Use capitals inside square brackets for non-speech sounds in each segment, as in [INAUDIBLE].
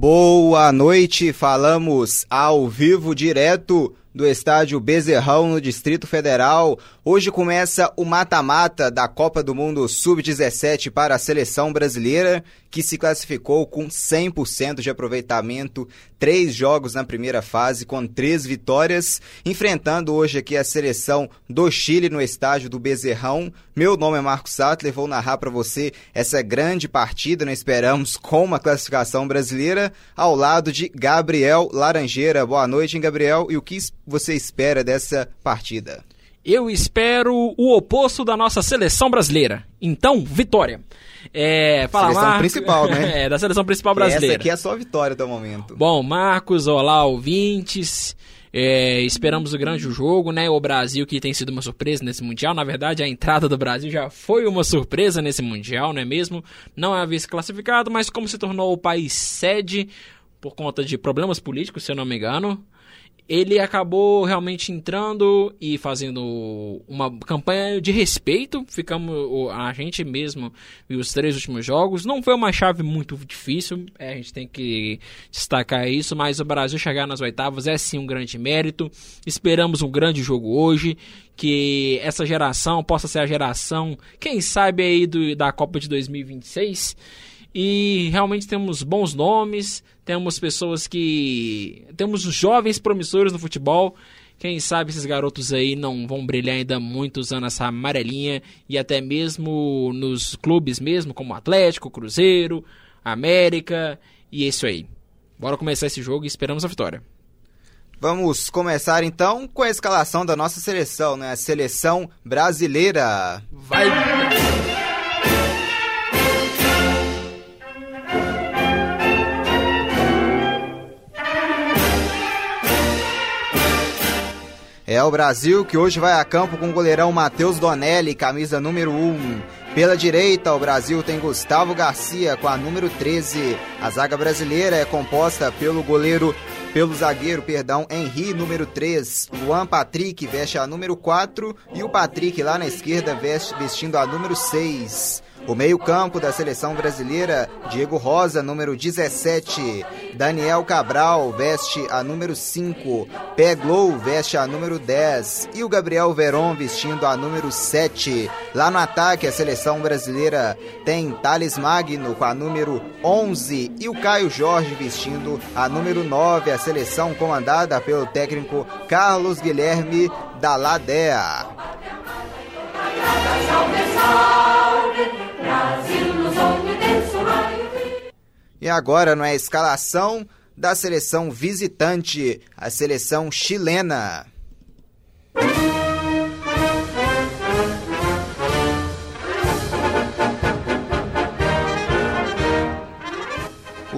Boa noite, falamos ao vivo direto do estádio Bezerrão, no Distrito Federal. Hoje começa o mata-mata da Copa do Mundo Sub-17 para a seleção brasileira, que se classificou com 100% de aproveitamento, três jogos na primeira fase, com três vitórias, enfrentando hoje aqui a seleção do Chile no estádio do Bezerrão. Meu nome é Marcos Sattler, vou narrar para você essa grande partida, nós esperamos, com uma classificação brasileira, ao lado de Gabriel Laranjeira. Boa noite, hein, Gabriel, e o que você espera dessa partida? Eu espero o oposto da nossa seleção brasileira. Então, vitória. É, fala, seleção Marcos, principal, né? [LAUGHS] É, da seleção principal brasileira. Essa aqui é só vitória até o momento. Bom, Marcos, olá, ouvintes. É, esperamos o grande jogo, né? O Brasil que tem sido uma surpresa nesse Mundial. Na verdade, a entrada do Brasil já foi uma surpresa nesse Mundial, não é mesmo? Não é a vez classificado, mas como se tornou o país sede por conta de problemas políticos, se eu não me engano ele acabou realmente entrando e fazendo uma campanha de respeito. Ficamos a gente mesmo e os três últimos jogos. Não foi uma chave muito difícil, é, a gente tem que destacar isso, mas o Brasil chegar nas oitavas é sim um grande mérito. Esperamos um grande jogo hoje, que essa geração possa ser a geração, quem sabe aí do, da Copa de 2026 e realmente temos bons nomes, temos pessoas que. temos jovens promissores no futebol. Quem sabe esses garotos aí não vão brilhar ainda muito usando essa amarelinha e até mesmo nos clubes mesmo, como Atlético, Cruzeiro, América e é isso aí. Bora começar esse jogo e esperamos a vitória. Vamos começar então com a escalação da nossa seleção, né? A seleção brasileira. Vai! É o Brasil que hoje vai a campo com o goleirão Matheus Donelli, camisa número 1. Pela direita, o Brasil tem Gustavo Garcia com a número 13. A zaga brasileira é composta pelo goleiro pelo zagueiro, perdão, Henri, número 3. Luan Patrick veste a número 4 e o Patrick lá na esquerda veste vestindo a número 6. O meio-campo da seleção brasileira, Diego Rosa, número 17. Daniel Cabral veste a número 5. Peglow veste a número 10. E o Gabriel Veron vestindo a número 7. Lá no ataque, a seleção brasileira tem Thales Magno com a número 11. E o Caio Jorge vestindo a número 9. A seleção comandada pelo técnico Carlos Guilherme da Ladea. Salve, salve. E agora não é a escalação da seleção visitante, a seleção chilena.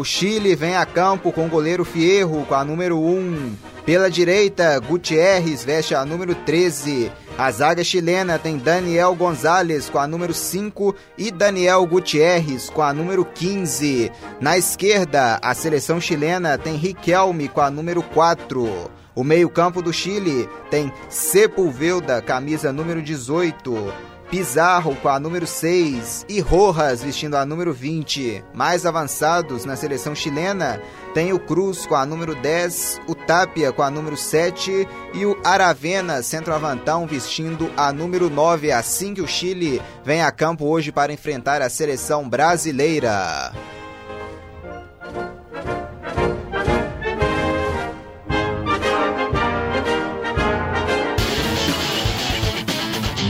O Chile vem a campo com o goleiro Fierro com a número 1. Pela direita, Gutierrez veste a número 13. A zaga chilena tem Daniel Gonzalez com a número 5 e Daniel Gutierrez com a número 15. Na esquerda, a seleção chilena tem Riquelme com a número 4. O meio-campo do Chile tem Sepulveda, camisa número 18. Pizarro com a número 6 e Rojas vestindo a número 20. Mais avançados na seleção chilena tem o Cruz com a número 10, o Tapia com a número 7 e o Aravena, centroavantão, vestindo a número 9. Assim que o Chile vem a campo hoje para enfrentar a seleção brasileira.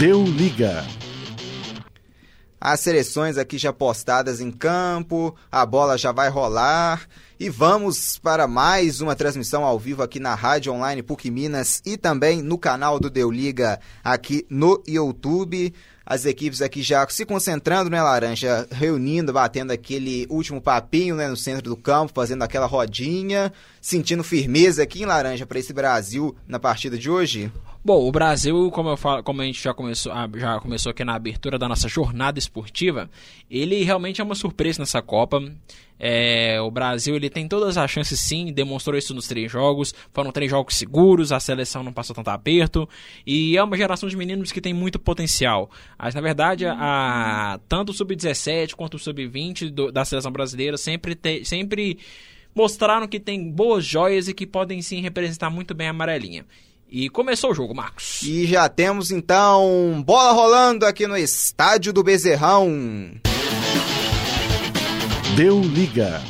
Deu liga. As seleções aqui já postadas em campo, a bola já vai rolar. E vamos para mais uma transmissão ao vivo aqui na Rádio Online PUC Minas e também no canal do Deu Liga aqui no YouTube. As equipes aqui já se concentrando, né, Laranja? Reunindo, batendo aquele último papinho né, no centro do campo, fazendo aquela rodinha, sentindo firmeza aqui em Laranja para esse Brasil na partida de hoje? Bom, o Brasil, como eu falo, como a gente já começou, ah, já começou aqui na abertura da nossa jornada esportiva, ele realmente é uma surpresa nessa Copa. É, o Brasil ele tem todas as chances sim, demonstrou isso nos três jogos. Foram três jogos seguros, a seleção não passou tanto aperto e é uma geração de meninos que tem muito potencial. Mas na verdade, a, tanto o sub-17 quanto o sub-20 da seleção brasileira sempre, te, sempre mostraram que tem boas joias e que podem sim representar muito bem a amarelinha. E começou o jogo, Marcos. E já temos então bola rolando aqui no estádio do Bezerrão. Deu liga.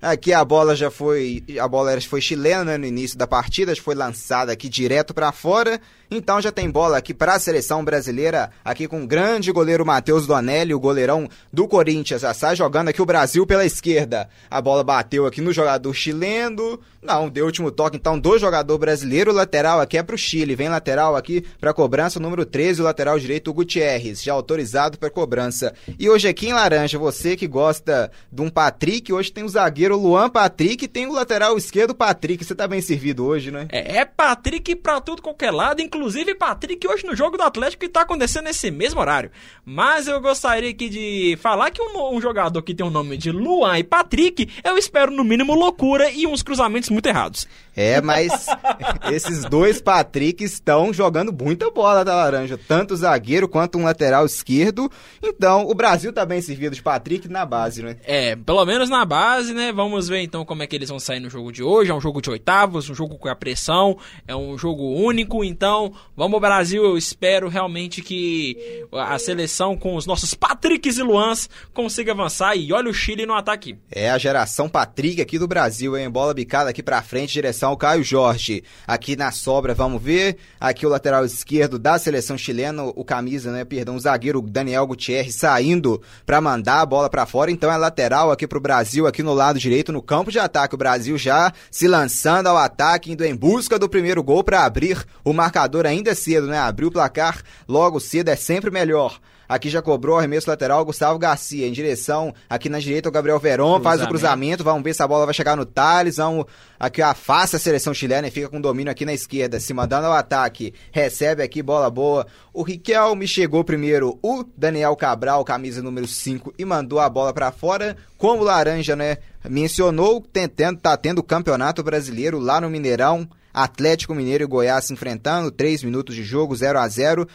Aqui a bola já foi, a bola foi chilena né, no início da partida, foi lançada aqui direto para fora. Então já tem bola aqui para a seleção brasileira, aqui com o grande goleiro Matheus Donelli, o goleirão do Corinthians, já sai jogando aqui o Brasil pela esquerda. A bola bateu aqui no jogador chileno, não, deu último toque então do jogador brasileiro, o lateral aqui é para o Chile, vem lateral aqui para cobrança número 13, o lateral direito o Gutierrez, já autorizado para cobrança. E hoje aqui em laranja, você que gosta de um Patrick, hoje tem o zagueiro Luan Patrick e tem o lateral esquerdo Patrick, você tá bem servido hoje, né? É, é Patrick para tudo qualquer lado, inclusive Inclusive, Patrick hoje no jogo do Atlético que está acontecendo nesse mesmo horário. Mas eu gostaria aqui de falar que um, um, jogador que tem o nome de Luan e Patrick, eu espero no mínimo loucura e uns cruzamentos muito errados. É, mas [LAUGHS] esses dois Patrick estão jogando muita bola da laranja, tanto o zagueiro quanto um lateral esquerdo. Então, o Brasil tá bem servido de Patrick na base, né? É, pelo menos na base, né? Vamos ver então como é que eles vão sair no jogo de hoje. É um jogo de oitavos, um jogo com a pressão, é um jogo único, então vamos Brasil, eu espero realmente que a seleção com os nossos Patricks e Luans consiga avançar e olha o Chile no ataque. É a geração Patrick aqui do Brasil, hein? Bola bicada aqui pra frente, direção o Caio Jorge. Aqui na sobra, vamos ver. Aqui o lateral esquerdo da seleção chilena, o camisa, né? Perdão, o zagueiro Daniel Gutierrez saindo para mandar a bola para fora. Então é lateral aqui pro Brasil, aqui no lado direito, no campo de ataque. O Brasil já se lançando ao ataque, indo em busca do primeiro gol para abrir o marcador ainda cedo, né? Abrir o placar logo cedo é sempre melhor. Aqui já cobrou arremesso lateral Gustavo Garcia. Em direção aqui na direita o Gabriel Veron faz o cruzamento. Vamos ver se a bola vai chegar no Thales. Vamos aqui afasta a seleção chilena e fica com domínio aqui na esquerda. Se mandando ao ataque. Recebe aqui bola boa. O Riquelme chegou primeiro. O Daniel Cabral, camisa número 5, e mandou a bola para fora. Como o Laranja, né? Mencionou, tentando, tá tendo o campeonato brasileiro lá no Mineirão. Atlético Mineiro e Goiás se enfrentando, 3 minutos de jogo, 0 a 0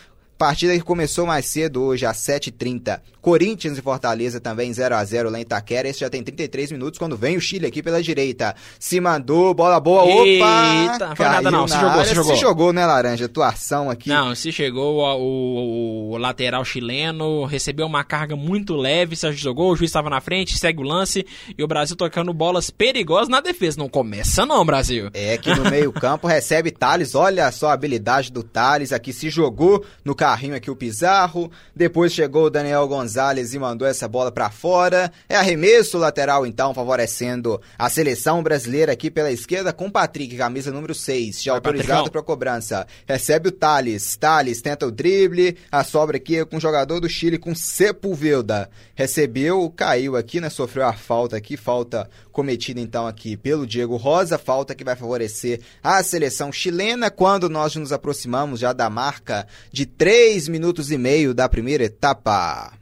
Partida que começou mais cedo hoje, às 7h30. Corinthians e Fortaleza também 0 a 0 lá em Itaquera. Esse já tem 33 minutos quando vem o Chile aqui pela direita. Se mandou, bola boa. Opa! Eita, foi nada não. Se jogou, área. se jogou. Se jogou, né, Laranja? Atuação aqui. Não, se chegou o, o, lateral chileno, recebeu uma carga muito leve, se jogou, o juiz estava na frente, segue o lance e o Brasil tocando bolas perigosas na defesa. Não começa não, Brasil. É que no meio campo recebe Thales, olha só a habilidade do Thales aqui, se jogou no carro carrinho aqui o Pizarro. Depois chegou o Daniel Gonzalez e mandou essa bola para fora. É arremesso lateral então, favorecendo a seleção brasileira aqui pela esquerda com Patrick, camisa número 6, já Vai, autorizado para cobrança. Recebe o Thales. Thales tenta o drible, a sobra aqui com o jogador do Chile com Sepulveda. Recebeu, caiu aqui, né? Sofreu a falta aqui, falta cometida então aqui pelo Diego Rosa, falta que vai favorecer a seleção chilena quando nós nos aproximamos já da marca de 3 minutos e meio da primeira etapa.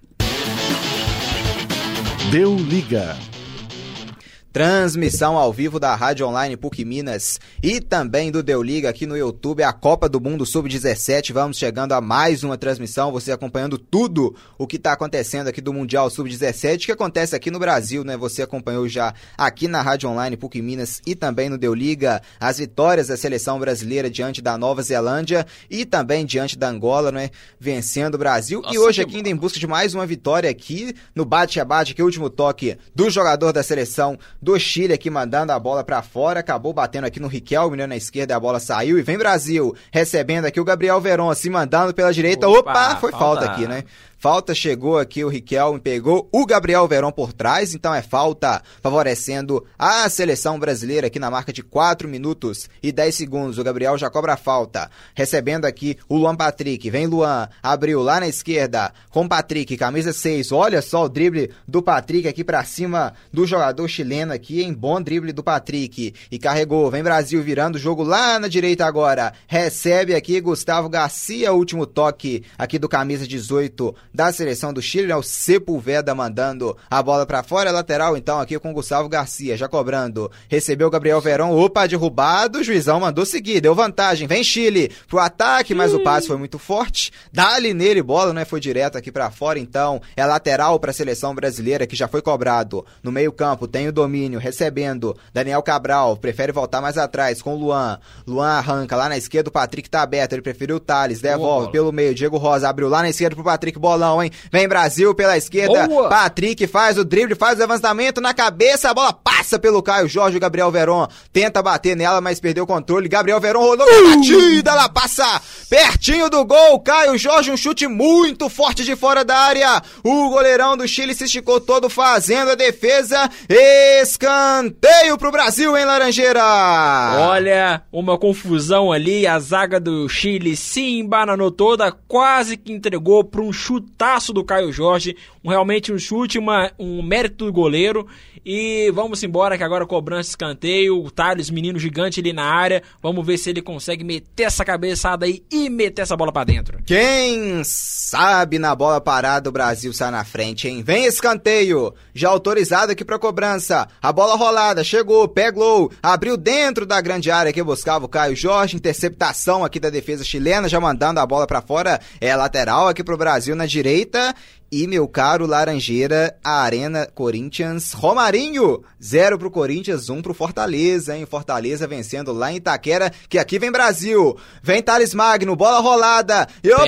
Deu liga. Transmissão ao vivo da Rádio Online PUC Minas e também do Deu Liga aqui no YouTube, a Copa do Mundo Sub-17. Vamos chegando a mais uma transmissão, você acompanhando tudo o que está acontecendo aqui do Mundial Sub-17, que acontece aqui no Brasil, né? Você acompanhou já aqui na Rádio Online PUC Minas e também no Deu Liga as vitórias da seleção brasileira diante da Nova Zelândia e também diante da Angola, né? Vencendo o Brasil. Nossa, e hoje aqui ainda em busca de mais uma vitória aqui no bate-a-bate, que é o último toque do jogador da seleção do Chile aqui mandando a bola para fora, acabou batendo aqui no Riquelme, né, na esquerda, a bola saiu e vem Brasil, recebendo aqui o Gabriel Veron, se mandando pela direita. Opa, Opa foi falta. falta aqui, né? Falta chegou aqui, o Riquelme pegou o Gabriel Verón por trás, então é falta, favorecendo a seleção brasileira aqui na marca de 4 minutos e 10 segundos. O Gabriel já cobra a falta, recebendo aqui o Luan Patrick. Vem Luan, abriu lá na esquerda com Patrick, camisa 6. Olha só o drible do Patrick aqui para cima do jogador chileno aqui, em bom drible do Patrick. E carregou, vem Brasil virando o jogo lá na direita agora. Recebe aqui Gustavo Garcia, último toque aqui do camisa 18 da seleção do Chile, é o Sepulveda mandando a bola para fora, lateral então aqui com Gustavo Garcia, já cobrando. Recebeu o Gabriel Verão, opa, derrubado, o juizão mandou seguir, deu vantagem, vem Chile pro ataque, mas o passe foi muito forte. Dá-lhe nele bola, né? Foi direto aqui para fora, então é lateral para a seleção brasileira que já foi cobrado. No meio-campo tem o domínio, recebendo Daniel Cabral, prefere voltar mais atrás com o Luan. Luan arranca lá na esquerda, o Patrick tá aberto, ele preferiu o Thales, devolve Boa. pelo meio, Diego Rosa abriu lá na esquerda pro Patrick Bolão, hein? Vem Brasil pela esquerda, Boa. Patrick faz o drible, faz o levantamento na cabeça, a bola passa pelo Caio Jorge, o Gabriel Veron tenta bater nela, mas perdeu o controle. Gabriel Veron rolou uh! batida, ela passa pertinho do gol. Caio Jorge, um chute muito forte de fora da área. O goleirão do Chile se esticou todo fazendo a defesa. Escanteio pro Brasil, hein, Laranjeira? Olha, uma confusão ali. A zaga do Chile se embananou toda, quase que entregou para um chutaço do Caio Jorge. Um, realmente um chute, uma, um mérito do goleiro. E vamos embora que agora cobrança escanteio. O Thales, menino gigante ali na área. Vamos ver se ele consegue meter essa cabeçada aí e meter essa bola para dentro. Quem sabe na bola parada o Brasil sai na frente, hein? Vem escanteio. Já autorizado aqui pra cobrança. A bola rolada, chegou, pegou, abriu dentro da grande área que buscava o Caio Jorge. Interceptação aqui da defesa chilena, já mandando a bola para fora. É lateral aqui pro Brasil na direita. E, meu caro Laranjeira, a Arena Corinthians, Romarinho, zero pro Corinthians, um pro Fortaleza, hein? Fortaleza vencendo lá em Itaquera, que aqui vem Brasil. Vem Thales Magno, bola rolada. E opa,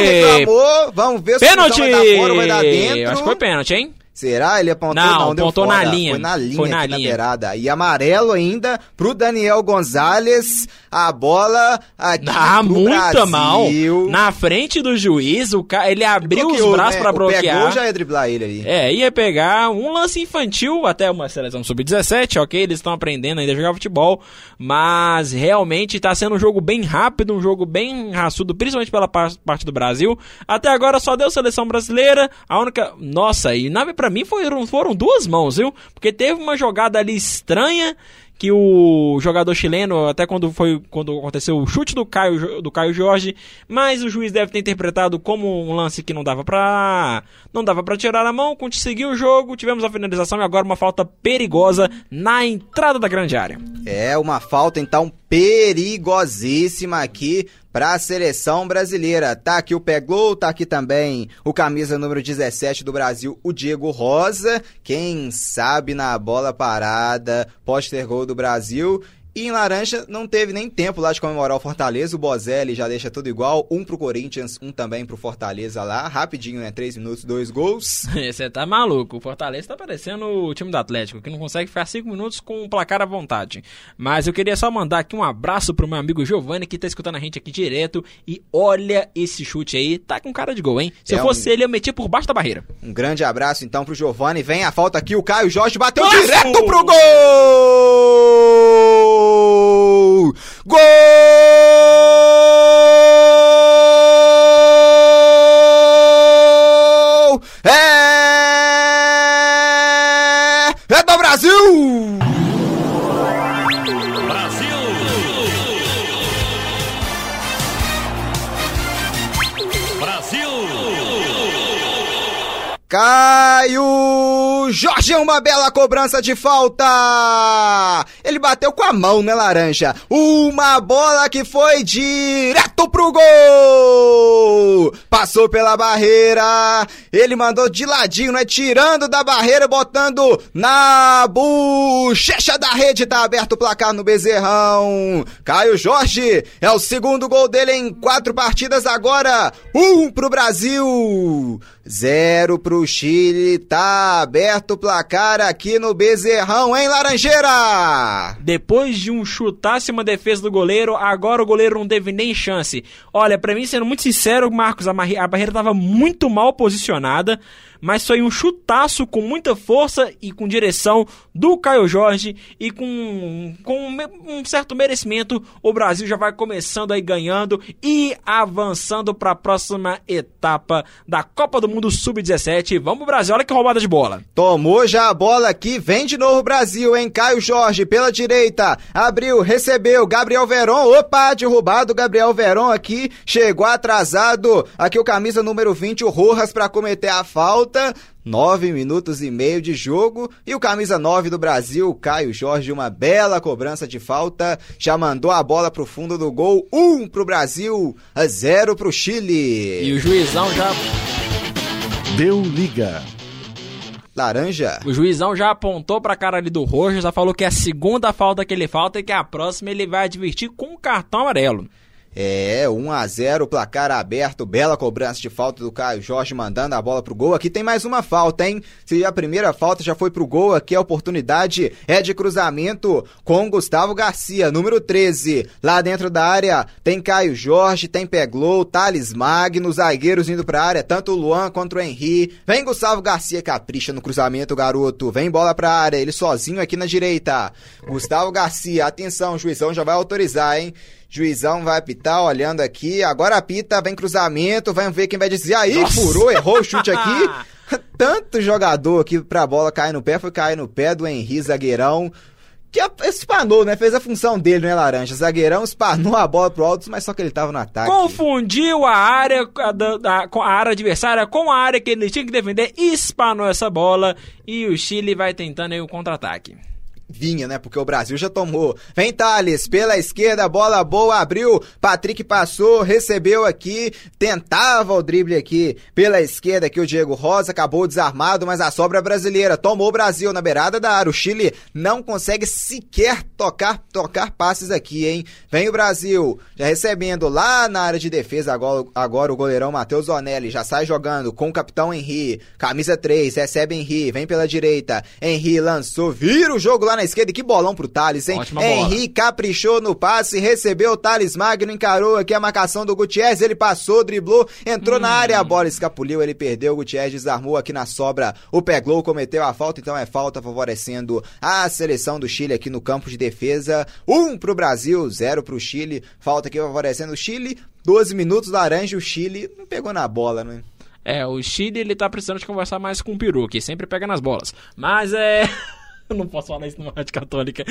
reclamou. Vamos ver se pênalti. vai dar fora ou vai dar dentro. Acho que foi pênalti, hein? Será? Ele apontou não, não apontou na linha. Foi na linha, Foi na, linha. na beirada. E amarelo ainda pro Daniel Gonzalez. A bola aqui ah, pro muito Brasil. mal. Na frente do juiz, o ca... ele abriu os braços né? para bloquear. Pegou já ia driblar ele ali. É, ia pegar um lance infantil até uma seleção sub-17, ok? Eles estão aprendendo ainda a jogar futebol, mas realmente tá sendo um jogo bem rápido, um jogo bem raçudo, principalmente pela parte do Brasil. Até agora só deu seleção brasileira, a única... Nossa, e na para mim foram, foram duas mãos, viu? Porque teve uma jogada ali estranha que o jogador chileno, até quando foi quando aconteceu o chute do Caio, do Caio Jorge, mas o juiz deve ter interpretado como um lance que não dava para não dava para tirar a mão, conseguiu o jogo, tivemos a finalização e agora uma falta perigosa na entrada da grande área. É uma falta então perigosíssima aqui para a seleção brasileira. Tá aqui o Pegou, tá aqui também o camisa número 17 do Brasil, o Diego Rosa. Quem sabe na bola parada pode ter gol do Brasil. E em laranja não teve nem tempo lá de comemorar o Fortaleza. O Bozelli já deixa tudo igual. Um pro Corinthians, um também pro Fortaleza lá. Rapidinho, né? Três minutos, dois gols. [LAUGHS] Você tá maluco. O Fortaleza tá parecendo o time do Atlético, que não consegue ficar cinco minutos com o placar à vontade. Mas eu queria só mandar aqui um abraço pro meu amigo Giovanni, que tá escutando a gente aqui direto. E olha esse chute aí. Tá com cara de gol, hein? Se é eu fosse um... ele, eu metia por baixo da barreira. Um grande abraço então pro Giovanni. Vem a falta aqui. O Caio Jorge bateu Nossa! direto pro gol! Gol! Caio Jorge, é uma bela cobrança de falta! Ele bateu com a mão, né, Laranja? Uma bola que foi direto pro gol! Passou pela barreira, ele mandou de ladinho, né? Tirando da barreira, botando na bochecha da rede. Tá aberto o placar no Bezerrão. Caio Jorge é o segundo gol dele em quatro partidas agora. Um pro Brasil. 0 pro Chile. Tá aberto o placar aqui no Bezerrão, hein, Laranjeira? Depois de um chutasse uma defesa do goleiro, agora o goleiro não teve nem chance. Olha, para mim, sendo muito sincero, Marcos, a, a barreira tava muito mal posicionada mas foi um chutaço com muita força e com direção do Caio Jorge e com, com um certo merecimento. O Brasil já vai começando aí ganhando e avançando para a próxima etapa da Copa do Mundo Sub-17. Vamos Brasil, olha que roubada de bola. Tomou já a bola aqui, vem de novo o Brasil, hein? Caio Jorge pela direita, abriu, recebeu, Gabriel Veron, opa, derrubado Gabriel Veron aqui, chegou atrasado, aqui o camisa número 20, o Rojas para cometer a falta. Nove minutos e meio de jogo e o camisa 9 do Brasil, Caio Jorge, uma bela cobrança de falta, já mandou a bola pro fundo do gol, um pro Brasil, a zero pro Chile. E o juizão já deu liga. Laranja. O juizão já apontou pra cara ali do Rojo, já falou que é a segunda falta que ele falta e que a próxima ele vai advertir com um cartão amarelo. É, 1 a 0 placar aberto, bela cobrança de falta do Caio Jorge mandando a bola pro gol. Aqui tem mais uma falta, hein? Se a primeira falta já foi pro gol, aqui a oportunidade é de cruzamento com Gustavo Garcia, número 13. Lá dentro da área tem Caio Jorge, tem Peglow, Thales Magno, zagueiros indo pra área, tanto o Luan quanto o Henry. Vem Gustavo Garcia, capricha no cruzamento, garoto. Vem bola pra área, ele sozinho aqui na direita. Gustavo Garcia, atenção, o juizão já vai autorizar, hein? Juizão vai apitar, olhando aqui. Agora apita, vem cruzamento, vai ver quem vai dizer. Aí, Nossa. furou, errou o chute aqui. [LAUGHS] Tanto jogador aqui pra bola cair no pé, foi cair no pé do Henri, zagueirão. Que espanou, né? Fez a função dele, né, Laranja? Zagueirão espanou a bola pro alto, mas só que ele tava no ataque. Confundiu a área, a, a, a área adversária com a área que ele tinha que defender, espanou essa bola e o Chile vai tentando aí o contra-ataque vinha, né? Porque o Brasil já tomou. Vem Thales, pela esquerda, bola boa, abriu. Patrick passou, recebeu aqui, tentava o drible aqui pela esquerda aqui o Diego Rosa, acabou desarmado, mas a sobra brasileira tomou o Brasil na beirada da área. O Chile não consegue sequer tocar, tocar passes aqui, hein? Vem o Brasil, já recebendo lá na área de defesa agora, agora o goleirão Matheus Zonelli já sai jogando com o capitão Henri, camisa 3, recebe Henri, vem pela direita. Henri lançou, vira o jogo lá na esquerda. Que bolão pro Thales, hein? Ótima Henrique caprichou no passe, recebeu o Thales Magno, encarou aqui a marcação do Gutierrez. Ele passou, driblou, entrou hum. na área, a bola escapuliu, ele perdeu. O Gutierrez desarmou aqui na sobra. O Peglow cometeu a falta, então é falta favorecendo a seleção do Chile aqui no campo de defesa. Um pro Brasil, zero pro Chile. Falta aqui favorecendo o Chile. 12 minutos laranja, o Chile não pegou na bola, né? É, o Chile ele tá precisando de conversar mais com o Peru, que sempre pega nas bolas. Mas é. [LAUGHS] [LAUGHS] Eu não posso falar isso numa rádio católica.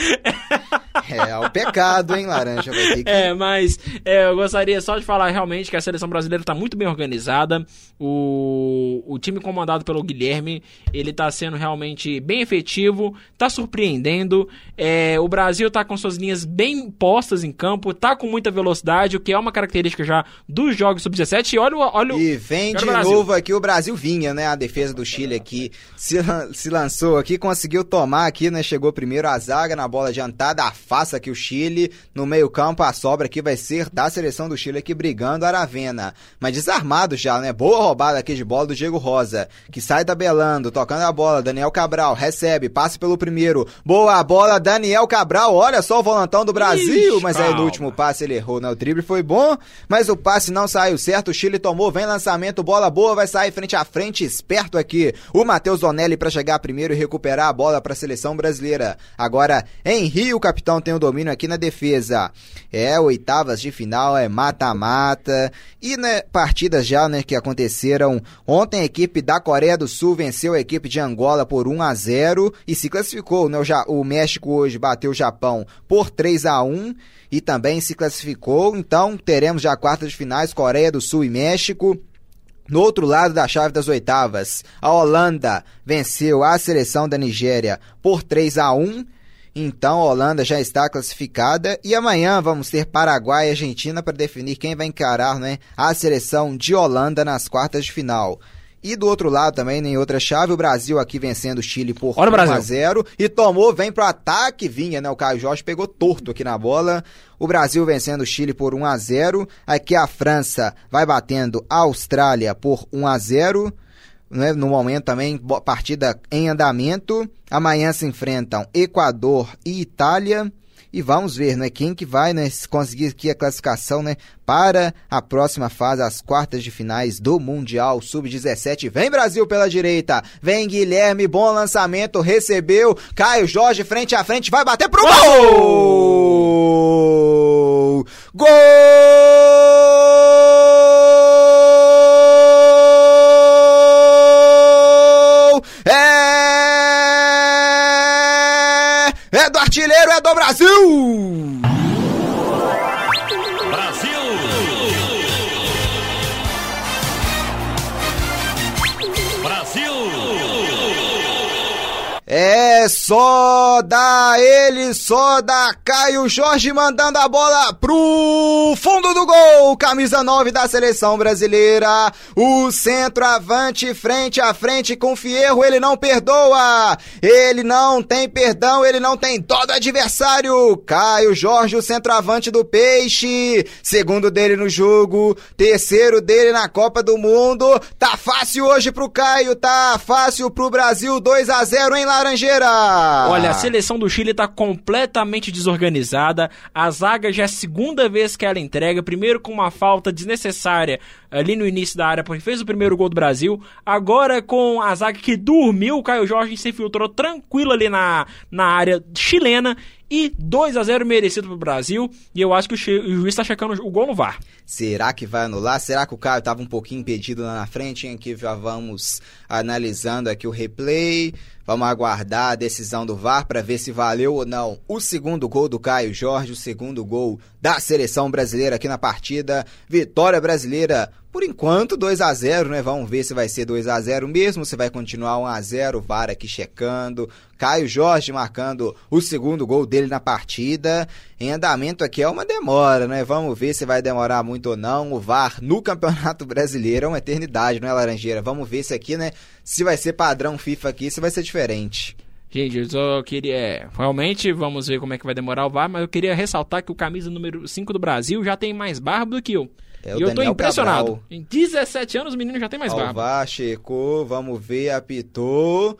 É, é o pecado, hein, Laranja? Que... É, mas é, eu gostaria só de falar realmente que a seleção brasileira está muito bem organizada. O, o time comandado pelo Guilherme, ele está sendo realmente bem efetivo, está surpreendendo. É, o Brasil está com suas linhas bem postas em campo, está com muita velocidade, o que é uma característica já dos jogos sub-17. E olha, olha E vem de novo aqui, o Brasil vinha, né? A defesa do Chile aqui se, se lançou aqui, conseguiu tomar aqui, né? Chegou primeiro a zaga na bola adiantada, a faça aqui o Chile. No meio-campo, a sobra aqui vai ser da seleção do Chile aqui brigando Aravena. Mas desarmado já, né? Boa roubada aqui de bola do Diego Rosa, que sai tabelando, tocando a bola. Daniel Cabral recebe, passe pelo primeiro. Boa bola, Daniel Cabral. Olha só o volantão do Brasil. Ixi, mas aí no último passe ele errou, né? O drible foi bom, mas o passe não saiu certo. O Chile tomou, vem lançamento, bola boa, vai sair frente a frente, esperto aqui. O Matheus Donelli para chegar primeiro e recuperar a bola para a seleção brasileira. Agora, Henri, o capitão tem o domínio aqui na defesa. É, oitavas de final, é mata-mata. E né, partidas já né, que aconteceram. Ontem a equipe da Coreia do Sul venceu a equipe de Angola por 1 a 0 e se classificou. Né, o, o México hoje bateu o Japão por 3 a 1 e também se classificou. Então teremos já quartas de finais, Coreia do Sul e México. No outro lado da chave das oitavas, a Holanda venceu a seleção da Nigéria por 3 a 1 então a Holanda já está classificada e amanhã vamos ter Paraguai e Argentina para definir quem vai encarar né, a seleção de Holanda nas quartas de final. E do outro lado também, em outra chave, o Brasil aqui vencendo o Chile por 1 a 0 e tomou, vem pro ataque, vinha, né? O Caio Jorge pegou torto aqui na bola. O Brasil vencendo o Chile por 1 a 0. Aqui a França vai batendo a Austrália por 1 a 0. né, no momento também, partida em andamento. Amanhã se enfrentam Equador e Itália. E vamos ver, né, quem que vai né, conseguir aqui a classificação, né, para a próxima fase, as quartas de finais do Mundial Sub-17. Vem Brasil pela direita, vem Guilherme, bom lançamento, recebeu, Caio Jorge frente a frente, vai bater pro gol! Gol! artilheiro é do Brasil! Brasil! É só da ele, só da Caio Jorge mandando a bola pro fundo do gol. Camisa 9 da seleção brasileira. O centroavante frente a frente com Fierro, ele não perdoa. Ele não tem perdão, ele não tem dó do adversário. Caio Jorge, o centroavante do Peixe. Segundo dele no jogo, terceiro dele na Copa do Mundo. Tá fácil hoje pro Caio, tá fácil pro Brasil 2 a 0 em Laranjeira. Olha, a seleção do Chile está completamente desorganizada. A zaga já é a segunda vez que ela entrega. Primeiro com uma falta desnecessária ali no início da área, porque fez o primeiro gol do Brasil. Agora com a zaga que dormiu, o Caio Jorge se infiltrou tranquilo ali na, na área chilena. E 2 a 0 merecido pro Brasil. E eu acho que o, juiz está checando o gol no VAR. Será que vai anular? Será que o Caio estava um pouquinho impedido lá na frente? Aqui já vamos analisando aqui o replay. Vamos aguardar a decisão do VAR para ver se valeu ou não o segundo gol do Caio Jorge, o segundo gol da seleção brasileira aqui na partida. Vitória brasileira por enquanto, 2 a 0 né? Vamos ver se vai ser 2 a 0 mesmo, se vai continuar 1 a 0 VAR aqui checando. Caio Jorge marcando o segundo gol dele na partida. Em andamento aqui é uma demora, né? Vamos ver se vai demorar muito ou não. O VAR no Campeonato Brasileiro é uma eternidade, não é, Laranjeira? Vamos ver se aqui, né? Se vai ser padrão FIFA aqui, se vai ser diferente. Gente, eu só queria. É, realmente, vamos ver como é que vai demorar o VAR, mas eu queria ressaltar que o camisa número 5 do Brasil já tem mais barba do que eu. É e eu tô impressionado. Cabral. Em 17 anos o menino já tem mais barba. Alvar checou, vamos ver, apitou.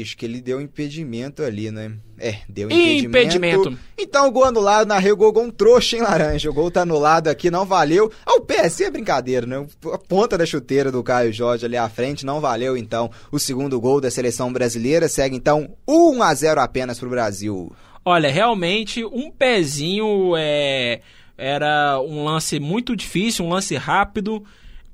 Acho que ele deu impedimento ali, né? É, deu impedimento. impedimento. Então o gol anulado na Rio Gol um trouxa em laranja. O gol tá anulado aqui, não valeu. Ah, o PSC é brincadeira, né? A ponta da chuteira do Caio Jorge ali à frente não valeu, então. O segundo gol da seleção brasileira segue, então, 1 a 0 apenas pro Brasil. Olha, realmente, um pezinho é era um lance muito difícil, um lance rápido.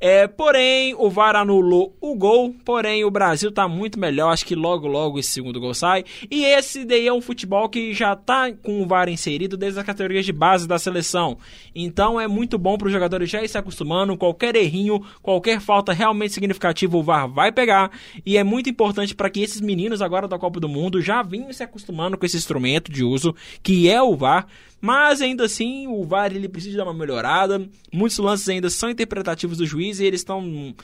É, porém, o VAR anulou o gol, porém o Brasil está muito melhor, acho que logo logo esse segundo gol sai. E esse daí é um futebol que já está com o VAR inserido desde as categorias de base da seleção. Então é muito bom para os jogadores já ir se acostumando, qualquer errinho, qualquer falta realmente significativa o VAR vai pegar. E é muito importante para que esses meninos agora da Copa do Mundo já vinham se acostumando com esse instrumento de uso que é o VAR mas ainda assim, o VAR ele precisa dar uma melhorada. Muitos lances ainda são interpretativos do juiz e eles estão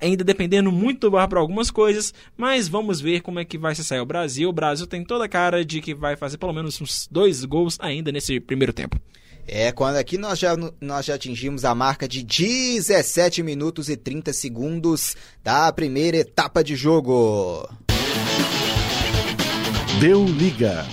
ainda dependendo muito do VAR para algumas coisas, mas vamos ver como é que vai se sair o Brasil. O Brasil tem toda a cara de que vai fazer pelo menos uns dois gols ainda nesse primeiro tempo. É, quando aqui nós já, nós já atingimos a marca de 17 minutos e 30 segundos da primeira etapa de jogo. Deu liga.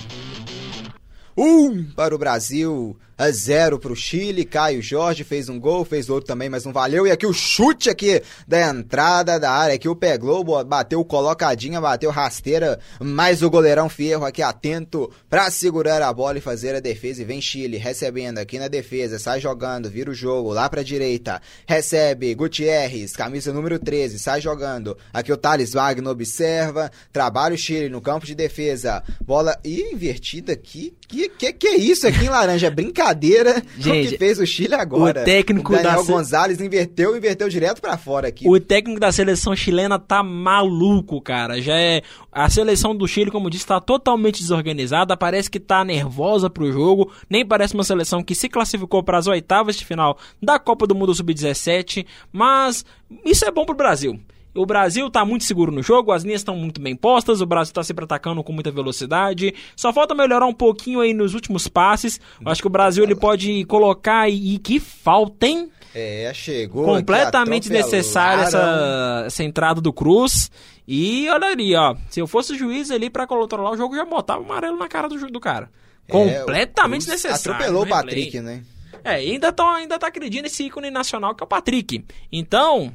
Um para o Brasil, a zero para o Chile. Caio Jorge fez um gol, fez outro também, mas não valeu. E aqui o chute aqui da entrada da área. Aqui o Pé Globo bateu colocadinha, bateu rasteira. Mais o goleirão Fierro aqui atento para segurar a bola e fazer a defesa. E vem Chile recebendo aqui na defesa, sai jogando, vira o jogo lá para direita. Recebe Gutierrez, camisa número 13, sai jogando. Aqui o Thales Wagner observa. Trabalha o Chile no campo de defesa. Bola invertida aqui. Que que, que é isso aqui em laranja? É brincadeira brincadeira Gente, que fez o Chile agora. O técnico o Daniel da Gonzalez inverteu, inverteu direto para fora aqui. O técnico da seleção chilena tá maluco, cara. Já é a seleção do Chile, como disse, tá totalmente desorganizada, parece que tá nervosa pro jogo, nem parece uma seleção que se classificou para as oitavas de final da Copa do Mundo Sub-17, mas isso é bom pro Brasil. O Brasil tá muito seguro no jogo, as linhas estão muito bem postas, o Brasil tá sempre atacando com muita velocidade. Só falta melhorar um pouquinho aí nos últimos passes. Eu acho que o Brasil ele pode colocar e que falta, hein? É, chegou. Completamente desnecessária essa, essa entrada do Cruz. E olha ali, ó. Se eu fosse juiz ali pra controlar o jogo, já botava o amarelo na cara do, do cara. É, Completamente necessário. Atropelou o Patrick, né? É, ainda, tá ainda tá acreditando nesse ícone nacional que é o Patrick. Então,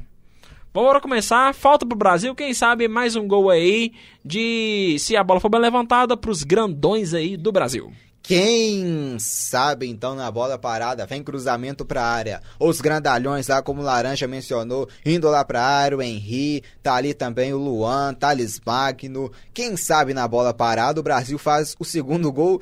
Vamos começar. Falta pro Brasil, quem sabe mais um gol aí de se a bola for bem levantada pros grandões aí do Brasil. Quem sabe então na bola parada, vem cruzamento para área. Os grandalhões lá, como o Laranja mencionou, indo lá para área, o Henry, tá ali também o Luan, Thales Magno. Quem sabe na bola parada o Brasil faz o segundo gol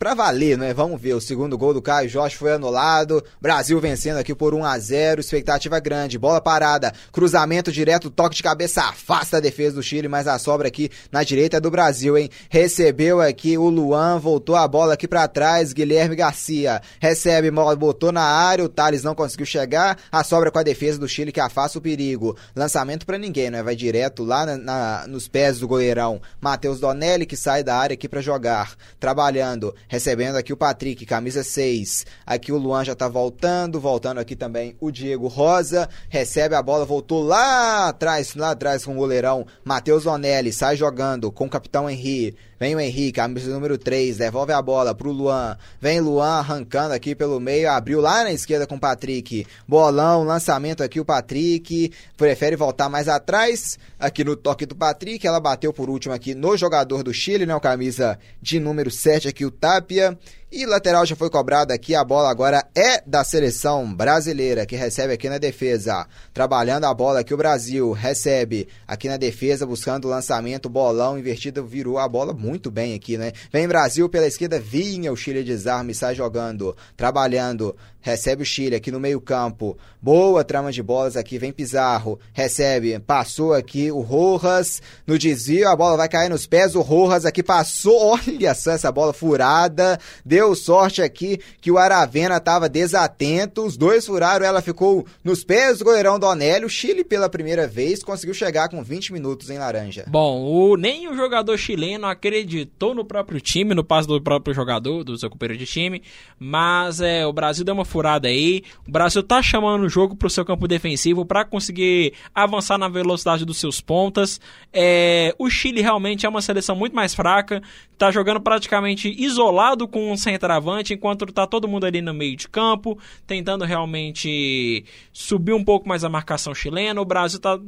pra valer, né? Vamos ver. O segundo gol do Caio Jorge foi anulado. Brasil vencendo aqui por 1 a 0 Expectativa grande. Bola parada. Cruzamento direto. Toque de cabeça. Afasta a defesa do Chile. Mas a sobra aqui na direita é do Brasil, hein? Recebeu aqui o Luan. Voltou a bola aqui para trás. Guilherme Garcia. Recebe, botou na área. O Thales não conseguiu chegar. A sobra com a defesa do Chile que afasta o perigo. Lançamento para ninguém, né? Vai direto lá na, na, nos pés do goleirão. Matheus Donelli que sai da área aqui para jogar. Trabalhando recebendo aqui o Patrick, camisa 6. Aqui o Luan já tá voltando, voltando aqui também o Diego Rosa, recebe a bola, voltou lá atrás, lá atrás com o goleirão Matheus Onelli, sai jogando com o capitão Henrique. Vem o Henrique, camisa número 3, devolve a bola pro Luan. Vem Luan arrancando aqui pelo meio, abriu lá na esquerda com o Patrick. Bolão, lançamento aqui o Patrick. Prefere voltar mais atrás. Aqui no toque do Patrick, ela bateu por último aqui no jogador do Chile, né? O camisa de número 7 aqui, o Tapia. E lateral já foi cobrado aqui, a bola agora é da seleção brasileira, que recebe aqui na defesa. Trabalhando a bola aqui o Brasil, recebe aqui na defesa, buscando o lançamento, bolão invertido, virou a bola muito bem aqui, né? Vem Brasil pela esquerda, vinha o Chile desarme, sai jogando, trabalhando, recebe o Chile aqui no meio campo. Boa trama de bolas aqui, vem Pizarro, recebe, passou aqui o Rojas, no desvio, a bola vai cair nos pés, o Rojas aqui passou, [LAUGHS] olha só essa bola furada, deu Deu sorte aqui que o Aravena estava desatento, os dois furaram, ela ficou nos pés do goleirão Donélio. O Chile, pela primeira vez, conseguiu chegar com 20 minutos em laranja. Bom, o, nem o jogador chileno acreditou no próprio time, no passo do próprio jogador, do seu companheiro de time, mas é, o Brasil deu uma furada aí. O Brasil tá chamando o jogo pro seu campo defensivo para conseguir avançar na velocidade dos seus pontas. É, o Chile realmente é uma seleção muito mais fraca, tá jogando praticamente isolado com um centroavante, enquanto tá todo mundo ali no meio de campo, tentando realmente subir um pouco mais a marcação chilena. O Brasil tá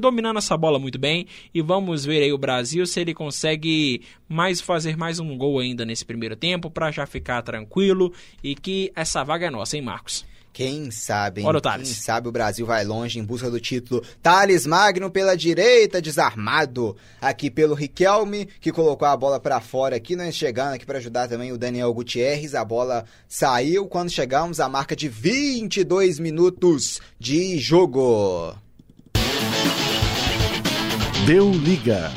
dominando essa bola muito bem e vamos ver aí o Brasil se ele consegue mais fazer mais um gol ainda nesse primeiro tempo para já ficar tranquilo e que essa vaga é nossa, hein, Marcos? Quem sabe, hein? Olha o Thales. Quem sabe o Brasil vai longe em busca do título. Thales Magno pela direita, desarmado aqui pelo Riquelme, que colocou a bola para fora aqui, nós chegando aqui para ajudar também o Daniel Gutierrez. A bola saiu quando chegamos à marca de 22 minutos de jogo. Deu liga.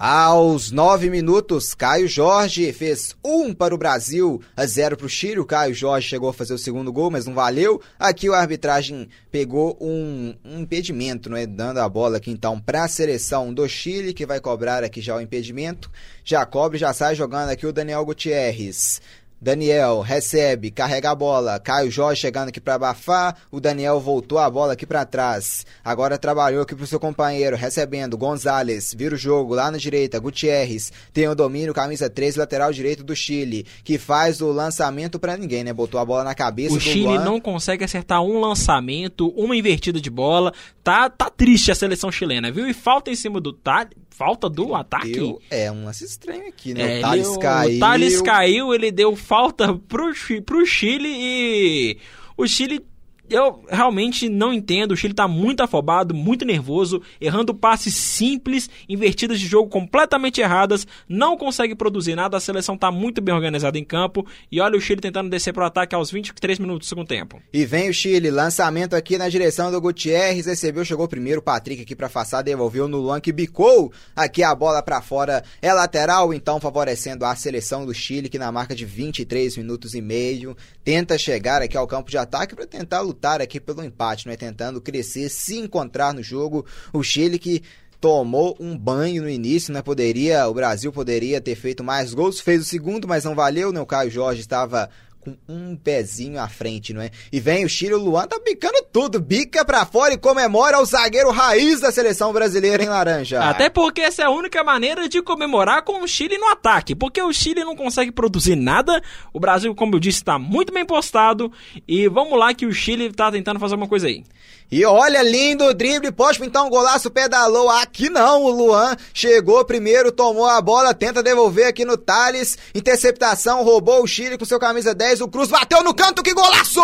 Aos nove minutos, Caio Jorge fez um para o Brasil, a zero para o Chile. O Caio Jorge chegou a fazer o segundo gol, mas não valeu. Aqui a arbitragem pegou um, um impedimento, é dando a bola aqui então para a seleção do Chile, que vai cobrar aqui já o impedimento. Já cobre, já sai jogando aqui o Daniel Gutierrez. Daniel recebe, carrega a bola. Caio Jorge chegando aqui para abafar. O Daniel voltou a bola aqui para trás. Agora trabalhou aqui pro seu companheiro, recebendo. Gonzalez vira o jogo lá na direita. Gutierrez tem o domínio, camisa 3, lateral direito do Chile, que faz o lançamento para ninguém, né? Botou a bola na cabeça o do Chile Luan. não consegue acertar um lançamento, uma invertida de bola. Tá, tá triste a seleção chilena, viu? E falta em cima do tá, falta do ataque. Deu, é um lance estranho aqui, né? É, o Thales ele- caiu. O Thales caiu, ele deu falta pro, pro Chile e o Chile. Eu realmente não entendo. O Chile tá muito afobado, muito nervoso, errando passes simples, invertidas de jogo completamente erradas, não consegue produzir nada. A seleção tá muito bem organizada em campo. E olha o Chile tentando descer pro ataque aos 23 minutos do segundo tempo. E vem o Chile, lançamento aqui na direção do Gutierrez, recebeu, chegou primeiro o Patrick aqui pra afastar, devolveu no Luan que bicou aqui a bola pra fora, é lateral, então favorecendo a seleção do Chile que na marca de 23 minutos e meio tenta chegar aqui ao campo de ataque pra tentar lutar lutar aqui pelo empate, é tentando crescer, se encontrar no jogo. O Chile que tomou um banho no início, né? Poderia, o Brasil poderia ter feito mais gols, fez o segundo, mas não valeu, né? O Caio Jorge estava com um pezinho à frente, não é? E vem o Chile, o Luan tá bicando tudo, bica pra fora e comemora o zagueiro raiz da seleção brasileira em laranja. Até porque essa é a única maneira de comemorar com o Chile no ataque, porque o Chile não consegue produzir nada, o Brasil, como eu disse, tá muito bem postado, e vamos lá que o Chile tá tentando fazer uma coisa aí. E olha, lindo o drible, pintar um golaço, pedalou. Aqui não, o Luan chegou primeiro, tomou a bola, tenta devolver aqui no Thales. Interceptação, roubou o Chile com seu camisa 10. O Cruz bateu no canto, que golaço!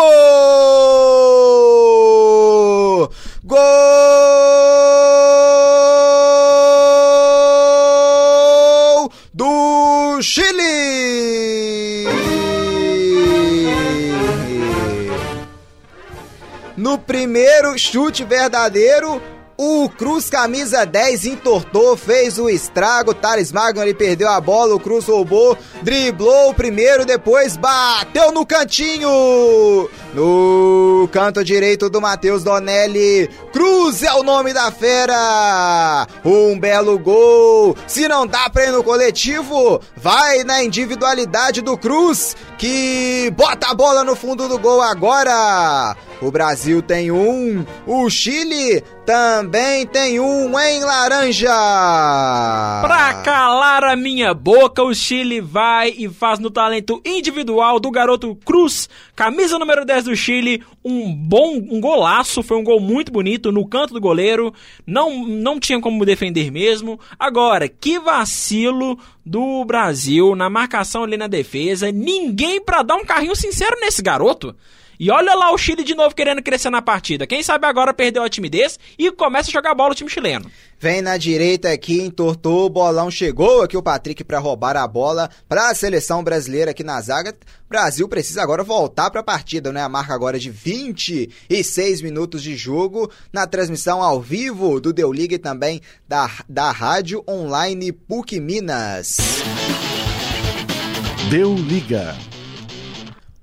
Gol do Chile! No primeiro chute verdadeiro, o Cruz camisa 10 entortou, fez o estrago. Thales Magno ele perdeu a bola, o Cruz roubou, driblou o primeiro, depois bateu no cantinho. No canto direito do Matheus Donelli. Cruz é o nome da fera. Um belo gol. Se não dá pra ir no coletivo, vai na individualidade do Cruz, que bota a bola no fundo do gol agora. O Brasil tem um, o Chile também tem um em laranja. Pra calar a minha boca, o Chile vai e faz no talento individual do garoto Cruz, camisa número 10 do Chile, um bom um golaço, foi um gol muito bonito no canto do goleiro, não não tinha como defender mesmo. Agora, que vacilo do Brasil na marcação ali na defesa, ninguém pra dar um carrinho sincero nesse garoto. E olha lá o Chile de novo querendo crescer na partida. Quem sabe agora perdeu a timidez e começa a jogar bola o time chileno. Vem na direita aqui, entortou, o bolão chegou aqui o Patrick para roubar a bola para a seleção brasileira aqui na zaga. Brasil precisa agora voltar para a partida, né? A marca agora de 26 minutos de jogo na transmissão ao vivo do Deu Liga e também da, da rádio online PUC Minas. Deu Liga.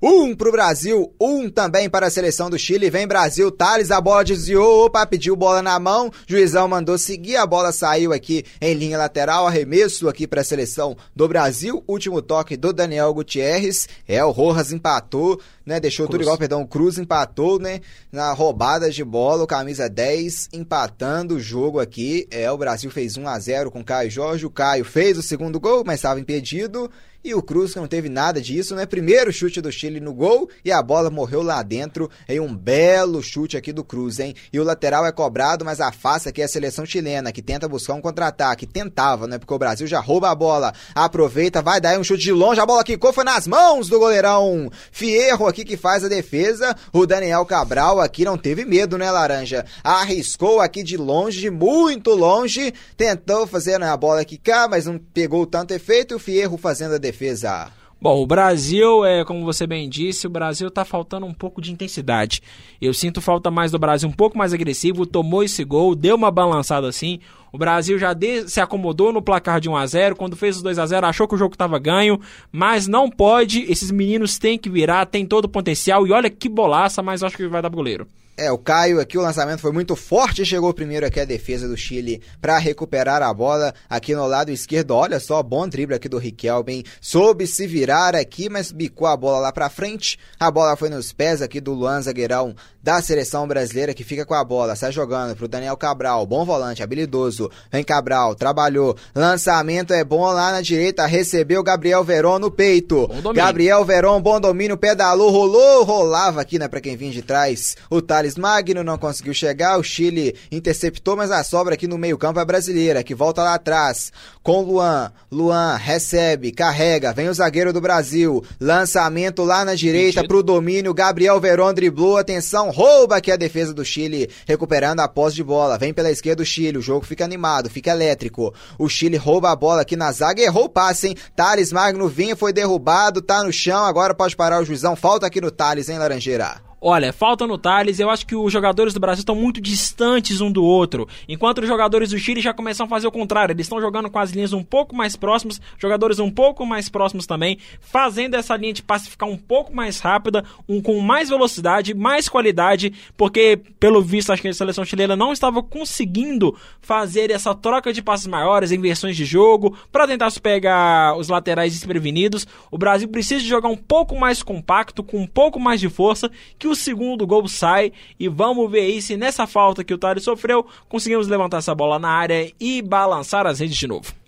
Um pro Brasil, um também para a seleção do Chile. Vem Brasil, Thales, a bola desviou, opa, pediu bola na mão. Juizão mandou seguir, a bola saiu aqui em linha lateral, arremesso aqui para a seleção do Brasil. Último toque do Daniel Gutierrez. É, o Rojas empatou, né? Deixou Cruz. tudo igual, perdão, o Cruz empatou, né? Na roubada de bola, o camisa 10 empatando o jogo aqui. É, o Brasil fez 1 a 0 com o Caio Jorge. O Caio fez o segundo gol, mas estava impedido. E o Cruz, não teve nada disso, né? Primeiro chute do Chile no gol e a bola morreu lá dentro em um belo chute aqui do Cruz, hein? E o lateral é cobrado, mas afasta aqui a seleção chilena, que tenta buscar um contra-ataque. Tentava, né? Porque o Brasil já rouba a bola. Aproveita, vai dar um chute de longe. A bola quicou, foi nas mãos do goleirão. Fierro aqui que faz a defesa. O Daniel Cabral aqui não teve medo, né, Laranja? Arriscou aqui de longe, muito longe. Tentou fazer né, a bola quicar, mas não pegou tanto efeito. O Fierro fazendo a defesa defesa. Bom, o Brasil, é, como você bem disse, o Brasil tá faltando um pouco de intensidade. Eu sinto falta mais do Brasil um pouco mais agressivo, tomou esse gol, deu uma balançada assim. O Brasil já de, se acomodou no placar de 1 a 0 quando fez os 2 a 0 achou que o jogo estava ganho, mas não pode, esses meninos têm que virar, tem todo o potencial, e olha que bolaça, mas acho que vai dar pro goleiro. É, o Caio aqui, o lançamento foi muito forte, chegou primeiro aqui a defesa do Chile para recuperar a bola aqui no lado esquerdo. Olha só, bom drible aqui do Riquelme, soube se virar aqui, mas bicou a bola lá para frente. A bola foi nos pés aqui do Luan Zagueirão da seleção brasileira que fica com a bola, sai jogando pro Daniel Cabral, bom volante, habilidoso. Vem Cabral, trabalhou. Lançamento é bom lá na direita, recebeu Gabriel Veron no peito. Gabriel Veron, bom domínio, pedalou, rolou, rolava aqui, né, para quem vinha de trás. O Thales Magno não conseguiu chegar, o Chile interceptou, mas a sobra aqui no meio-campo é brasileira, que volta lá atrás com Luan. Luan recebe, carrega, vem o zagueiro do Brasil. Lançamento lá na direita Sentido. pro domínio. Gabriel Veron driblou, atenção, rouba aqui a defesa do Chile, recuperando a posse de bola. Vem pela esquerda o Chile, o jogo fica animado, fica elétrico. O Chile rouba a bola aqui na zaga, errou o passe, hein? Thales Magno vinha, foi derrubado, tá no chão, agora pode parar o juizão. Falta aqui no Thales, hein, Laranjeira? Olha, falta no Thales, eu acho que os jogadores do Brasil estão muito distantes um do outro. Enquanto os jogadores do Chile já começam a fazer o contrário, eles estão jogando com as linhas um pouco mais próximas, jogadores um pouco mais próximos também, fazendo essa linha de passe ficar um pouco mais rápida, um com mais velocidade, mais qualidade, porque pelo visto acho que a seleção chilena não estava conseguindo fazer essa troca de passes maiores, inversões de jogo, para tentar pegar os laterais desprevenidos. O Brasil precisa jogar um pouco mais compacto, com um pouco mais de força, que o segundo gol sai e vamos ver aí se nessa falta que o Thales sofreu, conseguimos levantar essa bola na área e balançar as redes de novo.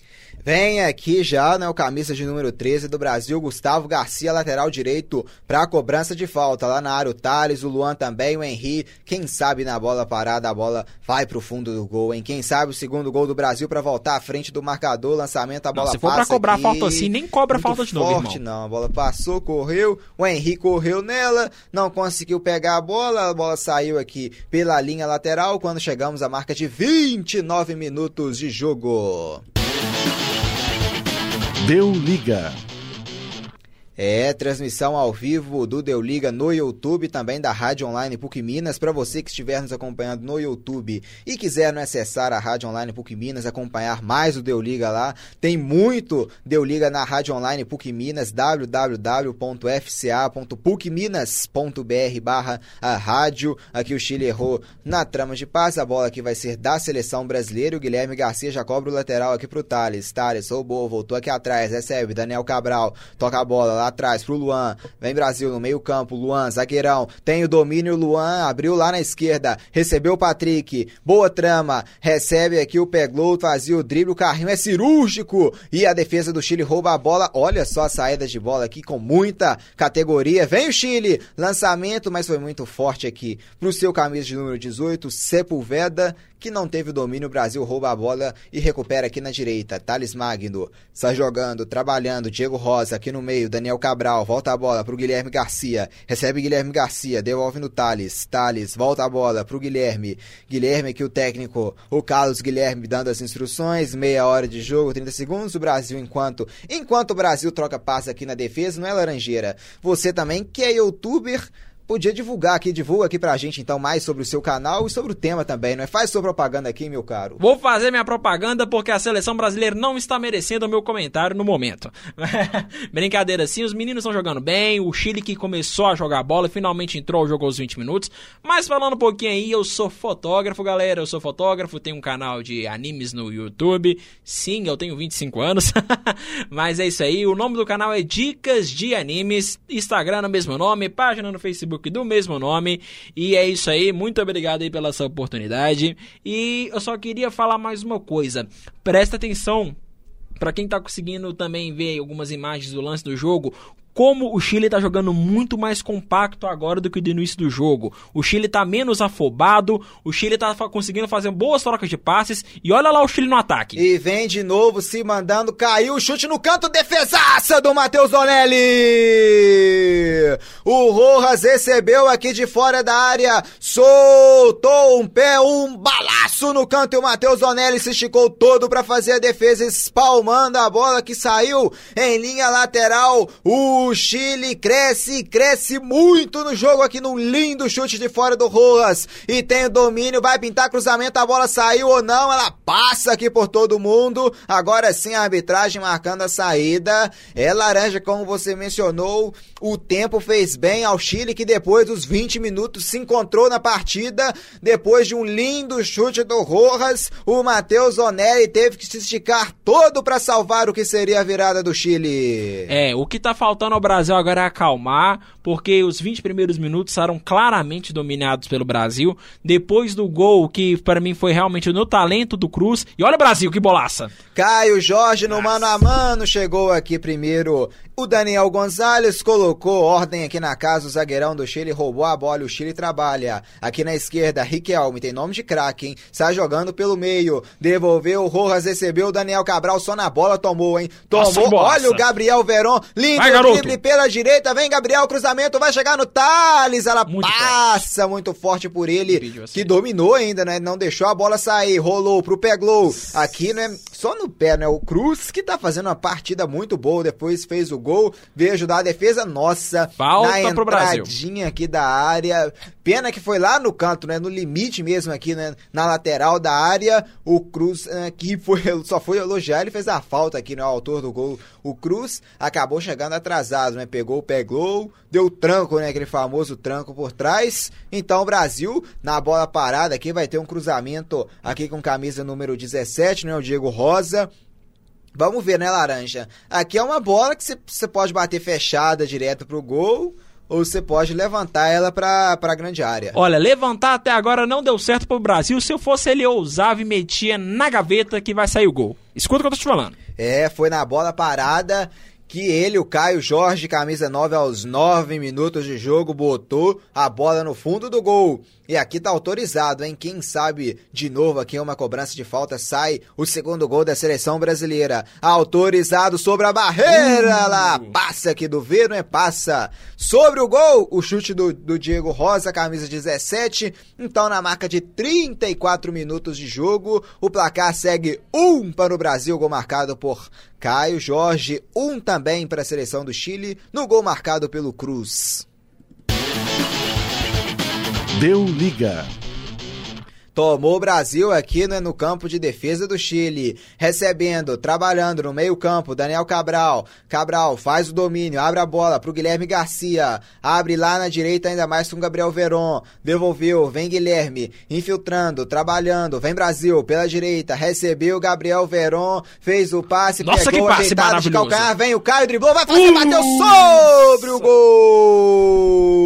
Vem aqui já, né, o camisa de número 13 do Brasil, Gustavo Garcia, lateral direito, para cobrança de falta. Lá na área o Thales, o Luan também, o Henry. Quem sabe na bola parada a bola vai pro fundo do gol, hein? Quem sabe o segundo gol do Brasil para voltar à frente do marcador, lançamento, a bola não, se for para cobrar aqui, falta assim, nem cobra falta de novo, forte, irmão. não. A bola passou, correu, o Henry correu nela, não conseguiu pegar a bola, a bola saiu aqui pela linha lateral quando chegamos à marca de 29 minutos de jogo. Deu liga. É, transmissão ao vivo do Deu Liga no YouTube, também da Rádio Online PUC Minas. Para você que estiver nos acompanhando no YouTube e quiser não acessar a Rádio Online PUC Minas, acompanhar mais o Deu Liga lá, tem muito Deu Liga na Rádio Online PUC Minas, www.fca.pucminas.br barra a rádio. Aqui o Chile errou na trama de passe, a bola aqui vai ser da seleção brasileira. O Guilherme Garcia já cobra o lateral aqui pro Thales. Thales roubou, voltou aqui atrás, recebe, Daniel Cabral, toca a bola lá lá atrás pro Luan. Vem Brasil no meio-campo. Luan, zagueirão. Tem o domínio. Luan abriu lá na esquerda. Recebeu o Patrick. Boa trama. Recebe aqui o Peglow. Fazia o drible. O carrinho é cirúrgico. E a defesa do Chile rouba a bola. Olha só a saída de bola aqui com muita categoria. Vem o Chile. Lançamento, mas foi muito forte aqui pro seu camisa de número 18, Sepulveda que não teve domínio, o Brasil rouba a bola e recupera aqui na direita. Thales Magno está jogando, trabalhando. Diego Rosa aqui no meio. Daniel Cabral volta a bola para o Guilherme Garcia. Recebe Guilherme Garcia, devolve no Thales. Thales volta a bola para o Guilherme. Guilherme aqui o técnico, o Carlos Guilherme dando as instruções. Meia hora de jogo, 30 segundos. O Brasil enquanto enquanto o Brasil troca passe aqui na defesa, não é laranjeira. Você também que é youtuber podia divulgar aqui, divulga aqui pra gente então mais sobre o seu canal e sobre o tema também, não é? Faz sua propaganda aqui, meu caro. Vou fazer minha propaganda porque a seleção brasileira não está merecendo o meu comentário no momento. [LAUGHS] Brincadeira sim, os meninos estão jogando bem, o Chile que começou a jogar bola finalmente entrou, jogou os 20 minutos. Mas falando um pouquinho aí, eu sou fotógrafo, galera, eu sou fotógrafo, tenho um canal de animes no YouTube. Sim, eu tenho 25 anos. [LAUGHS] Mas é isso aí, o nome do canal é Dicas de Animes, Instagram no mesmo nome, página no Facebook Facebook do mesmo nome. E é isso aí, muito obrigado aí pela sua oportunidade. E eu só queria falar mais uma coisa. Presta atenção para quem tá conseguindo também ver algumas imagens do lance do jogo, como o Chile está jogando muito mais compacto agora do que no início do jogo. O Chile está menos afobado, o Chile está conseguindo fazer boas trocas de passes e olha lá o Chile no ataque. E vem de novo se mandando, caiu o chute no canto, defesaça do Matheus Donelli! O Rojas recebeu aqui de fora da área, soltou um pé, um balaço no canto e o Matheus Donelli se esticou todo para fazer a defesa, espalmando a bola que saiu em linha lateral. O o Chile cresce cresce muito no jogo aqui num lindo chute de fora do Rojas. E tem o domínio, vai pintar cruzamento, a bola saiu ou não, ela passa aqui por todo mundo. Agora sim a arbitragem marcando a saída. É laranja, como você mencionou. O tempo fez bem ao Chile, que depois dos 20 minutos se encontrou na partida. Depois de um lindo chute do Rojas, o Matheus Onelli teve que se esticar todo para salvar o que seria a virada do Chile. É, o que tá faltando ao Brasil agora é acalmar, porque os 20 primeiros minutos eram claramente dominados pelo Brasil. Depois do gol, que para mim foi realmente no talento do Cruz. E olha o Brasil, que bolaça! Caio Jorge no mano a mano chegou aqui primeiro. O Daniel Gonzalez colocou ordem aqui na casa, o zagueirão do Chile roubou a bola, o Chile trabalha. Aqui na esquerda, Riquelme, tem nome de craque, hein? Sai jogando pelo meio, devolveu, o Rojas recebeu, o Daniel Cabral só na bola tomou, hein? Tomou, Nossa, olha o Gabriel Veron, lindo vai, drible pela direita, vem Gabriel, cruzamento, vai chegar no Thales, ela muito passa forte. muito forte por ele, assim. que dominou ainda, né? Não deixou a bola sair, rolou pro Peglow. Aqui, né? Só no pé, né? O Cruz, que tá fazendo uma partida muito boa, depois fez o gol, veio ajudar a defesa. Nossa, Falta na pro Brasil. entradinha aqui da área. Pena que foi lá no canto, né? No limite mesmo aqui, né? Na lateral da área. O Cruz, eh, que foi, [LAUGHS] só foi elogiar, ele fez a falta aqui, né? O autor do gol, o Cruz, acabou chegando atrasado, né? Pegou o pegou, deu tranco, né? Aquele famoso tranco por trás. Então o Brasil, na bola parada aqui, vai ter um cruzamento aqui com camisa número 17, né? O Diego Rosa. Vamos ver, né, Laranja? Aqui é uma bola que você pode bater fechada direto pro gol, ou você pode levantar ela pra, pra grande área. Olha, levantar até agora não deu certo pro Brasil. Se eu fosse ele, ousava e metia na gaveta que vai sair o gol. Escuta o que eu tô te falando. É, foi na bola parada que ele, o Caio Jorge, camisa 9 aos 9 minutos de jogo, botou a bola no fundo do gol. E aqui tá autorizado, hein? Quem sabe de novo aqui uma cobrança de falta sai o segundo gol da seleção brasileira. Autorizado sobre a barreira Uh. lá. Passa aqui do V, não é passa. Sobre o gol, o chute do, do Diego Rosa, camisa 17. Então, na marca de 34 minutos de jogo, o placar segue 1 para o Brasil, gol marcado por Caio Jorge, um também para a seleção do Chile, no gol marcado pelo Cruz. Deu liga. Tomou o Brasil aqui né, no campo de defesa do Chile. Recebendo, trabalhando no meio-campo, Daniel Cabral. Cabral faz o domínio, abre a bola pro Guilherme Garcia. Abre lá na direita, ainda mais com Gabriel Veron. Devolveu, vem Guilherme. Infiltrando, trabalhando. Vem Brasil pela direita. Recebeu Gabriel Veron. Fez o passe, Nossa, pegou que passe ajeitado de calcanhar. Vem o Caio, driblou, vai fazer, bateu sobre o gol!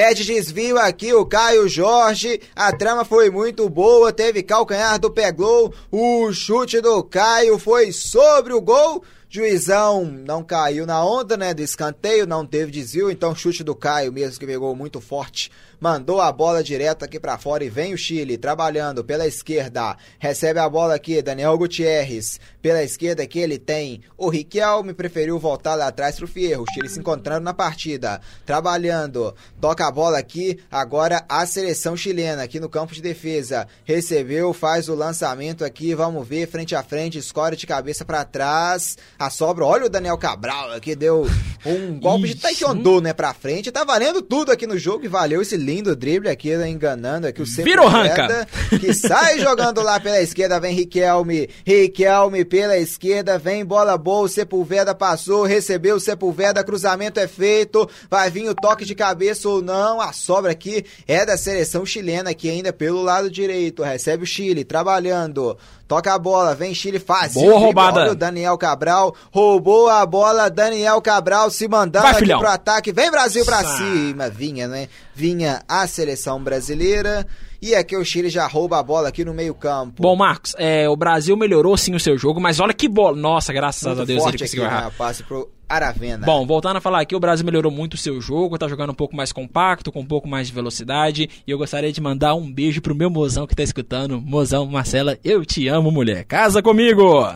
Pede desvio aqui o Caio Jorge. A trama foi muito boa. Teve calcanhar do Peglow. O chute do Caio foi sobre o gol. Juizão não caiu na onda, né? Do escanteio, não teve desvio. Então, chute do Caio mesmo que pegou muito forte. Mandou a bola direto aqui pra fora e vem o Chile trabalhando pela esquerda. Recebe a bola aqui, Daniel Gutierrez. Pela esquerda aqui ele tem o Riquelme, preferiu voltar lá atrás pro Fierro. O Chile se encontrando na partida. Trabalhando. Toca a bola aqui. Agora a seleção chilena aqui no campo de defesa. Recebeu, faz o lançamento aqui. Vamos ver, frente a frente. Escora de cabeça pra trás. A sobra, olha o Daniel Cabral aqui. Deu um golpe de Ixi. taekwondo, né? Pra frente. Tá valendo tudo aqui no jogo e valeu esse lindo drible aqui, né, enganando aqui o Sepulveda, que sai [LAUGHS] jogando lá pela esquerda, vem Riquelme, Riquelme pela esquerda, vem bola boa, o Sepulveda passou, recebeu o Sepulveda, cruzamento é feito, vai vir o toque de cabeça ou não, a sobra aqui é da seleção chilena, aqui ainda pelo lado direito, recebe o Chile, trabalhando, toca a bola, vem Chile, faz Boa roubada. olha o Daniel Cabral, roubou a bola, Daniel Cabral se mandando Vai, aqui filhão. pro ataque, vem Brasil pra Sa- cima, vinha, né? Vinha a seleção brasileira e aqui o Chile já rouba a bola aqui no meio campo. Bom, Marcos, é, o Brasil melhorou sim o seu jogo, mas olha que bola. Nossa, graças Muito a Deus ele conseguiu aqui, errar. né? Passe pro Aravena. Bom, voltando a falar aqui, o Brasil melhorou muito o seu jogo, tá jogando um pouco mais compacto, com um pouco mais de velocidade. E eu gostaria de mandar um beijo pro meu mozão que tá escutando. Mozão, Marcela, eu te amo, mulher. Casa comigo!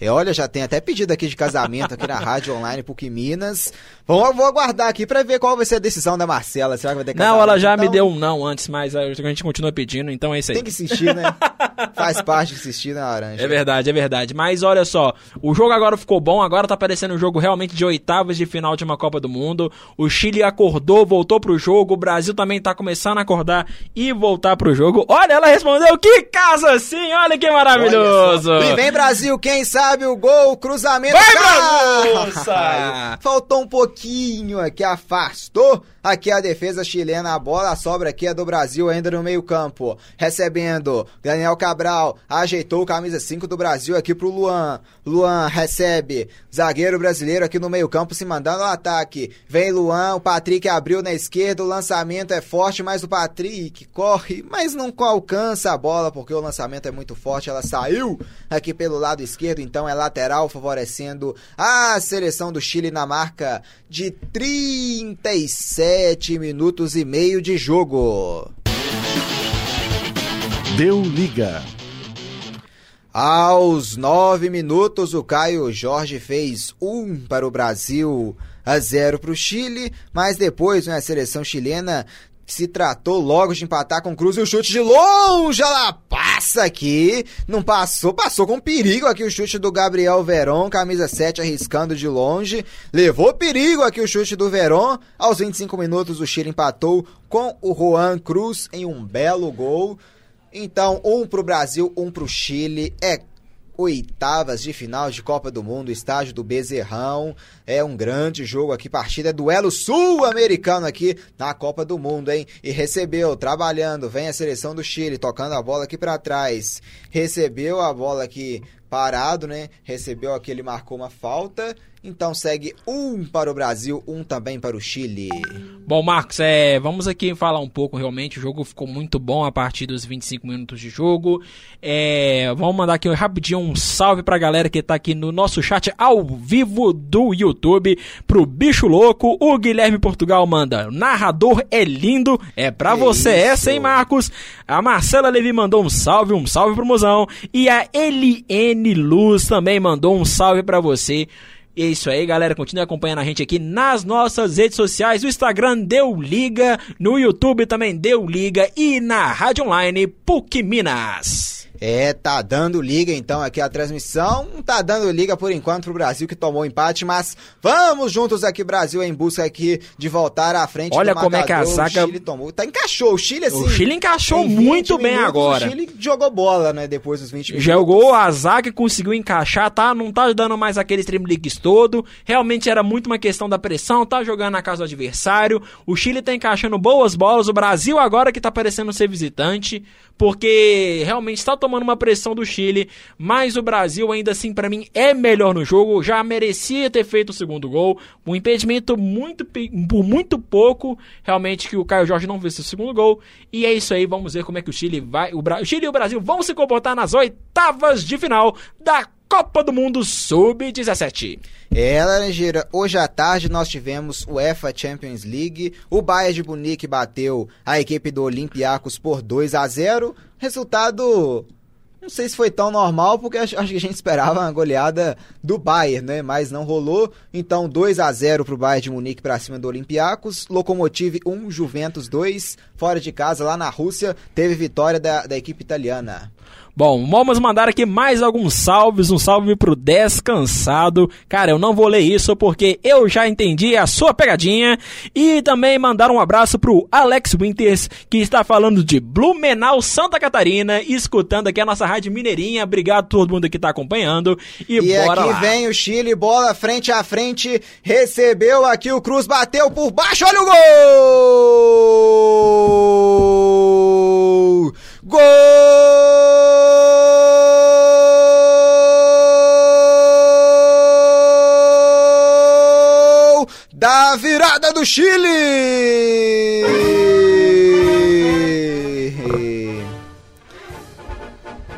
E olha, já tem até pedido aqui de casamento aqui na rádio online PUC Minas. Vamos, vou aguardar aqui pra ver qual vai ser a decisão da Marcela. Será que vai ter casamento? Não, ela já me Então, deu um não antes, mas a gente continua pedindo, então é isso aí. Tem que insistir, né? [LAUGHS] Faz parte de insistir na laranja. É verdade, é verdade. Mas olha só, o jogo agora ficou bom, agora tá parecendo um jogo realmente de oitavas de final de uma Copa do Mundo. O Chile acordou, voltou pro jogo, o Brasil também tá começando a acordar e voltar pro jogo. Olha, ela respondeu que casa sim, olha que maravilhoso. Olha. E vem Brasil, quem sabe o gol, cruzamento. Vai! [LAUGHS] Sai. Faltou um pouquinho aqui, afastou aqui a defesa chilena, a bola, sobra aqui é do Brasil ainda no meio campo. Recebendo, Daniel Cabral ajeitou camisa 5 do Brasil aqui pro Luan. Luan recebe, zagueiro brasileiro aqui no meio campo se mandando ao ataque. Vem Luan, o Patrick abriu na esquerda, o lançamento é forte, mas o Patrick corre, mas não alcança a bola porque o lançamento é muito forte. Ela saiu aqui pelo lado esquerdo, então é lateral, favorecendo a seleção do Chile na marca de 37 minutos e meio de jogo. Deu liga. Aos nove minutos, o Caio Jorge fez um para o Brasil, a zero para o Chile, mas depois né, a seleção chilena se tratou logo de empatar com o Cruz e o chute de longe, ela passa aqui, não passou, passou com perigo aqui o chute do Gabriel Veron, camisa 7 arriscando de longe, levou perigo aqui o chute do Veron, aos 25 minutos o Chile empatou com o Juan Cruz em um belo gol, então um pro Brasil, um pro Chile, é oitavas de final de Copa do Mundo, estágio do Bezerrão. É um grande jogo aqui, partida, é duelo sul-americano aqui na Copa do Mundo, hein? E recebeu, trabalhando, vem a seleção do Chile, tocando a bola aqui para trás. Recebeu a bola aqui parado, né? Recebeu aqui, ele marcou uma falta então segue um para o Brasil, um também para o Chile. Bom, Marcos, é, vamos aqui falar um pouco realmente. O jogo ficou muito bom a partir dos 25 minutos de jogo. É, vamos mandar aqui rapidinho um salve para a galera que está aqui no nosso chat ao vivo do YouTube. Pro Bicho Louco, o Guilherme Portugal manda. Narrador é lindo. É para você isso? essa, hein, Marcos? A Marcela Levi mandou um salve, um salve pro Mozão. E a Eliane Luz também mandou um salve para você. É isso aí, galera. Continue acompanhando a gente aqui nas nossas redes sociais. O Instagram deu liga, no YouTube também deu liga e na rádio online PUC Minas. É, tá dando liga então aqui a transmissão. Não tá dando liga por enquanto pro Brasil que tomou empate, mas vamos juntos aqui, Brasil, em busca aqui de voltar à frente Olha como é que a zaga. O Chile tomou. Tá, encaixou. O Chile assim. O Chile encaixou muito bem agora. O Chile jogou bola, né? Depois dos 20 minutos. Jogou, a zaga conseguiu encaixar, tá? Não tá dando mais aquele streamlix todo. Realmente era muito uma questão da pressão, tá jogando na casa do adversário. O Chile tá encaixando boas bolas. O Brasil agora que tá parecendo ser visitante porque realmente está tomando uma pressão do Chile, mas o Brasil ainda assim para mim é melhor no jogo, já merecia ter feito o segundo gol, um impedimento muito por muito pouco, realmente que o Caio Jorge não fez o segundo gol, e é isso aí, vamos ver como é que o Chile vai, o, Bra o Chile e o Brasil vão se comportar nas oitavas de final da Copa do Mundo Sub-17. É, Laranjeira, hoje à tarde nós tivemos o UEFA Champions League. O Bayern de Munique bateu a equipe do Olympiacos por 2 a 0. Resultado não sei se foi tão normal, porque acho, que a gente esperava uma goleada do Bayern, né? Mas não rolou. Então, 2 a 0 pro Bayern de Munique para cima do Olympiacos. Locomotive 1, Juventus 2. Fora de casa, lá na Rússia, teve vitória da, da equipe italiana. Bom, vamos mandar aqui mais alguns salves. Um salve pro Descansado. Cara, eu não vou ler isso porque eu já entendi a sua pegadinha. E também mandar um abraço pro Alex Winters, que está falando de Blumenau, Santa Catarina, escutando aqui a nossa rádio Mineirinha. Obrigado a todo mundo que está acompanhando. E, e bora aqui lá. vem o Chile, bola frente a frente. Recebeu aqui o Cruz, bateu por baixo. Olha o gol! Gol! da virada do Chile!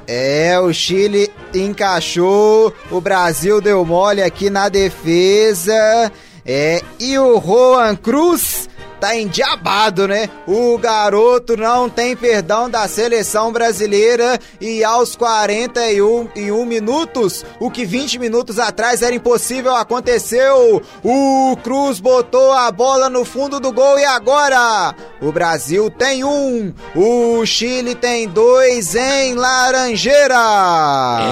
É, o Chile encaixou, o Brasil deu mole aqui na defesa. É, e o Juan Cruz tá endiabado, né? O garoto não tem perdão da seleção brasileira e aos 41 e minutos, o que 20 minutos atrás era impossível aconteceu. O Cruz botou a bola no fundo do gol e agora o Brasil tem um, o Chile tem dois em Laranjeira.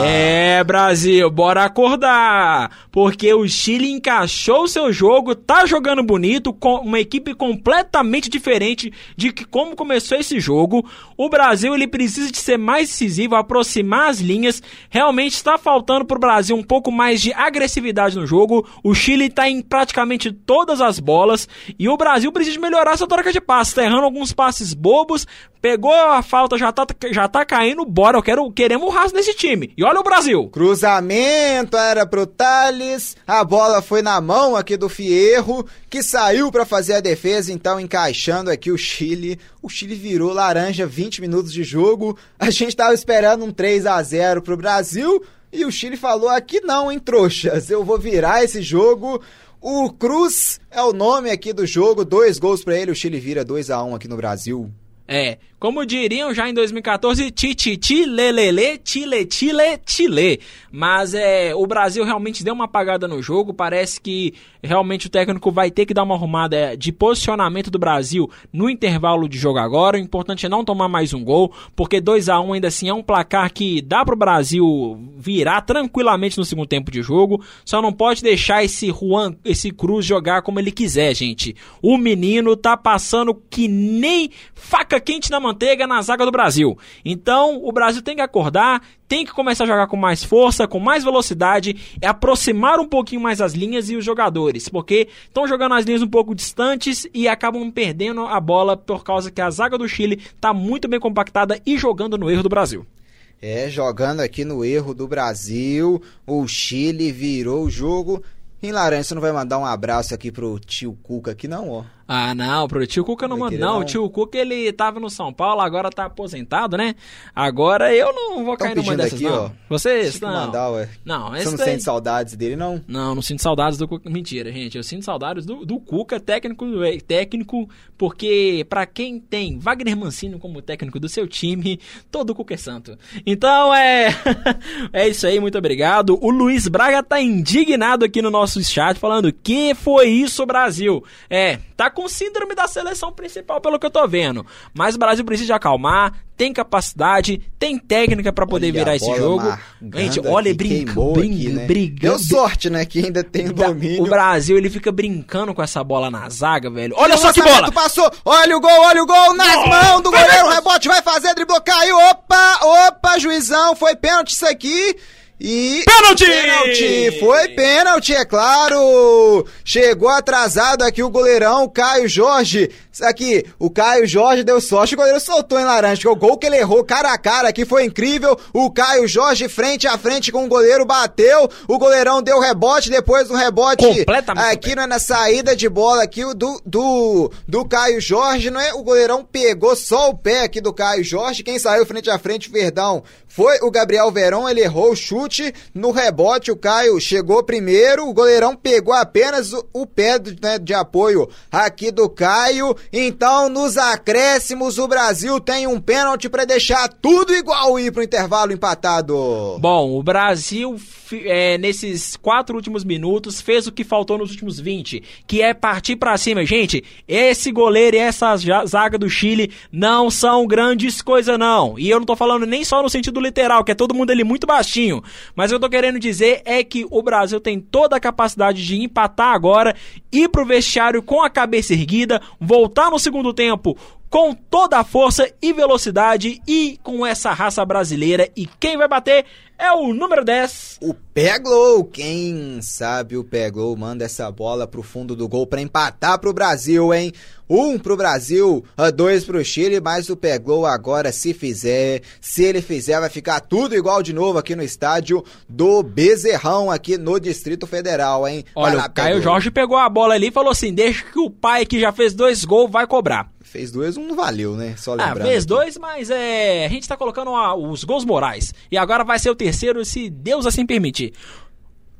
É, Brasil, bora acordar, porque o Chile encaixou seu jogo, tá jogando bonito com uma equipe com completamente diferente de que como começou esse jogo. O Brasil ele precisa de ser mais decisivo, aproximar as linhas. Realmente está faltando para o Brasil um pouco mais de agressividade no jogo. O Chile está em praticamente todas as bolas e o Brasil precisa melhorar essa troca de passes, tá errando alguns passes bobos. Pegou a falta, já tá, já tá caindo, bora, eu quero, queremos o raso nesse time. E olha o Brasil. Cruzamento era pro Thales, a bola foi na mão aqui do Fierro, que saiu para fazer a defesa, então encaixando aqui o Chile. O Chile virou laranja 20 minutos de jogo. A gente tava esperando um 3 a 0 pro Brasil e o Chile falou aqui não, hein, trouxas. Eu vou virar esse jogo. O Cruz é o nome aqui do jogo, dois gols para ele, o Chile vira 2 a 1 aqui no Brasil. É, como diriam já em 2014, tititi, lelele, tile, tile, tile. Mas é, o Brasil realmente deu uma apagada no jogo, parece que realmente o técnico vai ter que dar uma arrumada é, de posicionamento do Brasil no intervalo de jogo agora. O importante é não tomar mais um gol, porque 2 a 1 ainda assim é um placar que dá para o Brasil virar tranquilamente no segundo tempo de jogo. Só não pode deixar esse Juan, esse Cruz jogar como ele quiser, gente. O menino tá passando que nem faca quente na manteiga na zaga do Brasil. Então, o Brasil tem que acordar, tem que começar a jogar com mais força, com mais velocidade, é aproximar um pouquinho mais as linhas e os jogadores, porque estão jogando as linhas um pouco distantes e acabam perdendo a bola por causa que a zaga do Chile está muito bem compactada e jogando no erro do Brasil. É, jogando aqui no erro do Brasil, o Chile virou o jogo. Em Laranja, você não vai mandar um abraço aqui pro tio Cuca aqui não, ó? Ah, não, pro tio Cuca não manda. Não, o tio Cuca ele tava no São Paulo, agora tá aposentado, né? Agora eu não vou cair numa dessas, aqui, não. Ó, Vocês, não. Mandar, ué. Não, Você não daí... sente saudades dele, não? Não, não sinto saudades do Cuca. Mentira, gente. Eu sinto saudades do, do Cuca, técnico, técnico, porque pra quem tem Wagner Mancini como técnico do seu time, todo Cuca é santo. Então é. [LAUGHS] é isso aí, muito obrigado. O Luiz Braga tá indignado aqui no nosso chat, falando: que foi isso, Brasil? É, tá com síndrome da seleção principal, pelo que eu tô vendo. Mas o Brasil precisa acalmar, tem capacidade, tem técnica para poder olha virar esse jogo. Gente, olha, brinca, brinca, né? brinca. Deu sorte, né? Que ainda tem o domínio. O Brasil, ele fica brincando com essa bola na zaga, velho. Olha só que bola! passou! Olha o gol, olha o gol nas Nossa, mãos do goleiro, rebote vai fazer, driblou, caiu, opa, opa, juizão, foi pênalti isso aqui. E. Pênalti! Pênalti! Foi pênalti, é claro! Chegou atrasado aqui o goleirão Caio Jorge. Aqui, o Caio Jorge deu sorte, o goleiro soltou em laranja. O gol que ele errou cara a cara aqui foi incrível. O Caio Jorge frente a frente com o goleiro bateu. O goleirão deu rebote, depois do rebote. Completamente. Aqui não é na saída de bola aqui do, do, do Caio Jorge, não é? O goleirão pegou só o pé aqui do Caio Jorge. Quem saiu frente a frente, Verdão, foi o Gabriel Verão. Ele errou o chute. No rebote, o Caio chegou primeiro. O goleirão pegou apenas o, pé né, de apoio aqui do Caio. Então, nos acréscimos, o Brasil tem um pênalti para deixar tudo igual e ir pro intervalo empatado. Bom, o Brasil é, nesses quatro últimos minutos fez o que faltou nos últimos 20, que é partir para cima. Gente, esse goleiro e essa zaga do Chile não são grandes coisas não. E eu não tô falando nem só no sentido literal, que é todo mundo ali muito baixinho, mas o que eu tô querendo dizer é que o Brasil tem toda a capacidade de empatar agora, ir pro vestiário com a cabeça erguida, voltar no segundo tempo com toda a força e velocidade e com essa raça brasileira. E quem vai bater é o número 10. O Peglow. Quem sabe o Peglow manda essa bola pro fundo do gol para empatar pro Brasil, hein? Um pro Brasil, dois pro Chile, mas o Peglow agora, se fizer, se ele fizer, vai ficar tudo igual de novo aqui no estádio do Bezerrão, aqui no Distrito Federal, hein? Olha, lá, o Caio Jorge pegou a bola ali e falou assim: deixa que o pai que já fez dois gols vai cobrar. Fez dois, um não valeu, né? Só lembrando. Ah, fez aqui. dois, mas é. A gente tá colocando a, os gols morais. E agora vai ser o terceiro, se Deus assim permitir.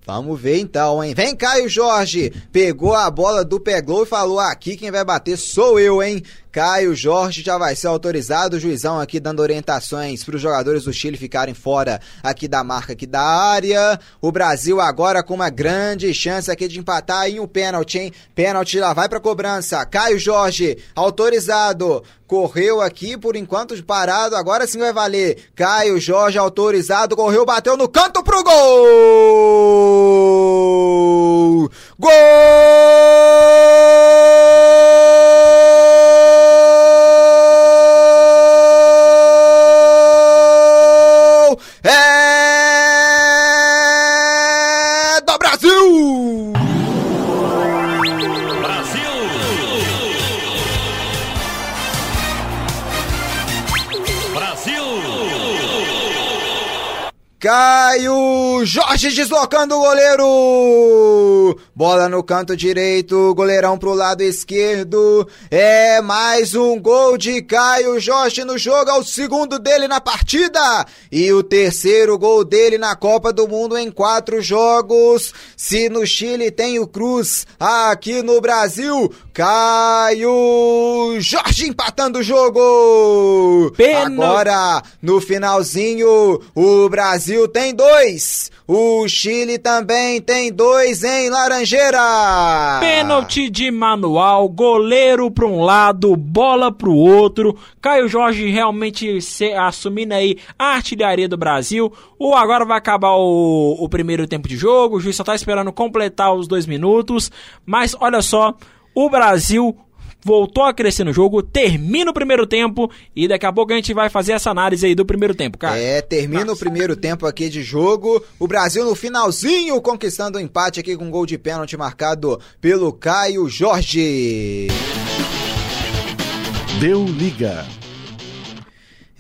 Vamos ver então, hein? Vem Caio Jorge, pegou a bola do Peglow e falou: aqui quem vai bater sou eu, hein? Caio Jorge já vai ser autorizado, o juizão aqui dando orientações para os jogadores do Chile ficarem fora aqui da marca aqui da área. O Brasil agora com uma grande chance aqui de empatar em um pênalti, hein? Pênalti lá vai para cobrança. Caio Jorge autorizado. Correu aqui por enquanto parado, agora sim vai valer. Caio Jorge autorizado, correu, bateu no canto pro gol! Gol! Jorge deslocando o goleiro. Bola no canto direito, goleirão pro lado esquerdo. É mais um gol de Caio Jorge no jogo, é o segundo dele na partida. E o terceiro gol dele na Copa do Mundo em quatro jogos. Se no Chile tem o Cruz, aqui no Brasil, Caio Jorge empatando o jogo. Pena. Agora, no finalzinho, o Brasil tem dois. O Chile também tem dois em Laranjeiras Pênalti de manual, goleiro para um lado, bola para o outro. Caio Jorge realmente se, assumindo aí a artilharia do Brasil. O agora vai acabar o, o primeiro tempo de jogo. O juiz só tá esperando completar os dois minutos. Mas olha só, o Brasil voltou a crescer no jogo, termina o primeiro tempo e daqui a pouco a gente vai fazer essa análise aí do primeiro tempo, cara. É, termina Nossa. o primeiro tempo aqui de jogo. O Brasil no finalzinho conquistando o um empate aqui com um gol de pênalti marcado pelo Caio Jorge. Deu liga.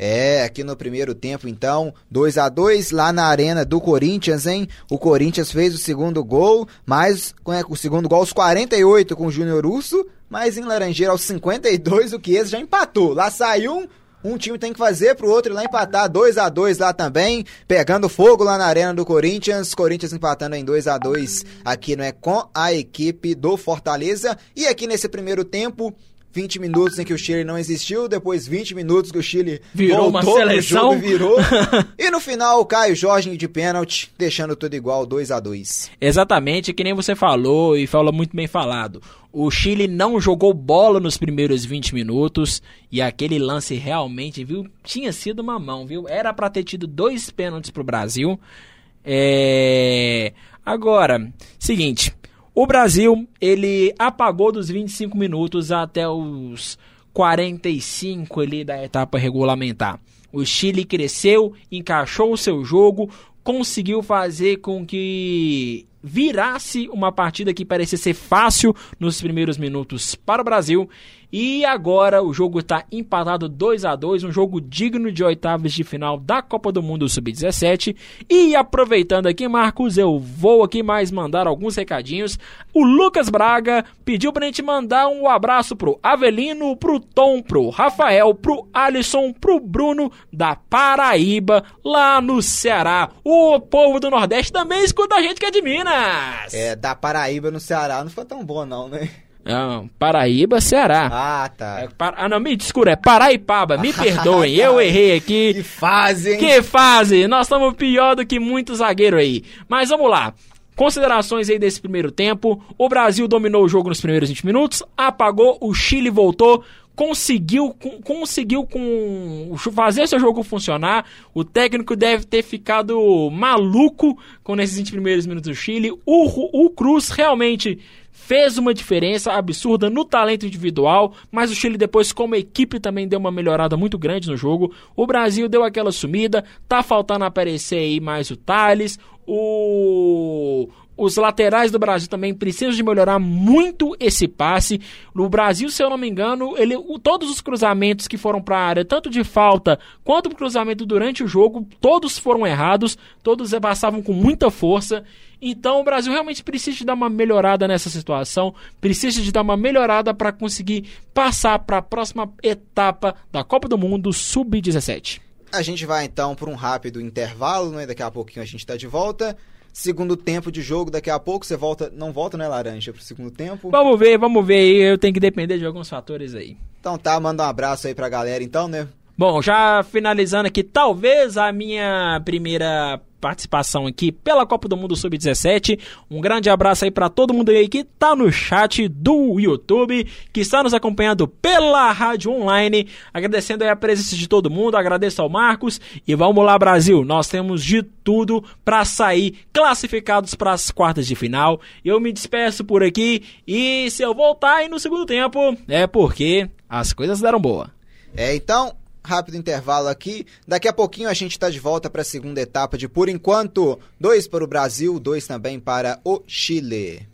É, aqui no primeiro tempo, então, 2 a 2 lá na arena do Corinthians, hein? O Corinthians fez o segundo gol, mas é, o segundo gol aos 48 com o Júnior Urso, mas em Laranjeira aos 52 o Chiesa já empatou. Lá saiu um, um time tem que fazer pro outro lá empatar 2 a 2 lá também, pegando fogo lá na arena do Corinthians, Corinthians empatando em 2 a 2 aqui não é com a equipe do Fortaleza e aqui nesse primeiro tempo 20 minutos em que o Chile não existiu, depois 20 minutos que o Chile virou uma seleção. Jogo, virou. [LAUGHS] e no final, o Caio Jorge de pênalti, deixando tudo igual, 2 a 2 Exatamente, que nem você falou e falou muito bem falado. O Chile não jogou bola nos primeiros 20 minutos e aquele lance realmente, viu, tinha sido uma mão, viu? Era para ter tido dois pênaltis pro Brasil. É... Agora, seguinte, o Brasil, ele apagou dos 25 minutos até os 45 ali da etapa regulamentar. O Chile cresceu, encaixou o seu jogo, conseguiu fazer com que virasse uma partida que parecia ser fácil nos primeiros minutos para o Brasil e agora o jogo está empatado 2 a 2 um jogo digno de oitavas de final da Copa do Mundo Sub-17. E aproveitando aqui, Marcos, eu vou aqui mais mandar alguns recadinhos. O Lucas Braga pediu pra gente mandar um abraço pro Avelino, pro Tom, pro Rafael, pro Alisson, pro Bruno da Paraíba, lá no Ceará. O povo do Nordeste também escuta a gente que é de Minas. É, da Paraíba no Ceará não foi tão bom não, né? Não, Paraíba, Ceará. Ah, tá. É, par... Ah, não, me desculpa, é Paraipaba, me [LAUGHS] perdoem, eu errei aqui. Que fase, hein? Que fase! Nós estamos pior do que muito zagueiro aí. Mas vamos lá. Considerações aí desse primeiro tempo. O Brasil dominou o jogo nos primeiros 20 minutos, apagou, o Chile voltou, conseguiu, conseguiu com fazer seu jogo funcionar. O técnico deve ter ficado maluco com esses 20 primeiros minutos do Chile. O, o Cruz realmente fez uma diferença absurda no talento individual, mas o Chile depois como equipe também deu uma melhorada muito grande no jogo. O Brasil deu aquela sumida, tá faltando aparecer aí mais o Thales, o os laterais do Brasil também precisam de melhorar muito esse passe. No Brasil, se eu não me engano, ele, todos os cruzamentos que foram para a área, tanto de falta quanto cruzamento durante o jogo, todos foram errados, todos passavam com muita força. Então o Brasil realmente precisa de dar uma melhorada nessa situação, precisa de dar uma melhorada para conseguir passar para a próxima etapa da Copa do Mundo Sub-17. A gente vai então para um rápido intervalo, né? Daqui a pouquinho a gente está de volta. Segundo tempo de jogo, daqui a pouco você volta, não volta, né, Laranja, pro segundo tempo? Vamos ver, vamos ver aí, eu tenho que depender de alguns fatores aí. Então tá, manda um abraço aí pra galera então, né? Bom, já finalizando aqui, talvez a minha primeira participação aqui pela Copa do Mundo Sub-17. Um grande abraço aí para todo mundo aí que tá no chat do YouTube, que está nos acompanhando pela rádio online. Agradecendo aí a presença de todo mundo, agradeço ao Marcos e vamos lá Brasil. Nós temos de tudo para sair classificados para as quartas de final. Eu me despeço por aqui e se eu voltar aí no segundo tempo é porque as coisas deram boa. É, então, rápido intervalo aqui. Daqui a pouquinho a gente está de volta para a segunda etapa de por enquanto, dois para o Brasil, dois também para o Chile.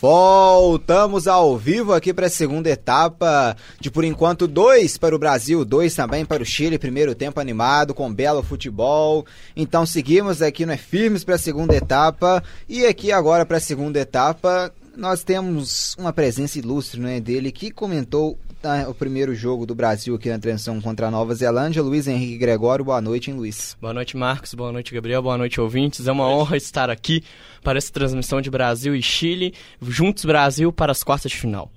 Voltamos ao vivo aqui para a segunda etapa de por enquanto dois para o Brasil, dois também para o Chile. Primeiro tempo animado com belo futebol. Então seguimos aqui no é firmes para a segunda etapa e aqui agora para a segunda etapa nós temos uma presença ilustre né, dele que comentou ah, o primeiro jogo do Brasil aqui na transição contra a Nova Zelândia. Luiz Henrique Gregório, boa noite, hein, Luiz? Boa noite, Marcos. Boa noite, Gabriel. Boa noite, ouvintes. É uma honra estar aqui para essa transmissão de Brasil e Chile, juntos Brasil para as quartas de final.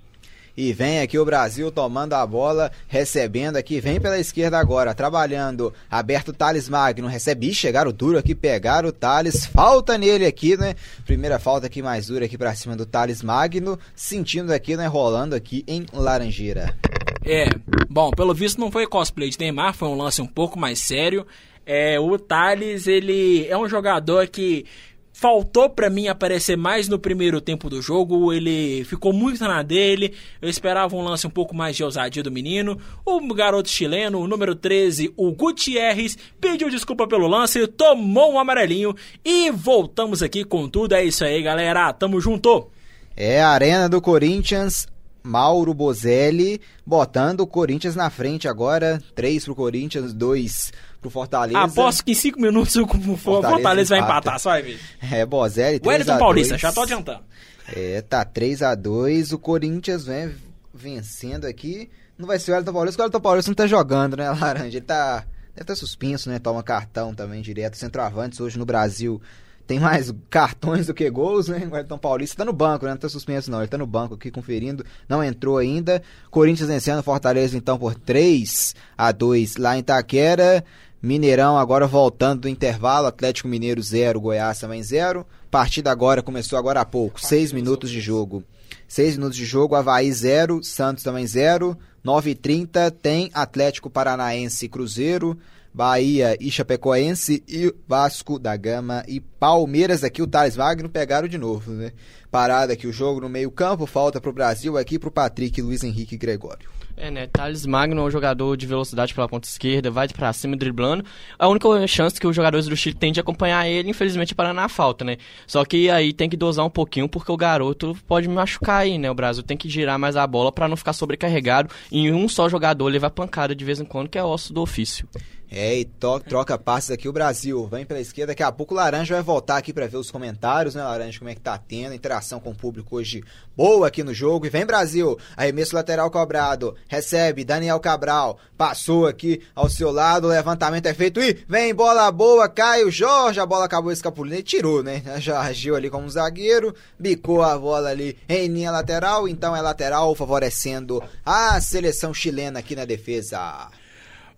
E vem aqui o Brasil tomando a bola, recebendo aqui, vem pela esquerda agora, trabalhando, aberto Thales Magno, recebe, Ih, chegaram duro aqui, pegaram o Thales, falta nele aqui, né? Primeira falta aqui mais dura aqui pra cima do Thales Magno, sentindo aqui, né, rolando aqui em Laranjeira. É, bom, pelo visto não foi cosplay de Neymar, foi um lance um pouco mais sério. É, o Thales, ele é um jogador que faltou para mim aparecer mais no primeiro tempo do jogo, ele ficou muito na dele. Eu esperava um lance um pouco mais de ousadia do menino. O garoto chileno, o número 13, o Gutierrez, pediu desculpa pelo lance, tomou um amarelinho e voltamos aqui com tudo. É isso aí, galera. Tamo junto. É a Arena do Corinthians, Mauro Bozelli botando o Corinthians na frente agora. 3 pro Corinthians, 2 pro Fortaleza. Aposto que em 5 minutos o Fortaleza, Fortaleza vai empatar, só vai ver. É, Bozelli, 3 O Wellington Paulista, já tô adiantando. É, tá 3 a 2 O Corinthians vem vencendo aqui. Não vai ser o Wellington Paulista, o Wellington Paulista não tá jogando, né, [LAUGHS] Laranja? Ele tá. Deve estar suspenso, né? Toma cartão também direto. Centroavantes hoje no Brasil tem mais cartões do que gols, né? O Wellington Paulista tá no banco, né? Não tá suspenso não, ele tá no banco aqui conferindo, não entrou ainda. Corinthians vencendo Fortaleza então por 3 a 2 lá em Itaquera. Mineirão agora voltando do intervalo, Atlético Mineiro 0, Goiás também 0. Partida agora começou agora há pouco, 6 minutos de jogo. 6 minutos de jogo, Havaí 0, Santos também 0. 9h30 tem Atlético Paranaense Cruzeiro. Bahia e Chapecoense e Vasco da Gama e Palmeiras aqui, o Thales Magno pegaram de novo, né? Parado aqui o jogo no meio campo, falta pro Brasil aqui pro Patrick, Luiz Henrique e Gregório. É, né? Thales Magno é um jogador de velocidade pela ponta esquerda, vai pra cima driblando. A única chance que os jogadores do Chile têm de acompanhar ele, infelizmente, é para na falta, né? Só que aí tem que dosar um pouquinho, porque o garoto pode machucar aí, né? O Brasil tem que girar mais a bola para não ficar sobrecarregado e um só jogador levar pancada de vez em quando, que é osso do ofício. É, e to troca passes aqui o Brasil. Vem pela esquerda, daqui a pouco o Laranja vai voltar aqui para ver os comentários, né, Laranja? Como é que tá tendo, interação com o público hoje boa aqui no jogo. E vem Brasil, arremesso lateral cobrado, recebe Daniel Cabral, passou aqui ao seu lado, o levantamento é feito e vem bola boa, cai o Jorge, a bola acabou escapulindo e tirou, né? [LAUGHS] Já agiu ali como zagueiro, bicou a bola ali em linha lateral, então é lateral favorecendo a seleção chilena aqui na defesa.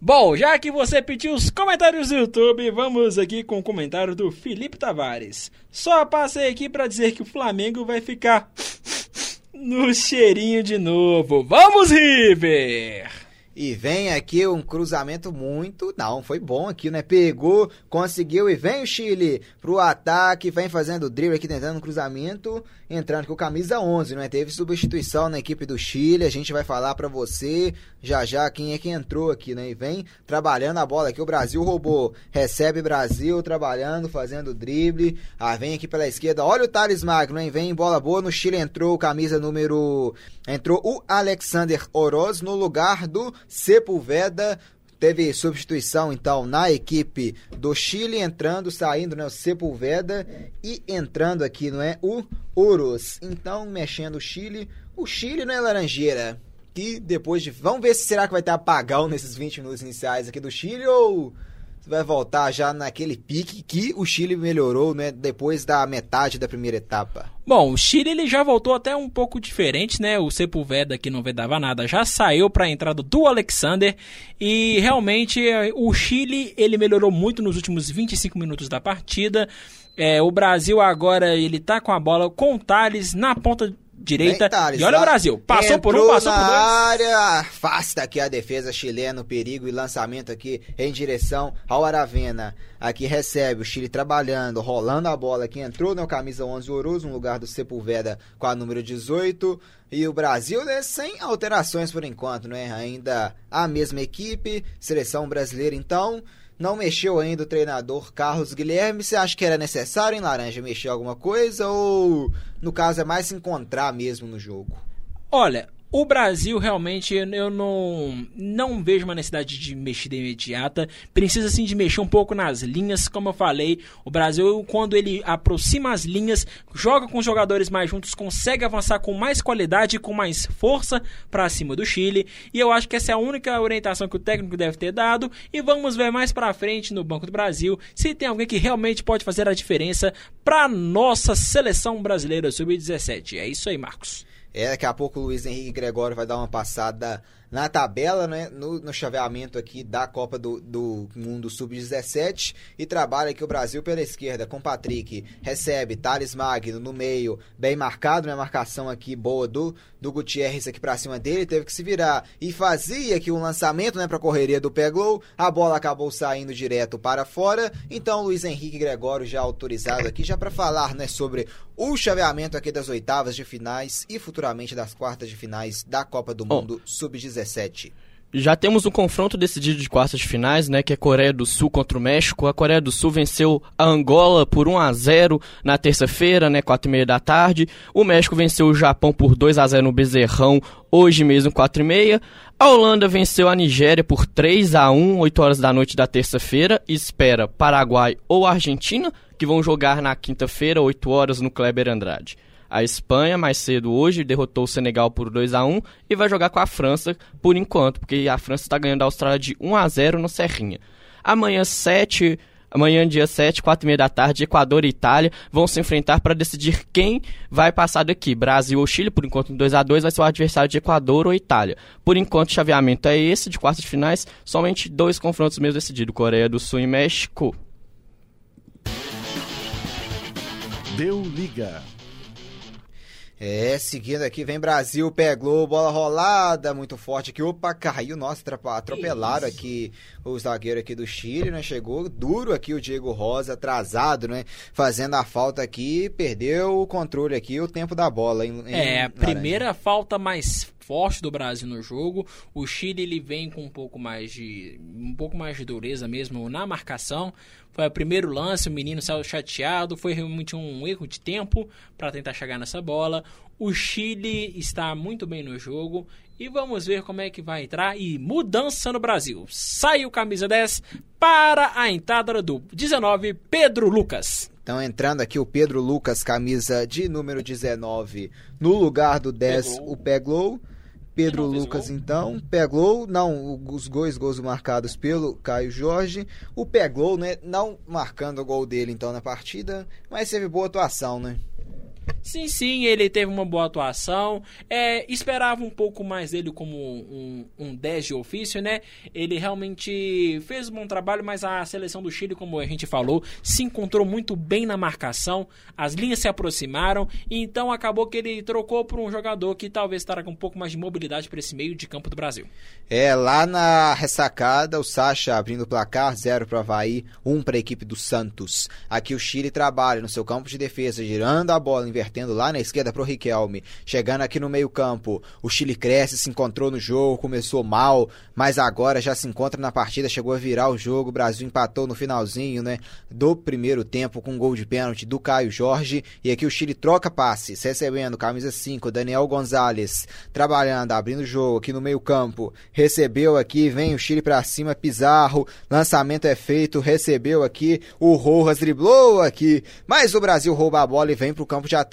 Bom, já que você pediu os comentários do YouTube, vamos aqui com o comentário do Felipe Tavares. Só passei aqui para dizer que o Flamengo vai ficar [SNIFFS] no cheirinho de novo. Vamos, River! E vem aqui um cruzamento muito. Não, foi bom aqui, né? Pegou, conseguiu e vem o Chile pro ataque. Vem fazendo o drible aqui, tentando um cruzamento. Entrando com camisa 11, não é? Teve substituição na equipe do Chile. A gente vai falar para você já já quem é que entrou aqui, né? E vem trabalhando a bola aqui. O Brasil roubou. Recebe Brasil trabalhando, fazendo drible. Ah, vem aqui pela esquerda. Olha o Thales Magno, hein? Vem bola boa. No Chile entrou camisa número. Entrou o Alexander Oroz no lugar do Sepulveda teve substituição então na equipe do Chile entrando, saindo, né, o Sepulveda e entrando aqui, não é, o Urus. Então, mexendo o Chile, o Chile não é laranjeira. Que depois de vamos ver se será que vai ter apagão nesses 20 minutos iniciais aqui do Chile ou vai voltar já naquele pique que o Chile melhorou, né, depois da metade da primeira etapa. Bom, o Chile ele já voltou até um pouco diferente, né? O Sepulveda que não vedava nada já saiu para a entrada do Alexander e realmente o Chile ele melhorou muito nos últimos 25 minutos da partida. É, o Brasil agora ele tá com a bola com o Thales na ponta direita. Thales, e olha o. Brasil, passou por um, passou na por dois. área, afasta aqui a defesa chilena, o perigo e lançamento aqui em direção ao Aravena. Aqui recebe o Chile trabalhando, rolando a bola aqui, entrou no camisa 11 Oroso, no lugar do Sepulveda com a número 18. E o Brasil né, sem alterações por enquanto, né? Ainda a mesma equipe, seleção brasileira então. Não mexeu ainda o treinador Carlos Guilherme. Você acha que era necessário em Laranja mexer alguma coisa? Ou, no caso, é mais se encontrar mesmo no jogo? Olha, O Brasil realmente eu não, não vejo uma necessidade de mexida imediata. Precisa sim de mexer um pouco nas linhas. Como eu falei, o Brasil, quando ele aproxima as linhas, joga com os jogadores mais juntos, consegue avançar com mais qualidade e com mais força para cima do Chile. E eu acho que essa é a única orientação que o técnico deve ter dado. E vamos ver mais para frente no Banco do Brasil se tem alguém que realmente pode fazer a diferença para nossa seleção brasileira sub-17. É isso aí, Marcos. É, daqui a pouco o Luiz Henrique Gregório vai dar uma passada na tabela, né, no, no chaveamento aqui da Copa do, do Mundo Sub-17 e trabalha aqui o Brasil pela esquerda com Patrick, recebe Thales Magno no meio, bem marcado, né, marcação aqui boa do, do Gutierrez aqui pra cima dele, teve que se virar e fazia aqui um lançamento, né, pra correria do Peglow, a bola acabou saindo direto para fora, então Luiz Henrique Gregório já autorizado aqui, já para falar, né, sobre o chaveamento aqui das oitavas de finais e futuramente das quartas de finais da Copa do Mundo oh. Sub-17. Já temos um confronto decidido de quartas de finais, né, que é Coreia do Sul contra o México. A Coreia do Sul venceu a Angola por 1 a 0 na terça-feira, né, 4 e meia da tarde. O México venceu o Japão por 2 a 0 no Bezerrão, hoje mesmo 4 e meia. A Holanda venceu a Nigéria por 3 a 1 8 horas da noite da terça-feira. Espera Paraguai ou Argentina, que vão jogar na quinta-feira, 8 horas, no Kleber Andrade. A Espanha, mais cedo hoje, derrotou o Senegal por 2 a 1 e vai jogar com a França por enquanto, porque a França está ganhando a Austrália de 1 a 0 no Serrinha. Amanhã, 7 Amanhã, dia 7, 4 e meia da tarde, Equador e Itália vão se enfrentar para decidir quem vai passar daqui. Brasil ou Chile, por enquanto, em 2 a 2 vai ser o adversário de Equador ou Itália. Por enquanto, o chaveamento é esse, de quartas de finais, somente dois confrontos mesmo decididos, Coreia do Sul e México. Deu liga. É, seguindo aqui, vem Brasil, pegou, bola rolada, muito forte aqui. Opa, caiu, nossa, atropelaram aqui o zagueiro aqui do Chile, né? Chegou duro aqui o Diego Rosa, atrasado, né? Fazendo a falta aqui, perdeu o controle aqui, o tempo da bola. Em, é, a primeira falta mais forte do Brasil no jogo. O Chile ele vem com um pouco mais de um pouco mais de dureza mesmo na marcação. Foi o primeiro lance, o menino saiu chateado, foi realmente um erro de tempo para tentar chegar nessa bola. O Chile está muito bem no jogo e vamos ver como é que vai entrar. E mudança no Brasil. Sai o camisa 10 para a entrada do 19, Pedro Lucas. Então entrando aqui o Pedro Lucas, camisa de número 19, no lugar do 10, Pegou. o Peglow. Pedro Lucas, então, pegou, não, os gols, gols marcados pelo Caio Jorge. O pegou, né? Não marcando o gol dele, então, na partida, mas teve boa atuação, né? Sim, sim, ele teve uma boa atuação. É, esperava um pouco mais dele como um, um 10 de ofício, né? Ele realmente fez um bom trabalho, mas a seleção do Chile, como a gente falou, se encontrou muito bem na marcação. As linhas se aproximaram, então acabou que ele trocou por um jogador que talvez estará com um pouco mais de mobilidade para esse meio de campo do Brasil. É, lá na ressacada, o Sacha abrindo o placar, 0 para o Havaí, 1 um para a equipe do Santos. Aqui o Chile trabalha no seu campo de defesa, girando a bola, invertendo lá na esquerda pro Riquelme. Chegando aqui no meio-campo, o Chile cresce, se encontrou no jogo, começou mal, mas agora já se encontra na partida, chegou a virar o jogo. O Brasil empatou no finalzinho, né, do primeiro tempo com um gol de pênalti do Caio Jorge. E aqui o Chile troca passes, recebendo camisa 5, Daniel Gonzalez, trabalhando, abrindo o jogo aqui no meio-campo. Recebeu aqui, vem o Chile para cima, Pizarro, lançamento é feito, recebeu aqui, o Rojas driblou aqui, mas o Brasil rouba a bola e vem pro campo de ataque.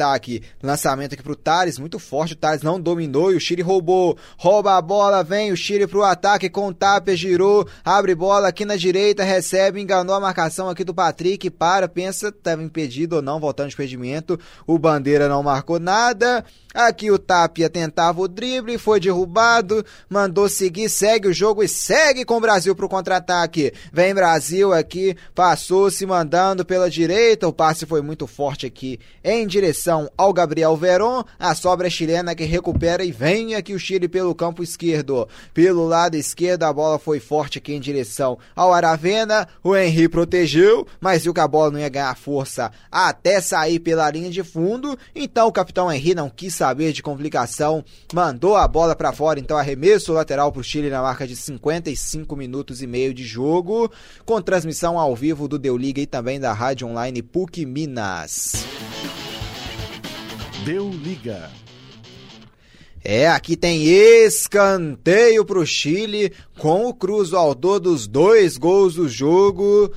Lançamento aqui pro Thales, muito forte. O Thales não dominou e o Chile roubou. Rouba a bola, vem o Chile pro ataque com o Tapia, girou, abre bola aqui na direita, recebe, enganou a marcação aqui do Patrick, para, pensa, estava impedido ou não, voltando de impedimento. O Bandeira não marcou nada. Aqui o Tapia tentava o drible, foi derrubado, mandou seguir, segue o jogo e segue com o Brasil pro contra-ataque. Vem Brasil aqui, passou se mandando pela direita, o passe foi muito forte aqui em direção ao Gabriel Veron, a sobra chilena que recupera e vem aqui o Chile pelo campo esquerdo. Pelo lado esquerdo a bola foi forte aqui em direção ao Aravena, o Henry protegeu, mas viu que a bola não ia ganhar força até sair pela linha de fundo, então o capitão Henry não quis saber de complicação, mandou a bola para fora, então arremesso lateral para o Chile na marca de 55 minutos e meio de jogo, com transmissão ao vivo do Deu Liga e também da rádio online PUC Minas. Deu Liga. É, aqui tem escanteio pro Chile com o Cruz, o autor dos dois gols do jogo.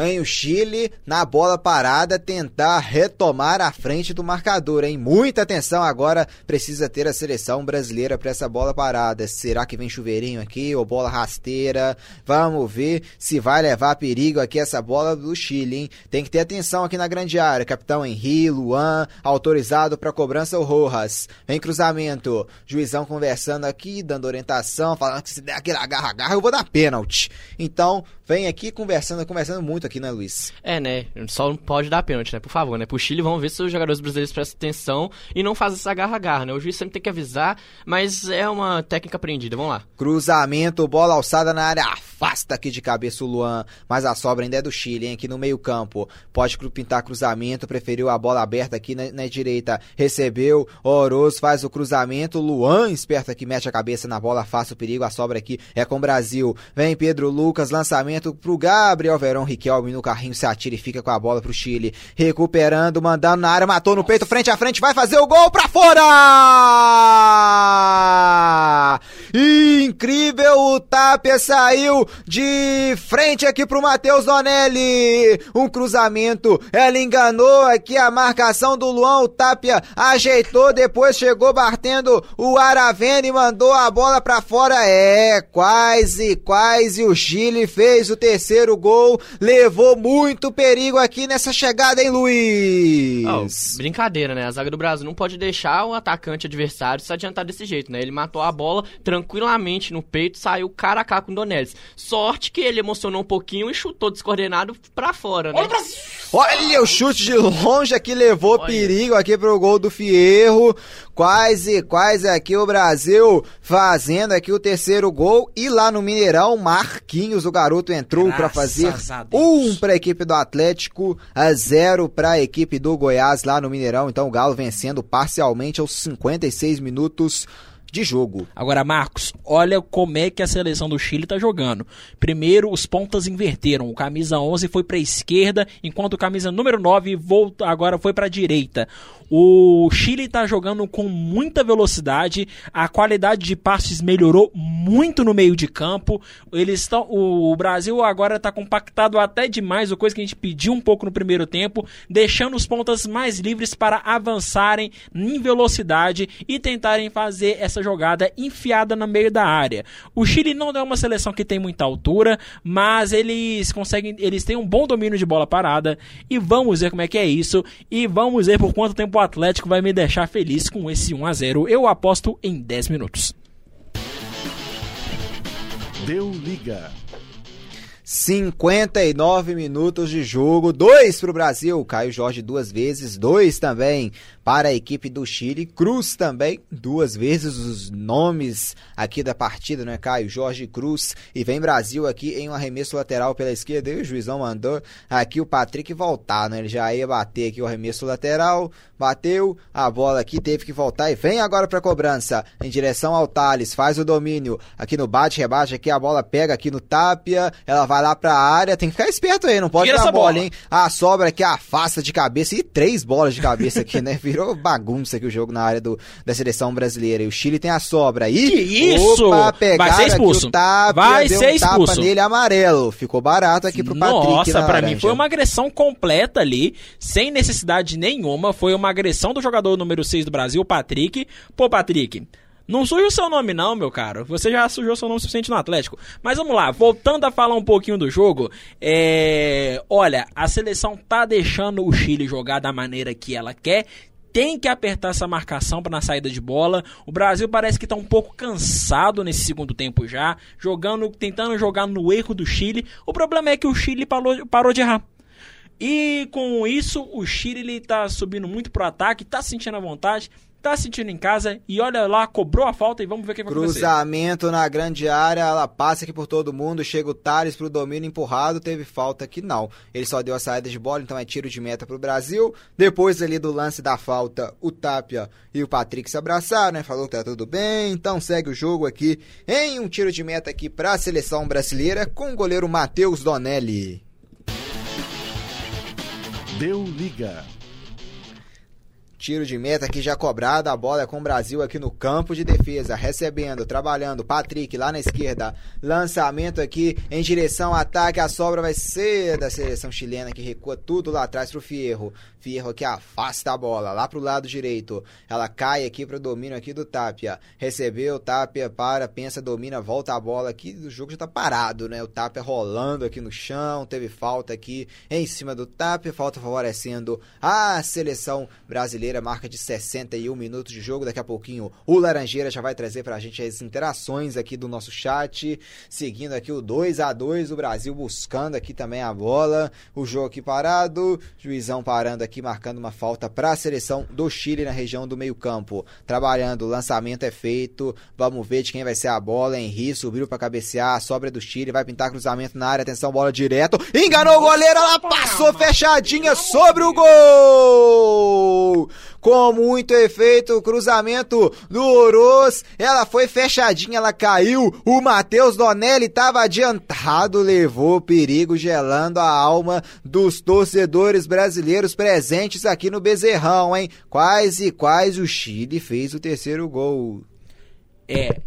Em o Chile, na bola parada, tentar retomar a frente do marcador, hein? Muita atenção agora, precisa ter a seleção brasileira para essa bola parada. Será que vem chuveirinho aqui ou bola rasteira? Vamos ver se vai levar perigo aqui essa bola do Chile, hein? Tem que ter atenção aqui na grande área. Capitão Henri, Luan, autorizado para cobrança o Rojas. Vem cruzamento. Juizão conversando aqui, dando orientação, falando que se der aquele agarra-agarra eu vou dar pênalti. Então, vem aqui conversando, conversando muito aqui, né, Luiz? É, né? Só não pode dar pênalti, né? Por favor, né? Pro Chile, vamos ver se os jogadores brasileiros prestam atenção e não fazem essa garra-garra, né? O juiz sempre tem que avisar, mas é uma técnica aprendida. Vamos lá. Cruzamento, bola alçada na área, afasta aqui de cabeça o Luan, mas a sobra ainda é do Chile, hein? Aqui no meio-campo. Pode pintar cruzamento, preferiu a bola aberta aqui na, na direita. Recebeu, Oroz faz o cruzamento, Luan esperto aqui, mete a cabeça na bola, afasta o perigo. A sobra aqui é com o Brasil. Vem Pedro Lucas, lançamento pro Gabriel Verão Riquelme no carrinho, se atira e fica com a bola pro Chile. Recuperando, mandando na área, matou no peito, frente a frente, vai fazer o gol pra fora! Incrível, o Tapia saiu de frente aqui pro Matheus Donelli. Um cruzamento, ela enganou aqui a marcação do Luan, o Tapia ajeitou, depois chegou batendo o Aravena e mandou a bola pra fora. É, quase, quase o Chile fez o terceiro gol, levou muito perigo aqui nessa chegada, hein, Luiz? Oh, brincadeira, né? A zaga do Brasil não pode deixar o atacante adversário se adiantar desse jeito, né? Ele matou a bola tranquilamente no peito, saiu cara a cara com o Donelis. Sorte que ele emocionou um pouquinho e chutou descoordenado pra fora, né? Olha o chute de longe aqui, levou Olha. perigo aqui pro gol do Fierro. Quase, quase aqui o Brasil fazendo aqui o terceiro gol. E lá no Mineirão, Marquinhos, o garoto entrou para fazer um para a equipe do Atlético, a zero para a equipe do Goiás lá no Mineirão. Então o Galo vencendo parcialmente aos 56 minutos de jogo. Agora, Marcos, olha como é que a seleção do Chile está jogando. Primeiro, os pontas inverteram. O camisa 11 foi para a esquerda, enquanto o camisa número 9 volta, agora foi para a direita. O Chile está jogando com muita velocidade, a qualidade de passes melhorou muito no meio de campo. Eles estão, o, Brasil agora está compactado até demais, o coisa que a gente pediu um pouco no primeiro tempo, deixando os pontas mais livres para avançarem em velocidade e tentarem fazer essa jogada enfiada no meio da área. O Chile não é uma seleção que tem muita altura, mas eles conseguem, eles têm um bom domínio de bola parada e vamos ver como é que é isso e vamos ver por quanto tempo o Atlético vai me deixar feliz com esse 1 a 0. Eu aposto em 10 minutos. Deu liga. 59 minutos de jogo, dois para o Brasil, Caio Jorge duas vezes, dois também para a equipe do Chile, Cruz também, duas vezes os nomes aqui da partida, né, Caio Jorge Cruz, e vem Brasil aqui em um arremesso lateral pela esquerda, e o juizão mandou aqui o Patrick voltar, né, ele já ia bater aqui o arremesso lateral, bateu, a bola aqui teve que voltar e vem agora para cobrança, em direção ao Thales, faz o domínio, aqui no bate-rebate, aqui a bola pega aqui no Tapia, ela vai lá pra área, tem que ficar esperto aí, não pode Tira dar bola, bola, hein, a sobra aqui afasta de cabeça, e três bolas de cabeça aqui, né, virou [LAUGHS] bagunça aqui o jogo na área do, da seleção brasileira. E o Chile tem a sobra aí. Que isso? Opa, Vai ser expulso. Vai ser expulso. Tapa nele amarelo. Ficou barato aqui pro Nossa, Patrick. Nossa, pra mim foi uma agressão completa ali, sem necessidade nenhuma. Foi uma agressão do jogador número 6 do Brasil, Patrick. Pô, Patrick, não suja o seu nome, não, meu caro. Você já sujou seu nome suficiente no Atlético. Mas vamos lá, voltando a falar um pouquinho do jogo. É... Olha, a seleção tá deixando o Chile jogar da maneira que ela quer tem que apertar essa marcação para na saída de bola. O Brasil parece que está um pouco cansado nesse segundo tempo já, jogando, tentando jogar no erro do Chile. O problema é que o Chile parou, parou de errar. E com isso, o Chile está subindo muito pro ataque, está sentindo a vontade, tá sentindo em casa e olha lá, cobrou a falta e vamos ver o que vai acontecer. Cruzamento na grande área, ela passa aqui por todo mundo, chega o Thales pro domínio empurrado, teve falta aqui não. Ele só deu a saída de bola, então é tiro de meta pro Brasil. Depois ali do lance da falta, o Tapia e o Patrick se abraçaram, né? Falou que tá tudo bem, então segue o jogo aqui em um tiro de meta aqui para a seleção brasileira com o goleiro Matheus Donelli. Deu liga. Tiro de meta aqui já cobrado, a bola é com o Brasil aqui no campo de defesa, recebendo, trabalhando, Patrick lá na esquerda, lançamento aqui em direção ao ataque, a sobra vai ser da seleção chilena que recua tudo lá atrás pro Fierro. Fierro que afasta a bola lá pro lado direito, ela cai aqui pro domínio aqui do Tapia, recebeu, Tapia para, pensa, domina, volta a bola aqui, o jogo já tá parado, né? O Tapia rolando aqui no chão, teve falta aqui em cima do Tapia, falta favorecendo a seleção brasileira marca de 61 minutos de jogo. Daqui a pouquinho o Laranjeira já vai trazer pra gente as interações aqui do nosso chat. Seguindo aqui o 2 a 2 o Brasil buscando aqui também a bola. O jogo aqui parado, juizão parando aqui, marcando uma falta para a seleção do Chile na região do meio-campo. Trabalhando, o lançamento é feito. Vamos ver de quem vai ser a bola. Henri subiu para cabecear, a sobra do Chile, vai pintar cruzamento na área. Atenção, bola direto. Enganou o goleiro, ela passou fechadinha sobre o gol com muito efeito, cruzamento do Oroz, ela foi fechadinha, ela caiu, o Matheus Donelli estava adiantado, levou perigo gelando a alma dos torcedores brasileiros presentes aqui no Bezerrão, hein? Quais e o Chile fez o terceiro gol. É,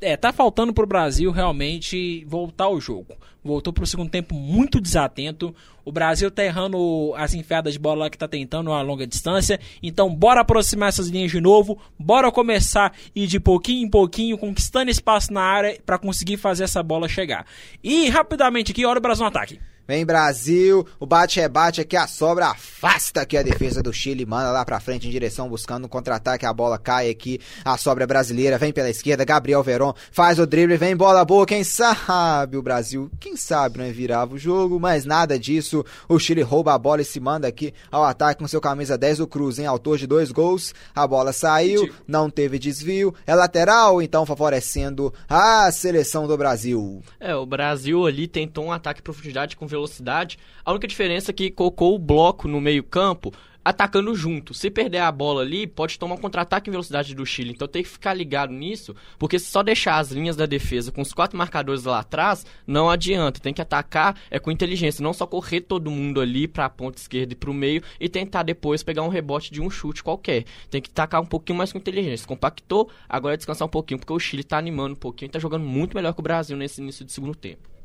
é, tá faltando pro Brasil realmente voltar ao jogo. Voltou pro segundo tempo muito desatento. O Brasil tá errando as enfiadas de bola que tá tentando a longa distância. Então, bora aproximar essas linhas de novo. Bora começar ir de pouquinho em pouquinho, conquistando espaço na área para conseguir fazer essa bola chegar. E rapidamente aqui, olha o Brasil no ataque. Vem Brasil, o bate-rebate aqui, a sobra afasta aqui a defesa do Chile, manda lá pra frente em direção, buscando um contra-ataque, a bola cai aqui, a sobra é brasileira, vem pela esquerda, Gabriel Veron faz o drible, vem bola boa, quem sabe o Brasil, quem sabe não é virava o jogo, mas nada disso, o Chile rouba a bola e se manda aqui ao ataque com seu camisa 10, o Cruz, em autor de dois gols, a bola saiu, não teve desvio, é lateral, então favorecendo a seleção do Brasil. É, o Brasil ali tentou um ataque em profundidade com velocidade. A única diferença é que colocou o bloco no meio-campo atacando junto. Se perder a bola ali, pode tomar um contra-ataque em velocidade do Chile. Então tem que ficar ligado nisso, porque se só deixar as linhas da defesa com os quatro marcadores lá atrás, não adianta. Tem que atacar é com inteligência, não só correr todo mundo ali para a ponta esquerda e para o meio e tentar depois pegar um rebote de um chute qualquer. Tem que atacar um pouquinho mais com inteligência. Compactou, agora é descansar um pouquinho, porque o Chile tá animando um pouquinho e tá jogando muito melhor que o Brasil nesse início de segundo tempo.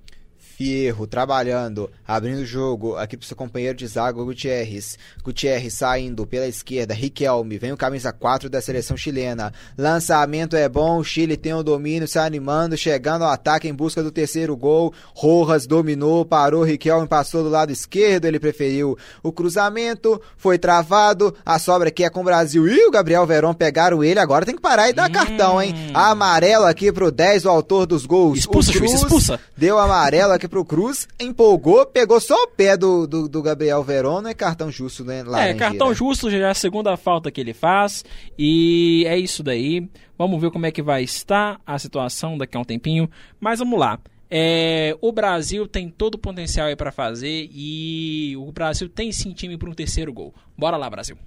Fierro trabalhando, abrindo o jogo aqui pro seu companheiro de zaga, Gutierrez. Gutierrez saindo pela esquerda, Riquelme, vem o camisa 4 da seleção chilena. Lançamento é bom, o Chile tem o domínio, se animando, chegando ao ataque em busca do terceiro gol. Rojas dominou, parou, Riquelme passou do lado esquerdo, ele preferiu o cruzamento, foi travado, a sobra aqui é com o Brasil. E o Gabriel Verón pegaram ele, agora tem que parar e dar hum. cartão, hein? Amarelo aqui pro 10, o autor dos gols. Expulsa, Cruz, expulsa. Deu amarelo aqui pro Cruz, empolgou, pegou só o pé do, do, do Gabriel Verón, é cartão justo, né? É, cartão justo, já é a segunda falta que ele faz, e é isso daí. Vamos ver como é que vai estar a situação daqui a um tempinho, mas vamos lá. É, o Brasil tem todo o potencial aí para fazer e o Brasil tem sim time para um terceiro gol. Bora lá, Brasil.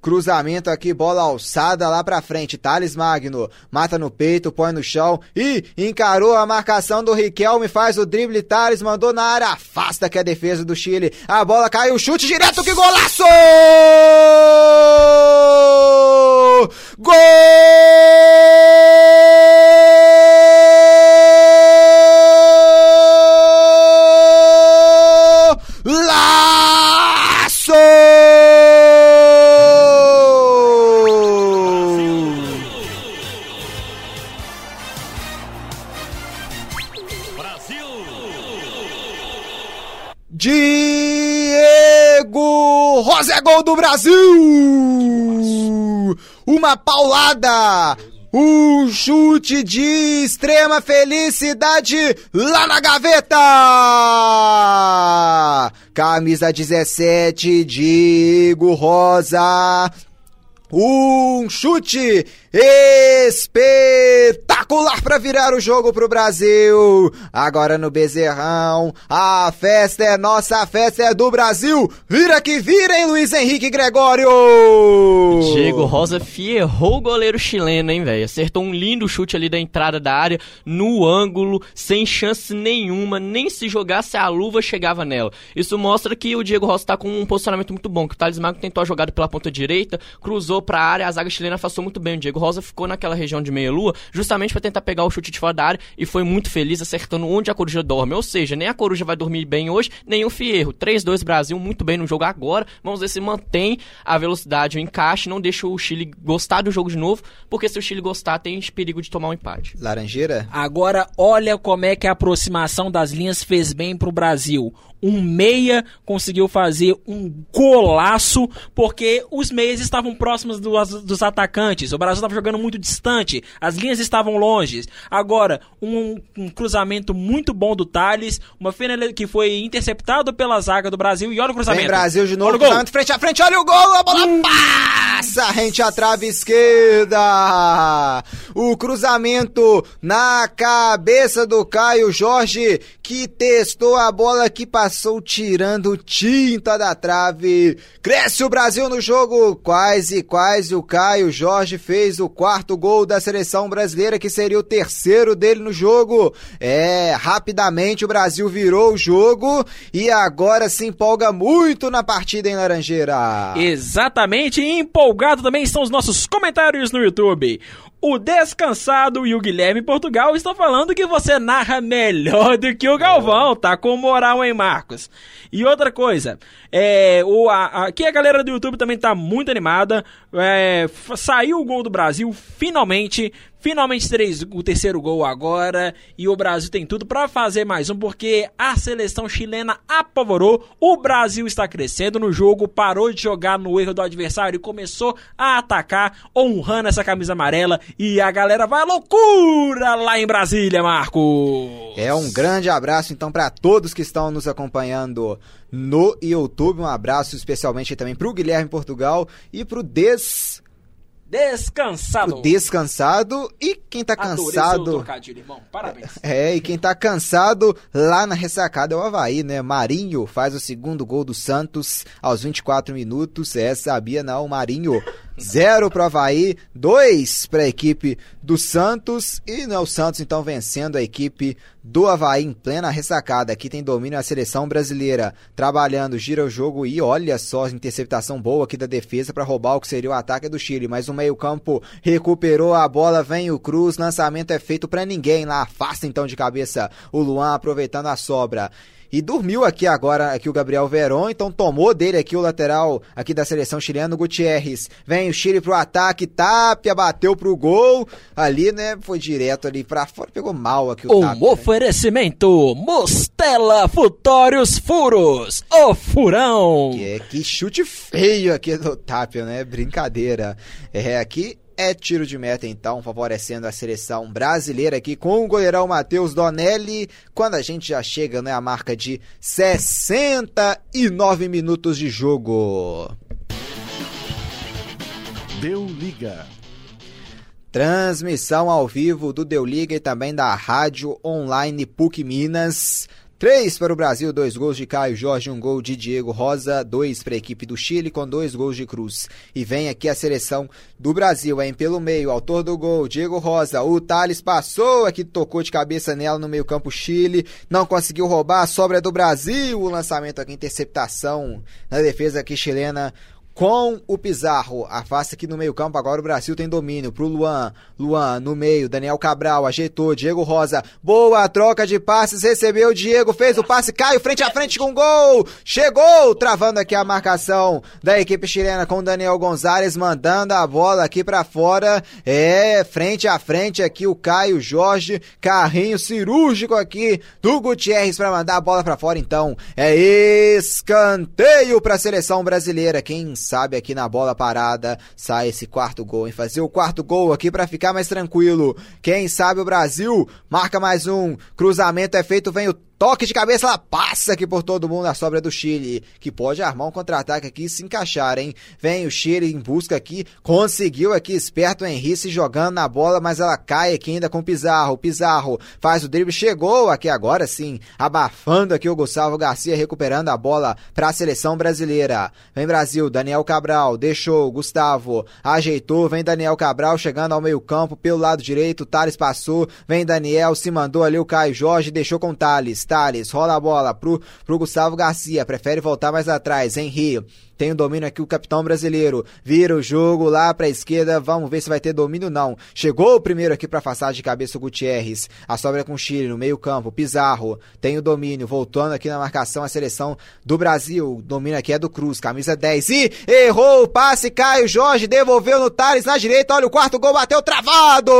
Cruzamento aqui, bola alçada lá pra frente. Thales Magno mata no peito, põe no chão e encarou a marcação do Riquelme. Faz o drible. Thales mandou na área, afasta que é a defesa do Chile. A bola caiu, chute direto, que golaço! Gol! Gol do Brasil! Uma paulada! Um chute de extrema felicidade lá na gaveta! Camisa 17, Diego Rosa. Um chute espetacular para virar o jogo pro Brasil. Agora no Bezerrão, a festa é nossa, a festa é do Brasil. Vira que vira, hein, Luiz Henrique Gregório. Diego Rosa ferrou o goleiro chileno, hein, velho. Acertou um lindo chute ali da entrada da área, no ângulo, sem chance nenhuma, nem se jogasse a luva chegava nela. Isso mostra que o Diego Rosa tá com um posicionamento muito bom, que o Thales Magno tentou a jogada pela ponta direita, cruzou para a área, a zaga chilena afastou muito bem. O Diego Rosa ficou naquela região de meia-lua, justamente para tentar pegar o chute de fora da área e foi muito feliz acertando onde a coruja dorme. Ou seja, nem a coruja vai dormir bem hoje, nem o Fierro. 3-2 Brasil, muito bem no jogo agora. Vamos ver se mantém a velocidade, o encaixe, não deixa o Chile gostar do jogo de novo, porque se o Chile gostar, tem perigo de tomar um empate. Laranjeira? Agora, olha como é que a aproximação das linhas fez bem pro Brasil um meia conseguiu fazer um golaço, porque os meias estavam próximos dos, dos atacantes. O Brasil estava jogando muito distante, as linhas estavam longe. Agora, um, um cruzamento muito bom do Thales, uma fina que foi interceptado pela zaga do Brasil. E olha o cruzamento. Vem Brasil de novo, cruzamento frente a frente, olha o gol, a bola passa rente à trave esquerda. O cruzamento na cabeça do Caio Jorge, que testou a bola que passou tirando tinta da trave. Cresce o Brasil no jogo, quase, quase o Caio Jorge fez o quarto gol da seleção brasileira, que seria o terceiro dele no jogo. É, rapidamente o Brasil virou o jogo e agora se empolga muito na partida em Laranjeira. Exatamente, empolgado também estão os nossos comentários no YouTube. O Descansado e o Guilherme Portugal estão falando que você narra melhor do que o Galvão, tá com moral, hein, Marcos? E outra coisa, é, o, a, aqui a galera do YouTube também tá muito animada. É, saiu o gol do Brasil, finalmente. Finalmente três, o terceiro gol agora e o Brasil tem tudo para fazer mais um porque a seleção chilena apavorou. O Brasil está crescendo no jogo, parou de jogar no erro do adversário e começou a atacar, honrando essa camisa amarela e a galera vai à loucura lá em Brasília, Marco. É um grande abraço então para todos que estão nos acompanhando no YouTube. Um abraço especialmente também pro Guilherme Portugal e pro Des Descansado. O descansado e quem tá cansado. irmão. Parabéns. É, e quem tá cansado lá na ressacada é o Havaí, né? Marinho faz o segundo gol do Santos aos 24 minutos. É, sabia não, Marinho. Zero pro Havaí, dois pra equipe do Santos. E não, o Santos então vencendo a equipe do Havaí em plena ressacada. Aqui tem domínio a seleção brasileira. Trabalhando, gira o jogo e olha só, interceptação boa aqui da defesa para roubar o que seria o ataque do Chile. Mas o meio-campo recuperou a bola, vem o Cruz, lançamento é feito para ninguém lá. Afasta então de cabeça o Luan aproveitando a sobra. E dormiu aqui agora aqui o Gabriel Veron, então tomou dele aqui o lateral aqui da seleção chilena, Gutierrez. Vem o Chile pro ataque, Tapia bateu pro gol. Ali, né, foi direto ali pra fora, pegou mal aqui o Um Tapia. né? oferecimento Mostela Futórios Furos, o furão. Que, é, que chute feio aqui do Tapia, né? Brincadeira. É, aqui é tiro de meta, então, favorecendo a seleção brasileira aqui com o goleirão Matheus Donelli, quando a gente já chega né, à marca de 69 minutos de jogo. Deu liga. Transmissão ao vivo do Deu Liga e também da Rádio Online PUC Minas. Três para o Brasil, dois gols de Caio Jorge, um gol de Diego Rosa, dois para a equipe do Chile com dois gols de Cruz. E vem aqui a seleção do Brasil, hein? Pelo meio, autor do gol, Diego Rosa. O Thales passou aqui, tocou de cabeça nela no meio campo Chile, não conseguiu roubar, a sobra é do Brasil. O lançamento aqui, interceptação na defesa aqui chilena com o Pizarro. Afasta aqui no meio-campo. Agora o Brasil tem domínio pro Luan. Luan no meio. Daniel Cabral ajeitou. Diego Rosa. Boa troca de passes. Recebeu. Diego fez o passe. Caio frente a frente com gol. Chegou. Travando aqui a marcação da equipe chilena com Daniel Gonzalez. Mandando a bola aqui para fora. É, frente a frente aqui o Caio Jorge. Carrinho cirúrgico aqui do Gutierrez para mandar a bola para fora. Então é escanteio para a seleção brasileira. Quem sabe aqui na bola parada sai esse quarto gol, em fazer o quarto gol aqui para ficar mais tranquilo. Quem sabe o Brasil marca mais um. Cruzamento é feito, vem o toque de cabeça, ela passa aqui por todo mundo na sobra do Chile, que pode armar um contra-ataque aqui e se encaixar, hein? Vem o Chile em busca aqui, conseguiu aqui, esperto o Henrique se jogando na bola, mas ela cai aqui ainda com o Pizarro. Pizarro faz o drible, chegou aqui agora sim, abafando aqui o Gustavo Garcia, recuperando a bola para a seleção brasileira. Vem Brasil, Daniel Cabral, deixou, Gustavo, ajeitou, vem Daniel Cabral chegando ao meio campo, pelo lado direito, Thales passou, vem Daniel, se mandou ali o Caio Jorge, deixou com Thales. Thales rola a bola pro, pro Gustavo Garcia, prefere voltar mais atrás. Henri tem o domínio aqui o capitão brasileiro. Vira o jogo lá pra esquerda. Vamos ver se vai ter domínio não. Chegou o primeiro aqui pra afastar de cabeça o Gutierrez. A sobra é com o Chile no meio campo. Pizarro tem o domínio. Voltando aqui na marcação a seleção do Brasil. O domínio aqui é do Cruz. Camisa 10. E errou o passe. Caio Jorge devolveu no Thales na direita. Olha o quarto gol. Bateu travado.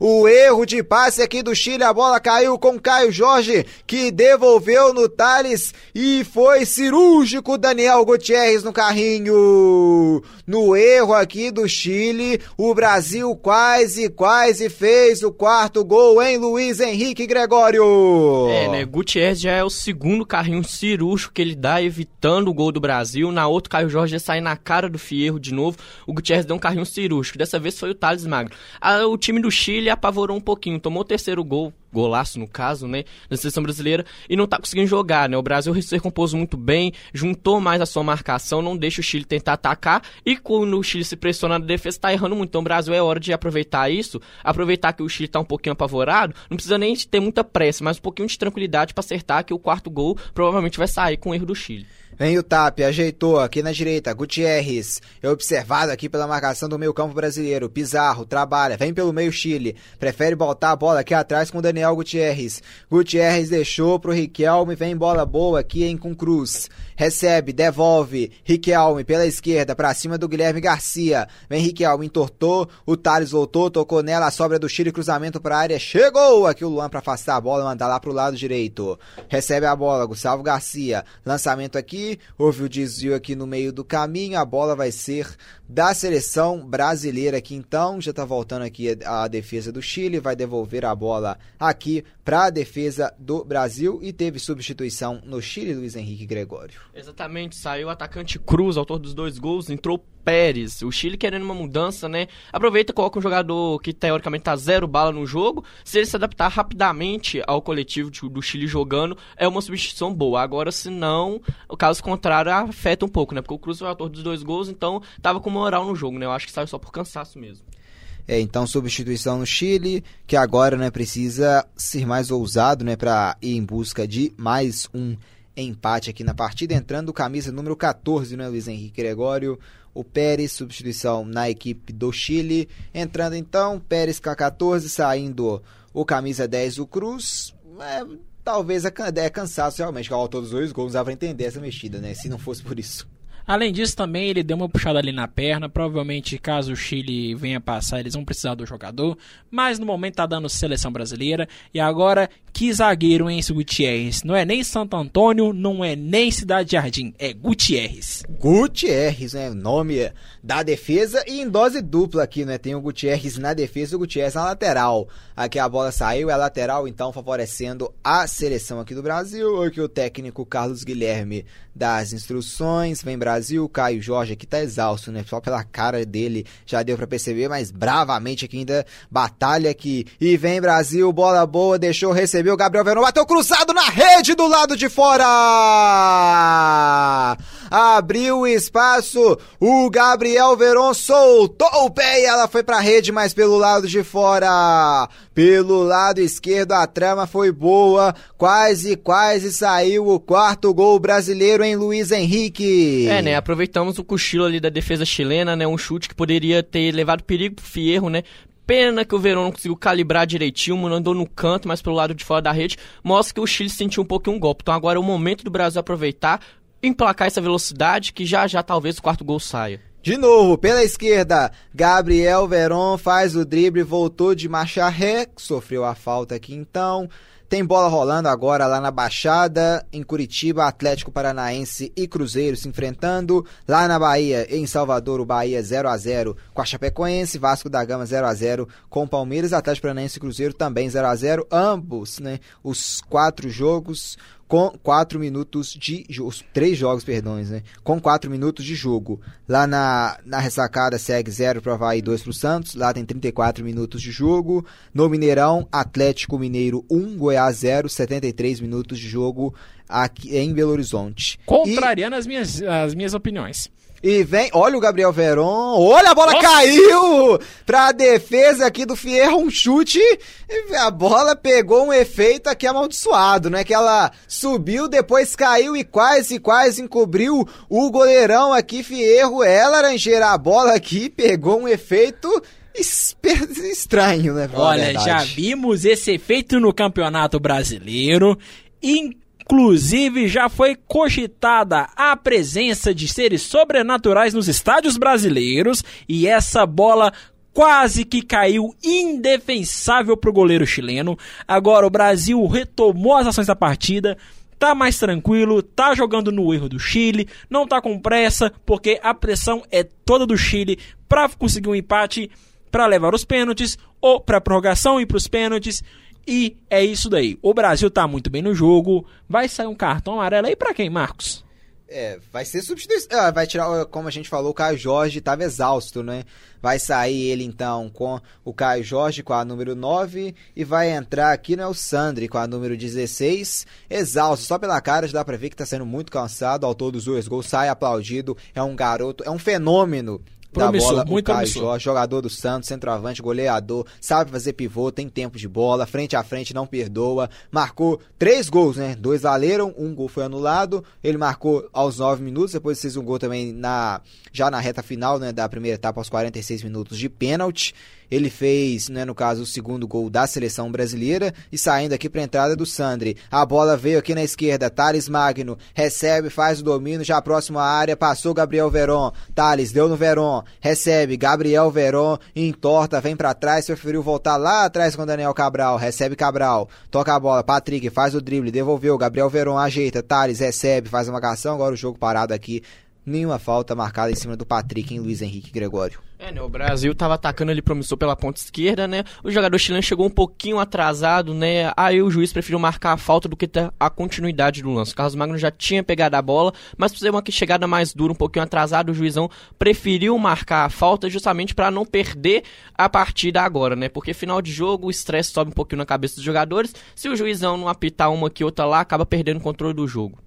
O erro de passe aqui do Chile. A bola caiu com Caio Jorge que devolveu no Thales e foi cirúrgico Daniel Gutierrez no carrinho. No erro aqui do Chile, o Brasil quase, quase fez o quarto gol em Luiz Henrique Gregório. É, né? Gutierrez já é o segundo carrinho cirúrgico que ele dá, evitando o gol do Brasil. Na outra, Caio Jorge sai na cara do Fierro de novo. O Gutierrez deu um carrinho cirúrgico. Dessa vez foi o Thales Magno. Ah, o time do Chile apavorou um pouquinho, tomou o terceiro gol golaço no caso, né, da seleção brasileira, e não tá conseguindo jogar, né? O Brasil se recompôs muito bem, juntou mais a sua marcação, não deixa o Chile tentar atacar, e quando o Chile se pressiona na defesa, tá errando muito. Então o Brasil é hora de aproveitar isso, aproveitar que o Chile tá um pouquinho apavorado, não precisa nem ter muita pressa, mas um pouquinho de tranquilidade para acertar que o quarto gol provavelmente vai sair com o erro do Chile. Vem o Tap, ajeitou aqui na direita. Gutierrez é observado aqui pela marcação do meio campo brasileiro. Pizarro trabalha, vem pelo meio Chile. Prefere botar a bola aqui atrás com o Daniel Gutierrez. Gutierrez deixou pro Riquelme, vem bola boa aqui em com Cruz. Recebe, devolve. Riquelme pela esquerda para cima do Guilherme Garcia. Vem Riquelme, entortou. O Thales voltou, tocou nela. A sobra do Chile, cruzamento para área. Chegou aqui o Luan para afastar a bola, mandar lá pro lado direito. Recebe a bola, Gustavo Garcia. Lançamento aqui houve o desvio aqui no meio do caminho, a bola vai ser da seleção brasileira aqui então, já está voltando aqui a, defesa do Chile, vai devolver a bola aqui para a defesa do Brasil e teve substituição no Chile, Luiz Henrique Gregório. Exatamente, saiu o atacante Cruz, autor dos dois gols, entrou Pérez. O Chile querendo uma mudança, né? Aproveita coloca um jogador que teoricamente tá zero bala no jogo. Se ele se adaptar rapidamente ao coletivo do Chile jogando, é uma substituição boa. Agora, se não, o caso contrário afeta um pouco, né? Porque o Cruz foi o autor dos dois gols, então tava com moral no jogo, né? Eu acho que saiu só por cansaço mesmo. É, então substituição no Chile, que agora né, precisa ser mais ousado né, para ir em busca de mais um empate aqui na partida, entrando camisa número 14, né, Luiz Henrique Gregório, o Pérez, substituição na equipe do Chile, entrando então, Pérez com a 14, saindo o camisa 10, o Cruz, é, talvez é, é cansaço realmente, que todos os dois gols, dava pra entender essa mexida, né, se não fosse por isso. Além disso, também ele deu uma puxada ali na perna. Provavelmente, caso o Chile venha passar, eles vão precisar do jogador. Mas no momento tá dando seleção brasileira. E agora, que zagueiro, hein, esse Gutierrez? Não é nem Santo Antônio, não é nem Cidade Jardim, é Gutierrez. Gutierrez, né? Nome da defesa e em dose dupla aqui, né? Tem o Gutierrez na defesa e o Gutierrez na lateral. Aqui a bola saiu, é lateral, então favorecendo a seleção aqui do Brasil. Aqui o técnico Carlos Guilherme das instruções. Vem Brasil, Caio Jorge aqui tá exausto, né? Só pela cara dele já deu para perceber, mas bravamente aqui ainda batalha aqui. E vem Brasil, bola boa, deixou receber o Gabriel Verão, bateu cruzado na rede do lado de fora! Abriu espaço, o Gabriel Veron soltou o pé e ela foi pra rede, mas pelo lado de fora. Pelo lado esquerdo a trama foi boa, quase, quase saiu o quarto gol brasileiro em Luiz Henrique. É, né? Aproveitamos o cochilo ali da defesa chilena, né? Um chute que poderia ter levado perigo pro Fierro, né? Pena que o Verão não conseguiu calibrar direitinho, mandou no canto, mas pelo lado de fora da rede, mostra que o Chile sentiu um pouquinho um golpe. Então agora é o momento do Brasil aproveitar, emplacar essa velocidade, que já já talvez o quarto gol saia. De novo, pela esquerda, Gabriel Veron faz o drible, voltou de marcha ré, sofreu a falta aqui então. Tem bola rolando agora lá na Baixada, em Curitiba, Atlético Paranaense e Cruzeiro se enfrentando. Lá na Bahia, em Salvador, o Bahia 0 a 0 com a Chapecoense, Vasco da Gama 0 a 0 com o Palmeiras, Atlético Paranaense e Cruzeiro também 0 a 0 ambos, né? Os quatro jogos com 4 minutos de os três jogos, perdões, né? Com 4 minutos de jogo. Lá na, na ressacada segue 0 para o Havaí 2 para o Santos. Lá tem 34 minutos de jogo. No Mineirão, Atlético Mineiro 1, Goiás 0, 73 minutos de jogo aqui em Belo Horizonte. Contrariando e... as, minhas, as minhas opiniões. E vem, olha o Gabriel Veron, olha a bola Nossa. caiu pra defesa aqui do Fierro, um chute, e a bola pegou um efeito aqui amaldiçoado, né? Que ela subiu, depois caiu e quase, quase encobriu o goleirão aqui, Fierro, é laranjeira, a bola aqui pegou um efeito estranho, né? Olha, já vimos esse efeito no Campeonato Brasileiro. Inclusive, já foi cogitada a presença de seres sobrenaturais nos estádios brasileiros e essa bola quase que caiu indefensável para o goleiro chileno. Agora o Brasil retomou as ações da partida, tá mais tranquilo, tá jogando no erro do Chile, não tá com pressa, porque a pressão é toda do Chile para conseguir um empate, para levar os pênaltis ou para prorrogação e para os pênaltis. E é isso daí. O Brasil tá muito bem no jogo. Vai sair um cartão amarelo aí para quem, Marcos? É, vai ser substituição. Ah, vai tirar, como a gente falou, o Caio Jorge estava exausto, né? Vai sair ele então com o Caio Jorge com a número 9 e vai entrar aqui né, o Sandri com a número 16. Exausto, só pela cara já dá pra ver que tá sendo muito cansado. Autor dos dois gols, sai aplaudido. É um garoto, é um fenômeno promissor, bola, muito Caio promissor. Jorge, jogador do Santos, centroavante, goleador, sabe fazer pivô, tem tempo de bola, frente a frente, não perdoa. Marcou três gols, né? Dois valeram, um gol foi anulado. Ele marcou aos nove minutos, depois fez um gol também na já na reta final, né, da primeira etapa aos 46 minutos de pênalti. Ele fez, né, no caso, o segundo gol da seleção brasileira e saindo aqui para a entrada do Sandri. A bola veio aqui na esquerda, Thales Magno recebe, faz o domínio, já próximo à área, passou Gabriel Veron. Thales deu no Veron, recebe Gabriel Veron, entorta, vem para trás, preferiu voltar lá atrás com Daniel Cabral, recebe Cabral, toca a bola, Patrick faz o drible, devolveu, Gabriel Veron ajeita, Thales recebe, faz a marcação, agora o jogo parado aqui nenhuma falta marcada em cima do Patrick em Luiz Henrique Gregório. É, né, o Brasil tava atacando ele promissor pela ponta esquerda, né? O jogador chileno chegou um pouquinho atrasado, né? Aí o juiz preferiu marcar a falta do que a continuidade do lance. O Carlos Magno já tinha pegado a bola, mas por uma chegada mais dura, um pouquinho atrasado, o juizão preferiu marcar a falta justamente para não perder a partida agora, né? Porque final de jogo o estresse sobe um pouquinho na cabeça dos jogadores. Se o juizão não apitar uma aqui outra lá, acaba perdendo o controle do jogo.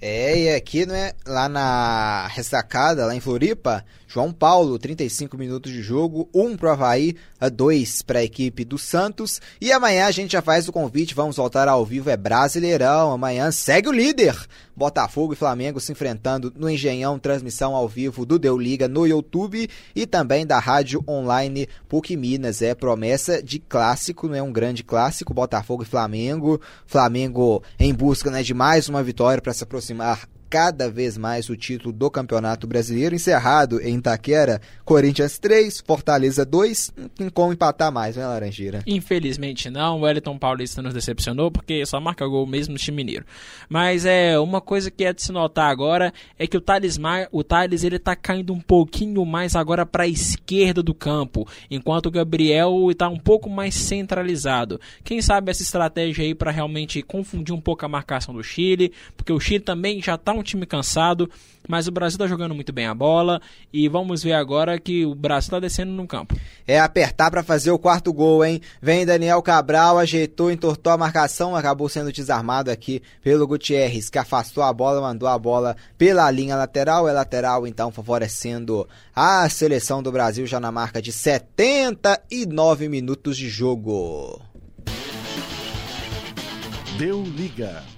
É, e aqui, né, lá na ressacada, lá em Floripa, João Paulo, 35 minutos de jogo, 1 um pro Havaí, 2 para a equipe do Santos. E amanhã a gente já faz o convite, vamos voltar ao vivo, é Brasileirão. Amanhã segue o líder. Botafogo e Flamengo se enfrentando no Engenhão, transmissão ao vivo do Deu Liga no YouTube e também da rádio online PUC Minas. É promessa de clássico, não é um grande clássico, Botafogo e Flamengo. Flamengo em busca né, de mais uma vitória para se aproximar cada vez mais o título do Campeonato Brasileiro, encerrado em Itaquera, Corinthians 3, Fortaleza 2, não tem como empatar mais, né, Laranjeira? Infelizmente não, o Wellington Paulista nos decepcionou, porque só marca gol mesmo no time mineiro. Mas é, uma coisa que é de se notar agora é que o Thales, o Thales ele tá caindo um pouquinho mais agora para a esquerda do campo, enquanto o Gabriel está um pouco mais centralizado. Quem sabe essa estratégia aí para realmente confundir um pouco a marcação do Chile, porque o Chile também já tá um time cansado, mas o Brasil está jogando muito bem a bola e vamos ver agora que o Brasil está descendo no campo. É apertar para fazer o quarto gol, hein? Vem Daniel Cabral, ajeitou, entortou a marcação, acabou sendo desarmado aqui pelo Gutierrez, que afastou a bola, mandou a bola pela linha lateral. É lateral, então, favorecendo a seleção do Brasil já na marca de 79 minutos de jogo. Deu liga.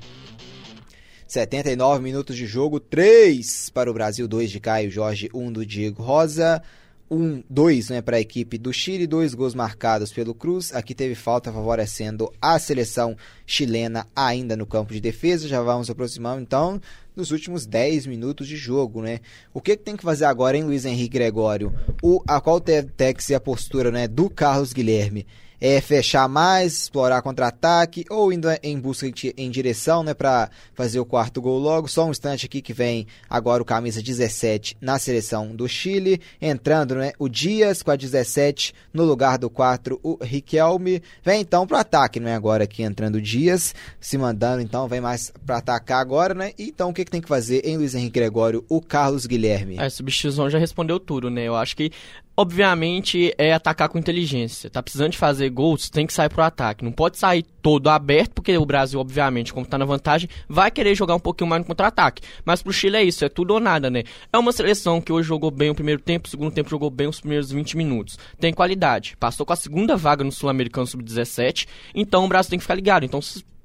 79 minutos de jogo, 3 para o Brasil, 2 de Caio Jorge, 1 do Diego Rosa. 1, 2 né, para a equipe do Chile, dois gols marcados pelo Cruz. Aqui teve falta favorecendo a seleção chilena ainda no campo de defesa. Já vamos aproximando então nos últimos 10 minutos de jogo, né? O que, que tem que fazer agora, hein, Luiz Henrique Gregório? O, a qual que ser a postura né, do Carlos Guilherme? É, fechar mais, explorar contra-ataque ou indo em busca em direção, né, para fazer o quarto gol logo. Só um instante aqui que vem agora o camisa 17 na seleção do Chile, entrando, né, o Dias com a 17 no lugar do 4, o Riquelme. Vem então pro ataque, né, agora aqui entrando o Dias, se mandando então, vem mais para atacar agora, né? Então o que que tem que fazer em Luiz Henrique Gregório, o Carlos Guilherme? A substituição já respondeu tudo, né? Eu acho que obviamente, é atacar com inteligência. Tá precisando de fazer gols, tem que sair pro ataque. Não pode sair todo aberto, porque o Brasil, obviamente, como tá na vantagem, vai querer jogar um pouquinho mais no contra-ataque. Mas pro Chile é isso, é tudo ou nada, né? É uma seleção que hoje jogou bem o primeiro tempo, o segundo tempo jogou bem os primeiros 20 minutos. Tem qualidade. Passou com a segunda vaga no Sul-Americano Sub-17, então o Brasil tem que ficar ligado. Então,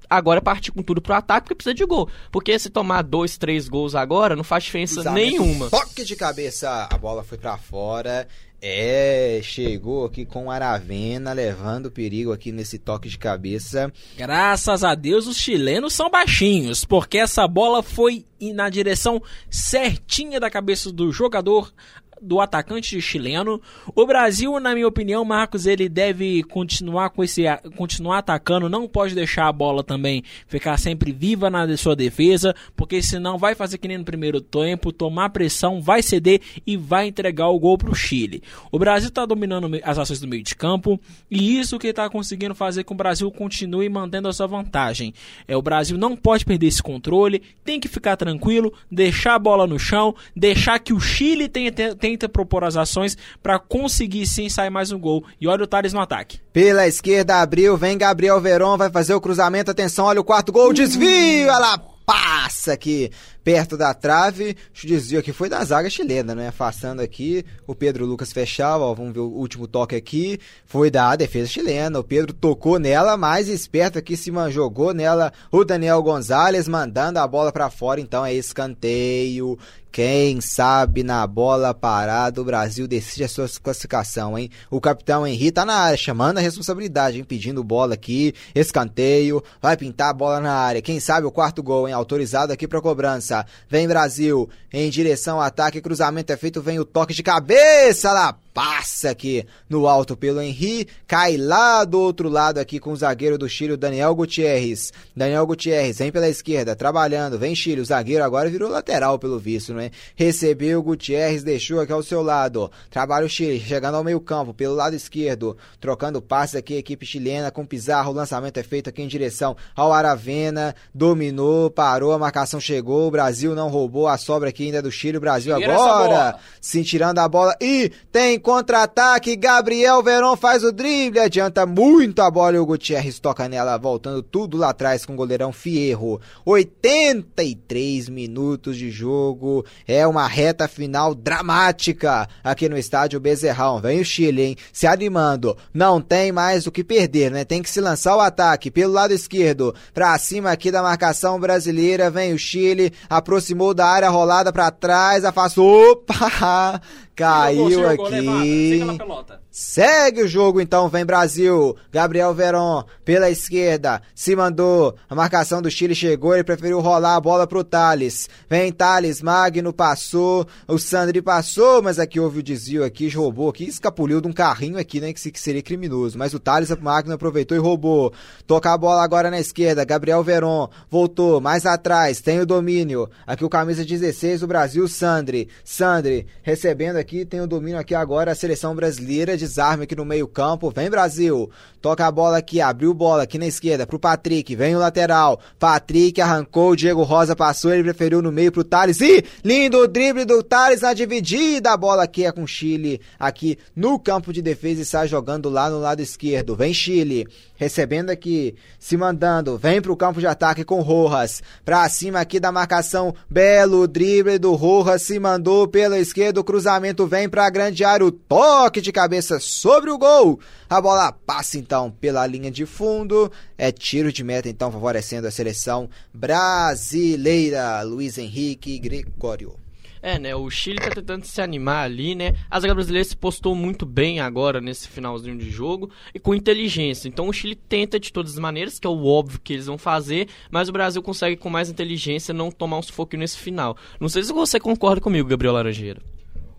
agora partir com tudo pro ataque porque precisa de gol. Porque se tomar dois, três gols agora, não faz diferença nenhuma. Toque de cabeça, a bola foi para fora. É, chegou aqui com Aravena, levando perigo aqui nesse toque de cabeça. Graças a Deus os chilenos são baixinhos, porque essa bola foi na direção certinha da cabeça do jogador do atacante chileno. O Brasil, na minha opinião, Marcos, ele deve continuar com esse continuar atacando, não pode deixar a bola também ficar sempre viva na sua defesa, porque senão vai fazer que nem no primeiro tempo, tomar pressão, vai ceder e vai entregar o gol para o Chile. O Brasil está dominando as ações do meio de campo e isso que está conseguindo fazer com que o Brasil continue mantendo a sua vantagem. É o Brasil não pode perder esse controle, tem que ficar tranquilo, deixar a bola no chão, deixar que o Chile tenha, tenha tenta propor as ações para conseguir sim sair mais um gol. E olha o Thales no ataque. Pela esquerda abriu, vem Gabriel Veron, vai fazer o cruzamento, atenção, olha o quarto gol, desvio, ela passa aqui perto da trave. O desvio aqui foi da zaga chilena, né? Afastando aqui, o Pedro Lucas fechava, ó, vamos ver o último toque aqui. Foi da defesa chilena. O Pedro tocou nela, mais esperto aqui, se jogou nela o Daniel Gonzalez, mandando a bola para fora. Então é escanteio. Quem sabe na bola parada o Brasil decide a sua classificação, hein? O capitão Henrique tá na área, chamando a responsabilidade, hein? Pedindo bola aqui, escanteio, vai pintar a bola na área. Quem sabe o quarto gol, hein? Autorizado aqui para cobrança. Vem Brasil em direção ao ataque. Cruzamento é feito. Vem o toque de cabeça lá passa aqui no alto pelo Henri, cai lá do outro lado aqui com o zagueiro do Chile, o Daniel Gutierrez. Daniel Gutierrez vem pela esquerda, trabalhando, vem Chile, o zagueiro agora virou lateral pelo visto, né? Recebeu o Gutierrez, deixou aqui ao seu lado. Trabalha o Chile, chegando ao meio campo, pelo lado esquerdo, trocando passes aqui, equipe chilena com Pizarro, o lançamento é feito aqui em direção ao Aravena, dominou, parou, a marcação chegou, o Brasil não roubou, a sobra aqui ainda é do Chile, o Brasil Tira agora, se tirando a bola e tem contra-ataque, Gabriel Verón faz o drible, adianta muito a bola e o Gutierrez toca nela, voltando tudo lá atrás com o goleirão Fierro. 83 minutos de jogo, é uma reta final dramática aqui no estádio Bezerrão. Vem o Chile, hein? Se animando, não tem mais o que perder, né? Tem que se lançar o ataque pelo lado esquerdo, pra cima aqui da marcação brasileira, vem o Chile, aproximou da área rolada para trás, afastou, [LAUGHS] opa! Caiu aqui. Segue o jogo então, vem Brasil. Gabriel Veron pela esquerda, se mandou. A marcação do Chile chegou, ele preferiu rolar a bola pro Thales. Vem Thales, Magno passou, o Sandri passou, mas aqui houve o desvio aqui, roubou aqui, escapuliu de um carrinho aqui, né, que seria criminoso. Mas o Thales, o Magno aproveitou e roubou. Toca a bola agora na esquerda, Gabriel Veron voltou, mais atrás, tem o domínio. Aqui o camisa 16 do Brasil, Sandri. Sandri recebendo aqui, tem o domínio aqui agora a seleção brasileira de desarme aqui no meio-campo. Vem Brasil. Toca a bola aqui, abriu bola aqui na esquerda pro Patrick. Vem o lateral. Patrick arrancou, o Diego Rosa passou, ele preferiu no meio pro Thales. E lindo drible do Thales na dividida. A bola aqui é com Chile aqui no campo de defesa e sai jogando lá no lado esquerdo. Vem Chile recebendo aqui, se mandando, vem pro campo de ataque com Rojas, pra cima aqui da marcação, belo drible do Rojas, se mandou pela esquerda, o cruzamento vem pra grande área, o toque de cabeça sobre o gol, a bola passa então pela linha de fundo, é tiro de meta então favorecendo a seleção brasileira, Luiz Henrique Gregório. É, né? O Chile tá tentando se animar ali, né? A zaga brasileira se postou muito bem agora nesse finalzinho de jogo e com inteligência. Então o Chile tenta de todas as maneiras, que é o óbvio que eles vão fazer, mas o Brasil consegue com mais inteligência não tomar um sufoco nesse final. Não sei se você concorda comigo, Gabriel Laranjeira.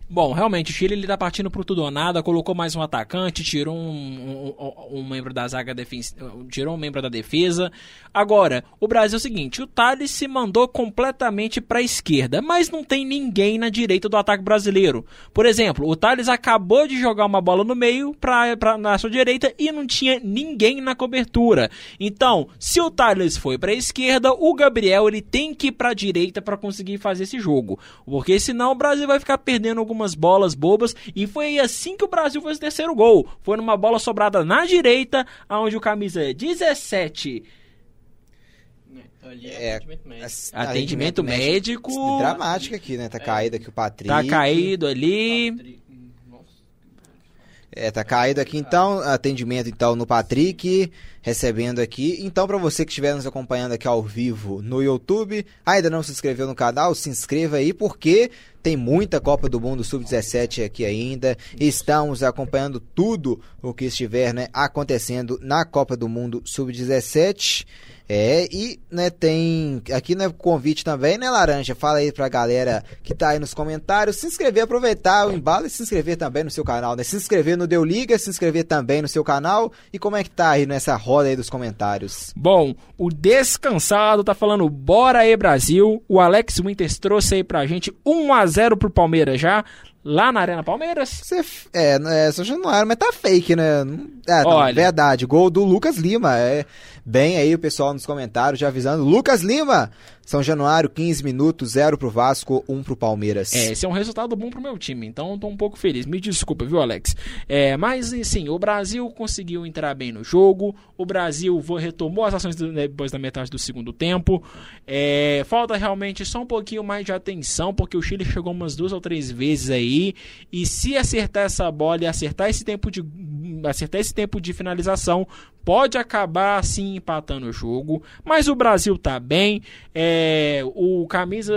Bom, realmente, o Chile ele tá partindo pro tudo ou nada, colocou mais um atacante, tirou um, um, um membro da zaga defensiva, tirou um membro da defesa. Agora, o Brasil é o seguinte, o Thales se mandou completamente pra esquerda, mas não tem ninguém na direita do ataque brasileiro. Por exemplo, o Thales acabou de jogar uma bola no meio pra, pra, na sua direita e não tinha ninguém na cobertura. Então, se o Thales foi pra esquerda, o Gabriel ele tem que ir pra direita para conseguir fazer esse jogo. Porque senão o Brasil vai ficar perdendo algum algumas bolas bobas e foi assim que o Brasil fez o terceiro gol. Foi numa bola sobrada na direita, onde o camisa 17 Ali É, atendimento médico. Atendimento médico. Dramático aqui, né? Tá caído aqui o Patrick. tá caído ali. É, tá caído aqui então, atendimento então no Patrick, recebendo aqui. Então, para você que estiver nos acompanhando aqui ao vivo no YouTube, ainda não se inscreveu no canal, se inscreva aí, porque tem muita Copa do Mundo Sub-17 aqui ainda. Estamos acompanhando tudo o que estiver né, acontecendo na Copa do Mundo Sub-17. É, e né, tem aqui né, convite também, né, Laranja? Fala aí pra galera que tá aí nos comentários, se inscrever, aproveitar o embalo e se inscrever também no seu canal, né? Se inscrever no Deu Liga, se inscrever também no seu canal. E como é que tá aí nessa roda aí dos comentários? Bom, o Descansado tá falando bora aí Brasil. O Alex Winters trouxe aí pra gente 1 a 0 pro Palmeiras já, lá na Arena Palmeiras. F- é, é, São Januário, mas tá fake, né? Não- É, não, Olha. verdade. Gol do Lucas Lima. É bem aí o pessoal nos comentários já avisando. Lucas Lima! São Januário, 15 minutos, 0 pro Vasco, 1 pro Palmeiras. É, esse é um resultado bom pro meu time, então eu tô um pouco feliz. Me desculpa, viu, Alex? É, mas, sim, o Brasil conseguiu entrar bem no jogo. O Brasil retomou as ações do- depois da metade do segundo tempo. É, falta realmente só um pouquinho mais de atenção, porque o Chile chegou umas duas ou três vezes aí. E se acertar essa bola e acertar esse tempo de, acertar esse tempo de finalização, pode acabar assim empatando o jogo. Mas o Brasil tá bem. É, o camisa.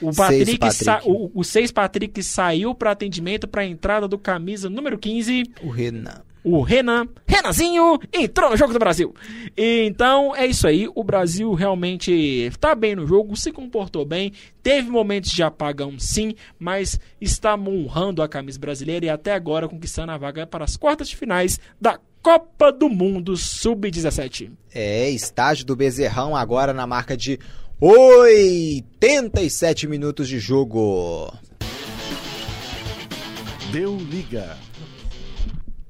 O Seis Patrick, Patrick. sa- o, o seis Patrick saiu para atendimento para entrada do camisa número 15, O Renan. o Renan, Renanzinho, entrou no jogo do Brasil. E, então é isso aí, o Brasil realmente tá bem no jogo, se comportou bem, teve momentos de apagão sim, mas está honrando a camisa brasileira e até agora conquistando a vaga para as quartas de finais da Copa do Mundo Sub-17. É, estágio do Bezerrão agora na marca de 87 minutos de jogo. Deu liga.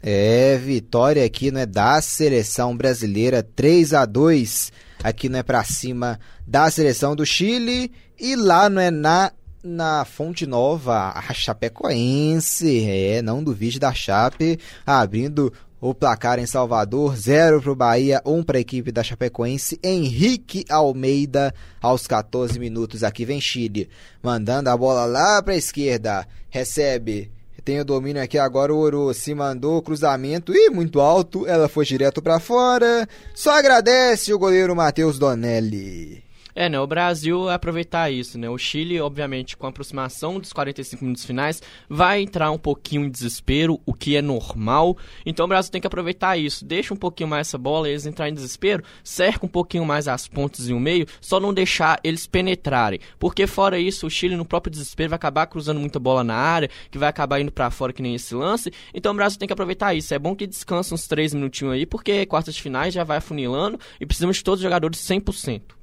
É, vitória aqui, não é da seleção brasileira, 3 a 2 aqui não é pra cima da seleção do Chile e lá não é na na Fonte Nova, a Chapecoense, é, não duvide da Chape, abrindo o placar em Salvador, 0 pro Bahia, 1 um para a equipe da Chapecoense, Henrique Almeida aos 14 minutos, aqui vem Chile, mandando a bola lá pra esquerda, recebe tem o domínio aqui agora, o Oro se mandou cruzamento e muito alto, ela foi direto pra fora. Só agradece o goleiro Matheus Donelli. É, né? O Brasil aproveitar isso, né? O Chile, obviamente, com a aproximação dos 45 minutos finais, vai entrar um pouquinho em desespero, o que é normal. Então o Brasil tem que aproveitar isso. Deixa um pouquinho mais essa bola, eles entrarem em desespero, cerca um pouquinho mais as pontas e o meio, só não deixar eles penetrarem. Porque fora isso, o Chile no próprio desespero vai acabar cruzando muita bola na área, que vai acabar indo pra fora que nem esse lance. Então o Brasil tem que aproveitar isso. É bom que descansa uns 3 minutinhos aí, porque quartas de finais já vai afunilando e precisamos de todos os jogadores 100%.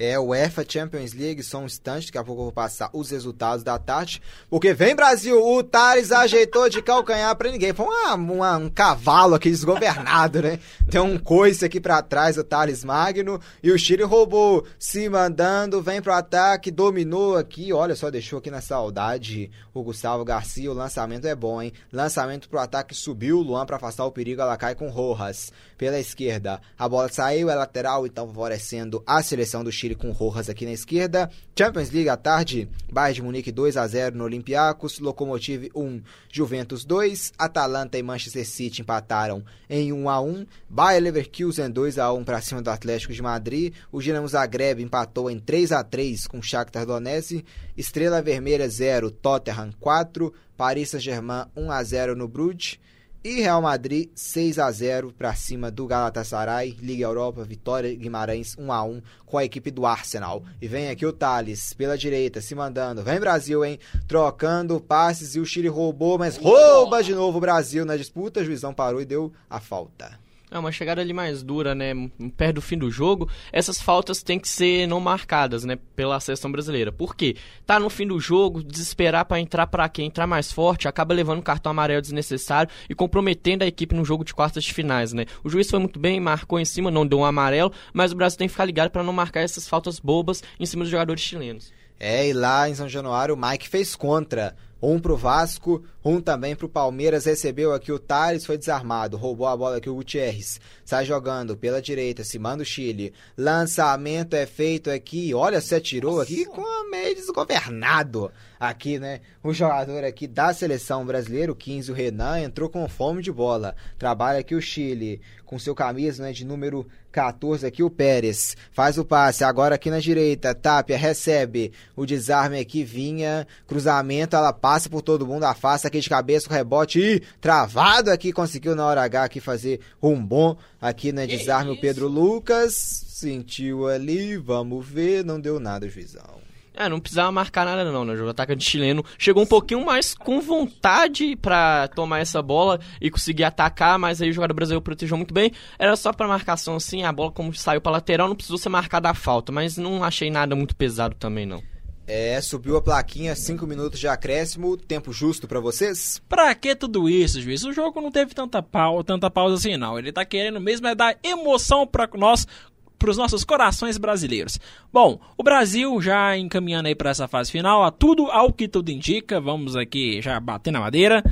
É o UEFA Champions League, só um instante, daqui a pouco eu vou passar os resultados da tarde. Porque vem Brasil, o Thales ajeitou de calcanhar pra ninguém. Foi uma, uma- um cavalo aqui desgovernado, né? Tem um coice aqui pra trás, o Thales Magno. E o Chile roubou, se mandando, vem pro ataque, dominou aqui. Olha só, deixou aqui na saudade o Gustavo Garcia. O lançamento é bom, hein? Lançamento pro ataque, subiu Luan pra afastar o perigo. Ela cai com Rojas pela esquerda. A bola saiu, é lateral, então favorecendo a seleção do Chile com Rojas aqui na esquerda. Champions League à tarde, Bayern de Munique 2 a 0 no Olympiacos, Lokomotiv 1, Juventus 2, Atalanta e Manchester City empataram em 1 a 1, Bayer Leverkusen 2 a 1 para cima do Atlético de Madrid, o Dinamo Zagreb empatou em 3 a 3 com Shakhtar Donetsk, Estrela Vermelha 0, Tottenham 4, Paris Saint-Germain 1 a 0 no Bruges, E Real Madrid 6 a 0 para cima do Galatasaray, Liga Europa, Vitória Guimarães 1 a 1 com a equipe do Arsenal. E vem aqui o Thales pela direita, se mandando. Vem Brasil, hein? Trocando passes e o Chile roubou, mas rouba de novo o Brasil na disputa. O juizão parou e deu a falta. É uma chegada ali mais dura, né? Perto do fim do jogo. Essas faltas têm que ser não marcadas, né? Pela seleção brasileira. Por quê? Tá no fim do jogo, desesperar para entrar para quem entrar mais forte, acaba levando um cartão amarelo desnecessário e comprometendo a equipe no jogo de quartas de finais, né? O juiz foi muito bem, marcou em cima, não deu um amarelo, mas o Brasil tem que ficar ligado para não marcar essas faltas bobas em cima dos jogadores chilenos. É, e lá em São Januário o Mike fez contra. Um pro Vasco, um também pro Palmeiras. Recebeu aqui o Thales, foi desarmado. Roubou a bola aqui o Gutierrez. Sai jogando pela direita, se manda o Chile. Lançamento é feito aqui. Olha, se atirou aqui com a meio desgovernado. Aqui, né? O jogador aqui da seleção brasileira, o 15, o Renan, entrou com fome de bola. Trabalha aqui o Chile, com seu camisa né, de número 14 aqui o Pérez. Faz o passe, agora aqui na direita. Tapia recebe o desarme aqui, vinha. Cruzamento, ela passa por todo mundo, afasta aqui de cabeça o rebote e travado aqui, conseguiu na hora H aqui fazer um bom aqui na desarme o Pedro Lucas. Sentiu ali, vamos ver, não deu nada, juizão. É, não precisava marcar nada não, né? O atacante chileno chegou um pouquinho mais com vontade para tomar essa bola e conseguir atacar, mas aí o jogador brasileiro protegeu muito bem. Era só para marcação assim, a bola como saiu para lateral, não precisou ser marcada a falta, mas não achei nada muito pesado também não. É, subiu a plaquinha, 5 minutos de acréscimo, tempo justo para vocês? Pra que tudo isso, juiz? O jogo não teve tanta, pau, tanta pausa assim, não. Ele tá querendo mesmo é dar emoção para nós para os nossos corações brasileiros. Bom, o Brasil já encaminhando aí para essa fase final, a tudo ao que tudo indica, vamos aqui já bater na madeira,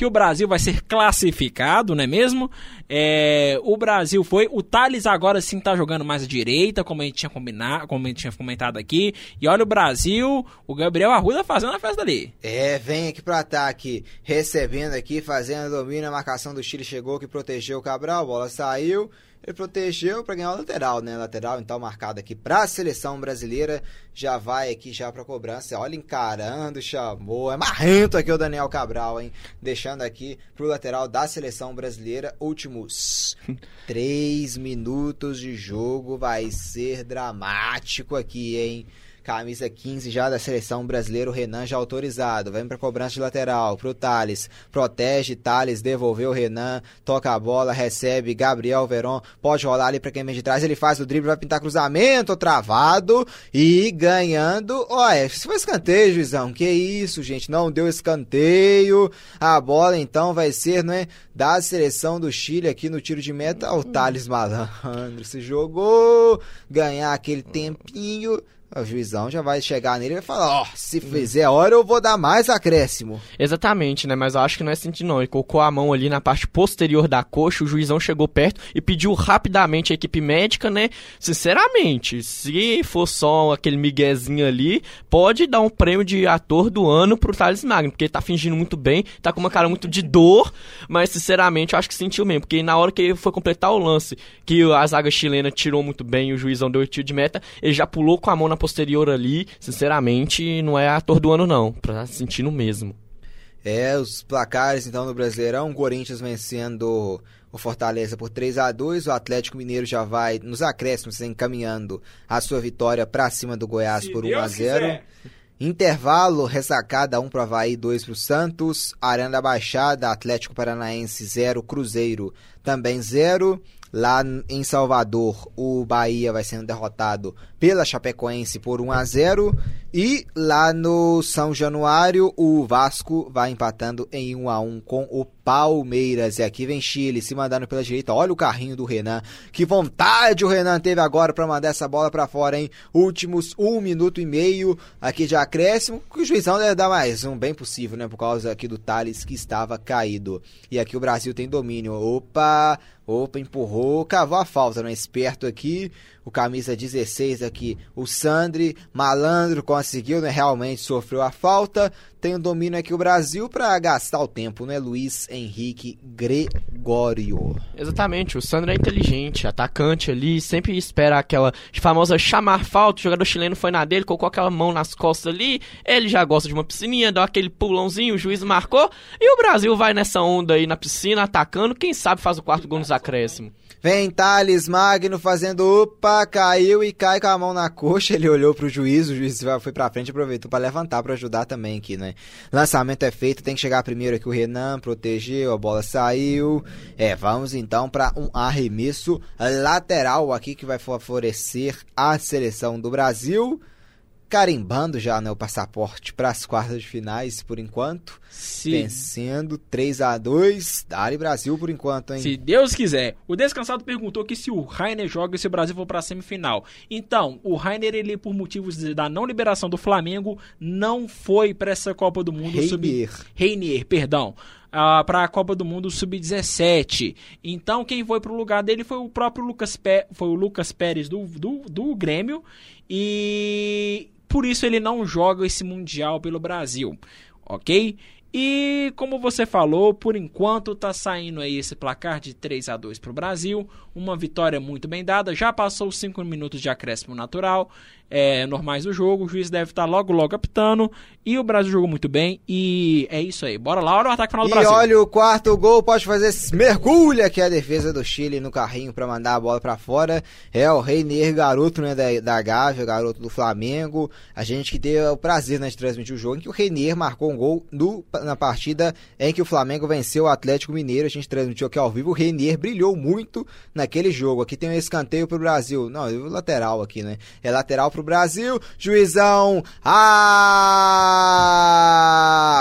que o Brasil vai ser classificado, não é mesmo? É, o Brasil foi, o Thales agora sim tá jogando mais à direita, como a gente tinha combinado, como a gente tinha comentado aqui. E olha o Brasil, o Gabriel Arruda fazendo a festa ali. É, vem aqui pro ataque, recebendo aqui, fazendo domínio, a marcação do Chile chegou que protegeu o Cabral, a bola saiu ele protegeu para ganhar o lateral, né? Lateral então marcado aqui para a seleção brasileira, já vai aqui já para cobrança. Olha encarando, chamou, é marrento aqui o Daniel Cabral, hein? Deixando aqui pro lateral da seleção brasileira, últimos [LAUGHS] três minutos de jogo, vai ser dramático aqui, hein? Camisa 15 já da seleção brasileira, o Renan já autorizado. Vem para cobrança de lateral, pro Thales. Protege, Thales, devolveu o Renan. Toca a bola, recebe Gabriel Veron. Pode rolar ali para quem vem de trás. Ele faz o drible, vai pintar cruzamento, travado. E ganhando. Olha, isso foi escanteio, juizão. Que isso, gente. Não deu escanteio. A bola então vai ser, não é? Da seleção do Chile aqui no tiro de meta. O Thales Malandro se jogou. Ganhar aquele tempinho o juizão já vai chegar nele e vai falar, ó, oh, se fizer hora eu vou dar mais acréscimo. Exatamente, né? Mas eu acho que não é sentido não. Ele colocou a mão ali na parte posterior da coxa, o juizão chegou perto e pediu rapidamente a equipe médica, né? Sinceramente, se for só aquele miguezinho ali, pode dar um prêmio de ator do ano pro Thales Magno, porque ele tá fingindo muito bem, tá com uma cara muito de dor, mas sinceramente eu acho que sentiu mesmo, porque na hora que ele foi completar o lance, que a zaga chilena tirou muito bem e o juizão deu o tiro de meta, ele já pulou com a mão na posterior ali, sinceramente, não é ator do ano não, pra sentir no mesmo. É, os placares então no Brasileirão, Corinthians vencendo o Fortaleza por 3 a 2 o Atlético Mineiro já vai nos acréscimos encaminhando a sua vitória para cima do Goiás Se por 1 a 0. Quiser. Intervalo, ressacada 1 para Havaí, 2 para o Santos. Arana da Baixada, Atlético Paranaense 0, Cruzeiro também 0. Lá em Salvador, o Bahia vai sendo derrotado pela Chapecoense por 1 a 0 e lá no São Januário o Vasco vai empatando em 1 a 1 com o Palmeiras. E aqui vem Chile se mandando pela direita. Olha o carrinho do Renan. Que vontade o Renan teve agora para mandar essa bola para fora, hein? Últimos um minuto e meio aqui de acréscimo. Que o juizão deve dar mais um, bem possível, né? Por causa aqui do Thales que estava caído. E aqui o Brasil tem domínio. Opa! Opa, empurrou, cavou a falta, né? Esperto aqui, o camisa 16 aqui, o Sandri, malandro, conseguiu, né? Realmente sofreu a falta. Tem o domínio aqui o Brasil para gastar o tempo, né? Luiz Henrique. Gregório. Exatamente, o Sandro é inteligente, atacante ali, sempre espera aquela famosa chamar falta. O jogador chileno foi na dele, colocou aquela mão nas costas ali. Ele já gosta de uma piscininha, deu aquele pulãozinho, o juiz marcou. E o Brasil vai nessa onda aí na piscina, atacando. Quem sabe faz o quarto gol nos acréscimos. Vem Thales Magno fazendo opa, caiu e cai com a mão na coxa. [LAUGHS] Ele olhou pro juiz, o juiz foi pra frente aproveitou para levantar para ajudar também aqui, né? Lançamento é feito, tem que chegar primeiro aqui o Renan, protegeu, a bola saiu. É, vamos então para um arremesso lateral aqui que vai favorecer a seleção do Brasil carimbando já né, o passaporte para as quartas de finais por enquanto. Se, Vencendo 3 a 2 Dali Brasil por enquanto, hein? se Deus quiser. O Descansado perguntou que se o Rainer joga e se o Brasil for para a semifinal. Então, o Rainer, ele, por motivos da não liberação do Flamengo, não foi para essa Copa do Mundo sub... Reinier. Reinier, perdão. para a Copa do Mundo Sub-17. Então, quem foi pro lugar dele foi o próprio Lucas, Pé, foi o Lucas Pérez do, do, do Grêmio. E por isso ele não joga esse Mundial pelo Brasil. Ok? E como você falou, por enquanto tá saindo aí esse placar de 3 a 2 pro Brasil, uma vitória muito bem dada, já passou os 5 minutos de acréscimo natural, é, normais do jogo, o juiz deve estar logo logo apitando, e o Brasil jogou muito bem, e é isso aí, bora lá, olha o ataque final do E Brasil. olha o quarto gol, pode fazer esse mergulha que é a defesa do Chile no carrinho para mandar a bola para fora. É o Reiner, garoto né, da, da Gávea, garoto do Flamengo. A gente que teve o prazer né, de transmitir o jogo em que o Reiner marcou um gol no- na partida em que o Flamengo venceu o Atlético Mineiro. A gente transmitiu aqui ao vivo. O Reiner brilhou muito naquele jogo. Aqui tem um escanteio pro Brasil. Não, é lateral aqui, né? É lateral pro Brasil. Juizão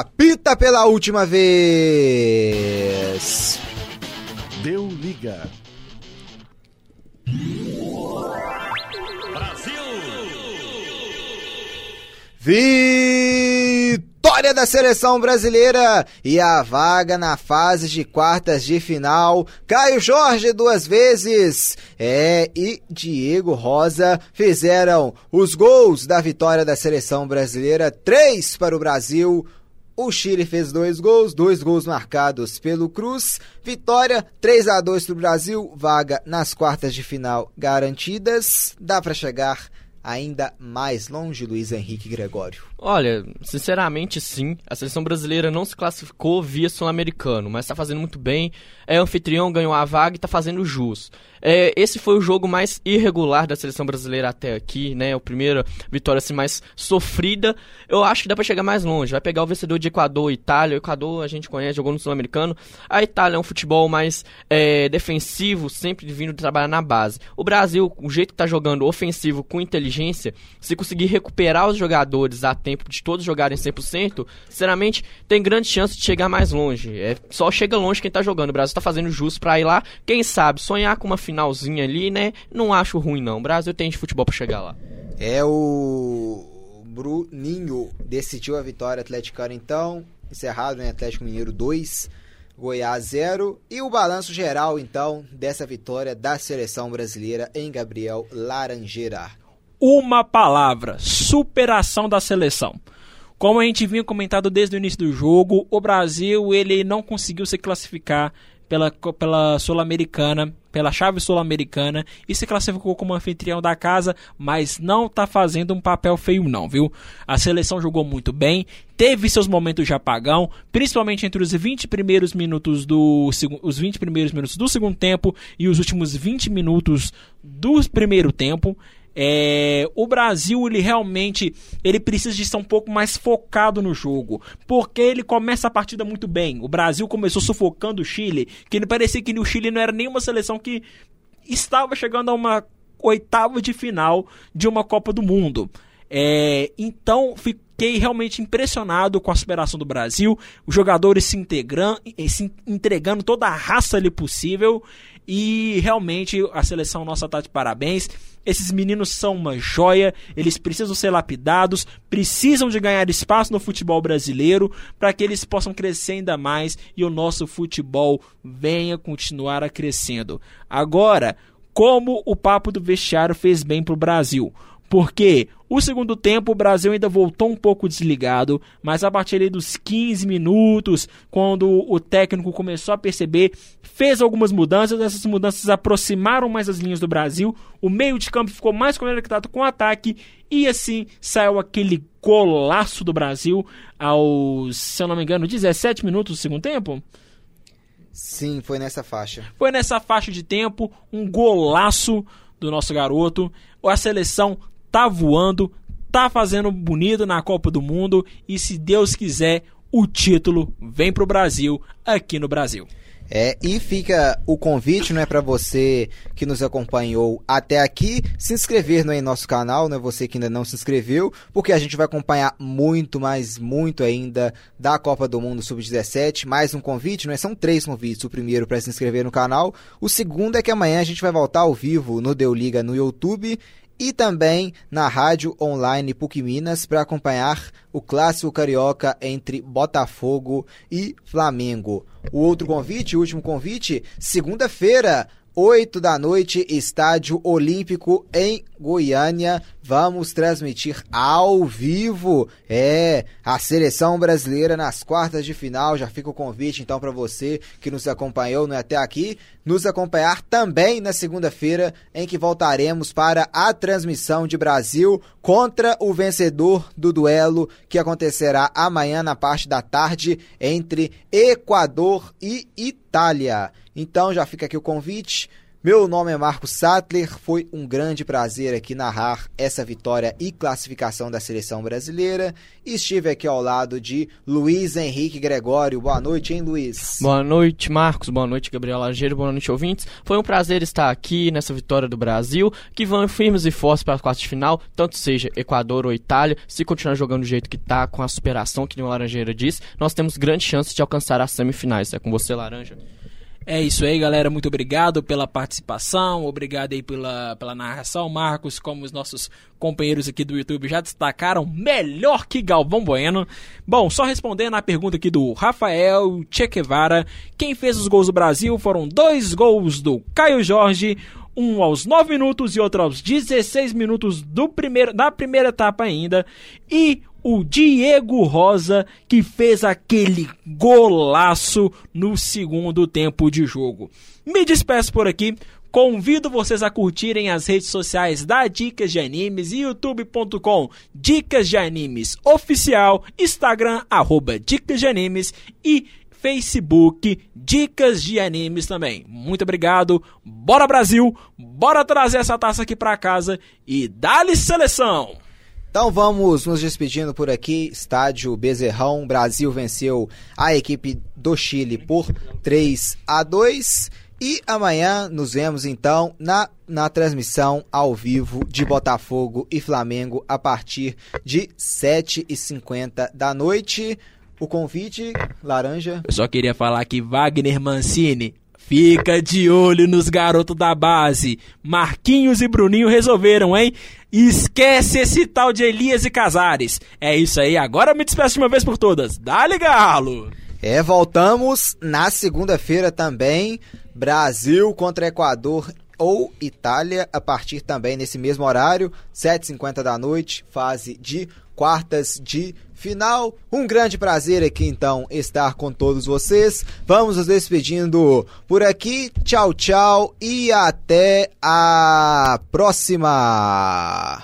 apita pela última vez. Deu liga. Brasil. Vitória da seleção brasileira e a vaga na fase de quartas de final. Caio Jorge duas vezes. É, e Diego Rosa fizeram os gols da vitória da seleção brasileira. Três para o Brasil. O Chile fez dois gols, dois gols marcados pelo Cruz. Vitória 3 a 2 para o Brasil. Vaga nas quartas de final garantidas. Dá para chegar ainda mais longe, Luiz Henrique Gregório. Olha, sinceramente sim. A seleção brasileira não se classificou via sul-americano, mas tá fazendo muito bem. É anfitrião, ganhou a vaga e tá fazendo jus. É, esse foi o jogo mais irregular da seleção brasileira até aqui, né? A primeira vitória assim, mais sofrida. Eu acho que dá pra chegar mais longe. Vai pegar o vencedor de Equador e Itália. O Equador a gente conhece, jogou no sul-americano. A Itália é um futebol mais é, defensivo, sempre vindo trabalhar na base. O Brasil, o jeito que tá jogando ofensivo com inteligência, se conseguir recuperar os jogadores a tempo de todos jogarem 100%, sinceramente, tem grande chance de chegar mais longe. É só chega longe quem tá jogando. O Brasil tá fazendo justo pra ir lá. Quem sabe, sonhar com uma finalzinha ali, né? Não acho ruim, não. O Brasil tem de futebol pra chegar lá. É o Bruninho decidiu a vitória atleticana então, encerrado em Atlético Mineiro 2, Goiás 0 e o balanço geral então dessa vitória da seleção brasileira em Gabriel Laranjeira. Uma palavra: superação da seleção. Como a gente vinha comentado desde o início do jogo, o Brasil ele não conseguiu se classificar pela, pela Sul-Americana, pela chave Sul-Americana e se classificou como anfitrião da casa, mas não tá fazendo um papel feio não, viu? A seleção jogou muito bem, teve seus momentos de apagão, principalmente entre os 20 primeiros minutos do os 20 primeiros minutos do segundo tempo e os últimos 20 minutos do primeiro tempo. É, o Brasil ele realmente ele precisa de estar um pouco mais focado no jogo, porque ele começa a partida muito bem. O Brasil começou sufocando o Chile, que parecia que o Chile não era nenhuma seleção que estava chegando a uma oitava de final de uma Copa do Mundo. É, então fiquei realmente impressionado com a superação do Brasil, os jogadores se integrando, se entregando toda a raça ali possível e realmente a seleção nossa tá de parabéns. Esses meninos são uma joia, eles precisam ser lapidados, precisam de ganhar espaço no futebol brasileiro para que eles possam crescer ainda mais e o nosso futebol venha continuar a crescendo. Agora, como o papo do vestiário fez bem pro Brasil. Porque o segundo tempo o Brasil ainda voltou um pouco desligado, mas a partir dos 15 minutos, quando o técnico começou a perceber, fez algumas mudanças, essas mudanças aproximaram mais as linhas do Brasil, o meio de campo ficou mais conectado com o ataque e assim saiu aquele golaço do Brasil aos, se eu não me engano, 17 minutos do segundo tempo. Sim, foi nessa faixa. Foi nessa faixa de tempo, um golaço do nosso garoto. A seleção tá voando, tá fazendo bonito na Copa do Mundo e se Deus quiser, o título vem pro Brasil, aqui no Brasil. É, e fica o convite, não é para você que nos acompanhou até aqui, se inscrever no nosso canal, não é você que ainda não se inscreveu, porque a gente vai acompanhar muito, mais muito ainda da Copa do Mundo Sub-17. Mais um convite, não é? São três convites. O primeiro para se inscrever no canal, o segundo é que amanhã a gente vai voltar ao vivo no Deu Liga no YouTube e também na rádio online PUC Minas para acompanhar o clássico carioca entre Botafogo e Flamengo. O outro convite, o último convite, segunda-feira, 8 da noite, Estádio Olímpico em Goiânia. Vamos transmitir ao vivo, é, a seleção brasileira nas quartas de final. Já fica o convite então para você que nos acompanhou não é, até aqui, nos acompanhar também na segunda-feira, em que voltaremos para a transmissão de Brasil contra o vencedor do duelo que acontecerá amanhã na parte da tarde entre Equador e Itália. Então já fica aqui o convite. Meu nome é Marcos Sattler, foi um grande prazer aqui narrar essa vitória e classificação da seleção brasileira. Estive aqui ao lado de Luiz Henrique Gregório. Boa noite, hein, Luiz? Boa noite, Marcos. Boa noite, Gabriel Lageiro. Boa noite, ouvintes. Foi um prazer estar aqui nessa vitória do Brasil, que vão firmes e fortes para as quartas de final, tanto seja Equador ou Itália. Se continuar jogando do jeito que está, com a superação que o Laranjeira disse, nós temos grandes chances de alcançar as semifinais. É com você, Laranja. É isso aí, galera. Muito obrigado pela participação. Obrigado aí pela, pela narração. Marcos, como os nossos companheiros aqui do YouTube já destacaram, melhor que Galvão Bueno. Bom, só respondendo a pergunta aqui do Rafael Chequevara. Quem fez os gols do Brasil foram dois gols do Caio Jorge, um aos 9 minutos e outro aos 16 minutos do primeiro, da primeira etapa ainda. E o Diego Rosa, que fez aquele golaço no segundo tempo de jogo. Me despeço por aqui. Convido vocês a curtirem as redes sociais da Dicas de Animes, youtube.com Dicas de Animes Oficial, Instagram, arroba Dicas de Animes e Facebook Dicas de Animes também. Muito obrigado, bora Brasil, bora trazer essa taça aqui pra casa e dá-lhe seleção! Então vamos nos despedindo por aqui. Estádio Bezerrão. Brasil venceu a equipe do Chile por 3 a 2. E amanhã nos vemos então na, na transmissão ao vivo de Botafogo e Flamengo a partir de 7h50 da noite. O convite, Laranja. Eu só queria falar que Wagner Mancini Fica de olho nos garotos da base. Marquinhos e Bruninho resolveram, hein? Esquece esse tal de Elias e Casares. É isso aí, agora me despeço de uma vez por todas. Dá-lhe galo! É, voltamos na segunda-feira também. Brasil contra Equador ou Itália, a partir também nesse mesmo horário, 7h50 da noite, fase de quartas de final. Um grande prazer aqui então estar com todos vocês. Vamos nos despedindo por aqui. Tchau, tchau e até a próxima.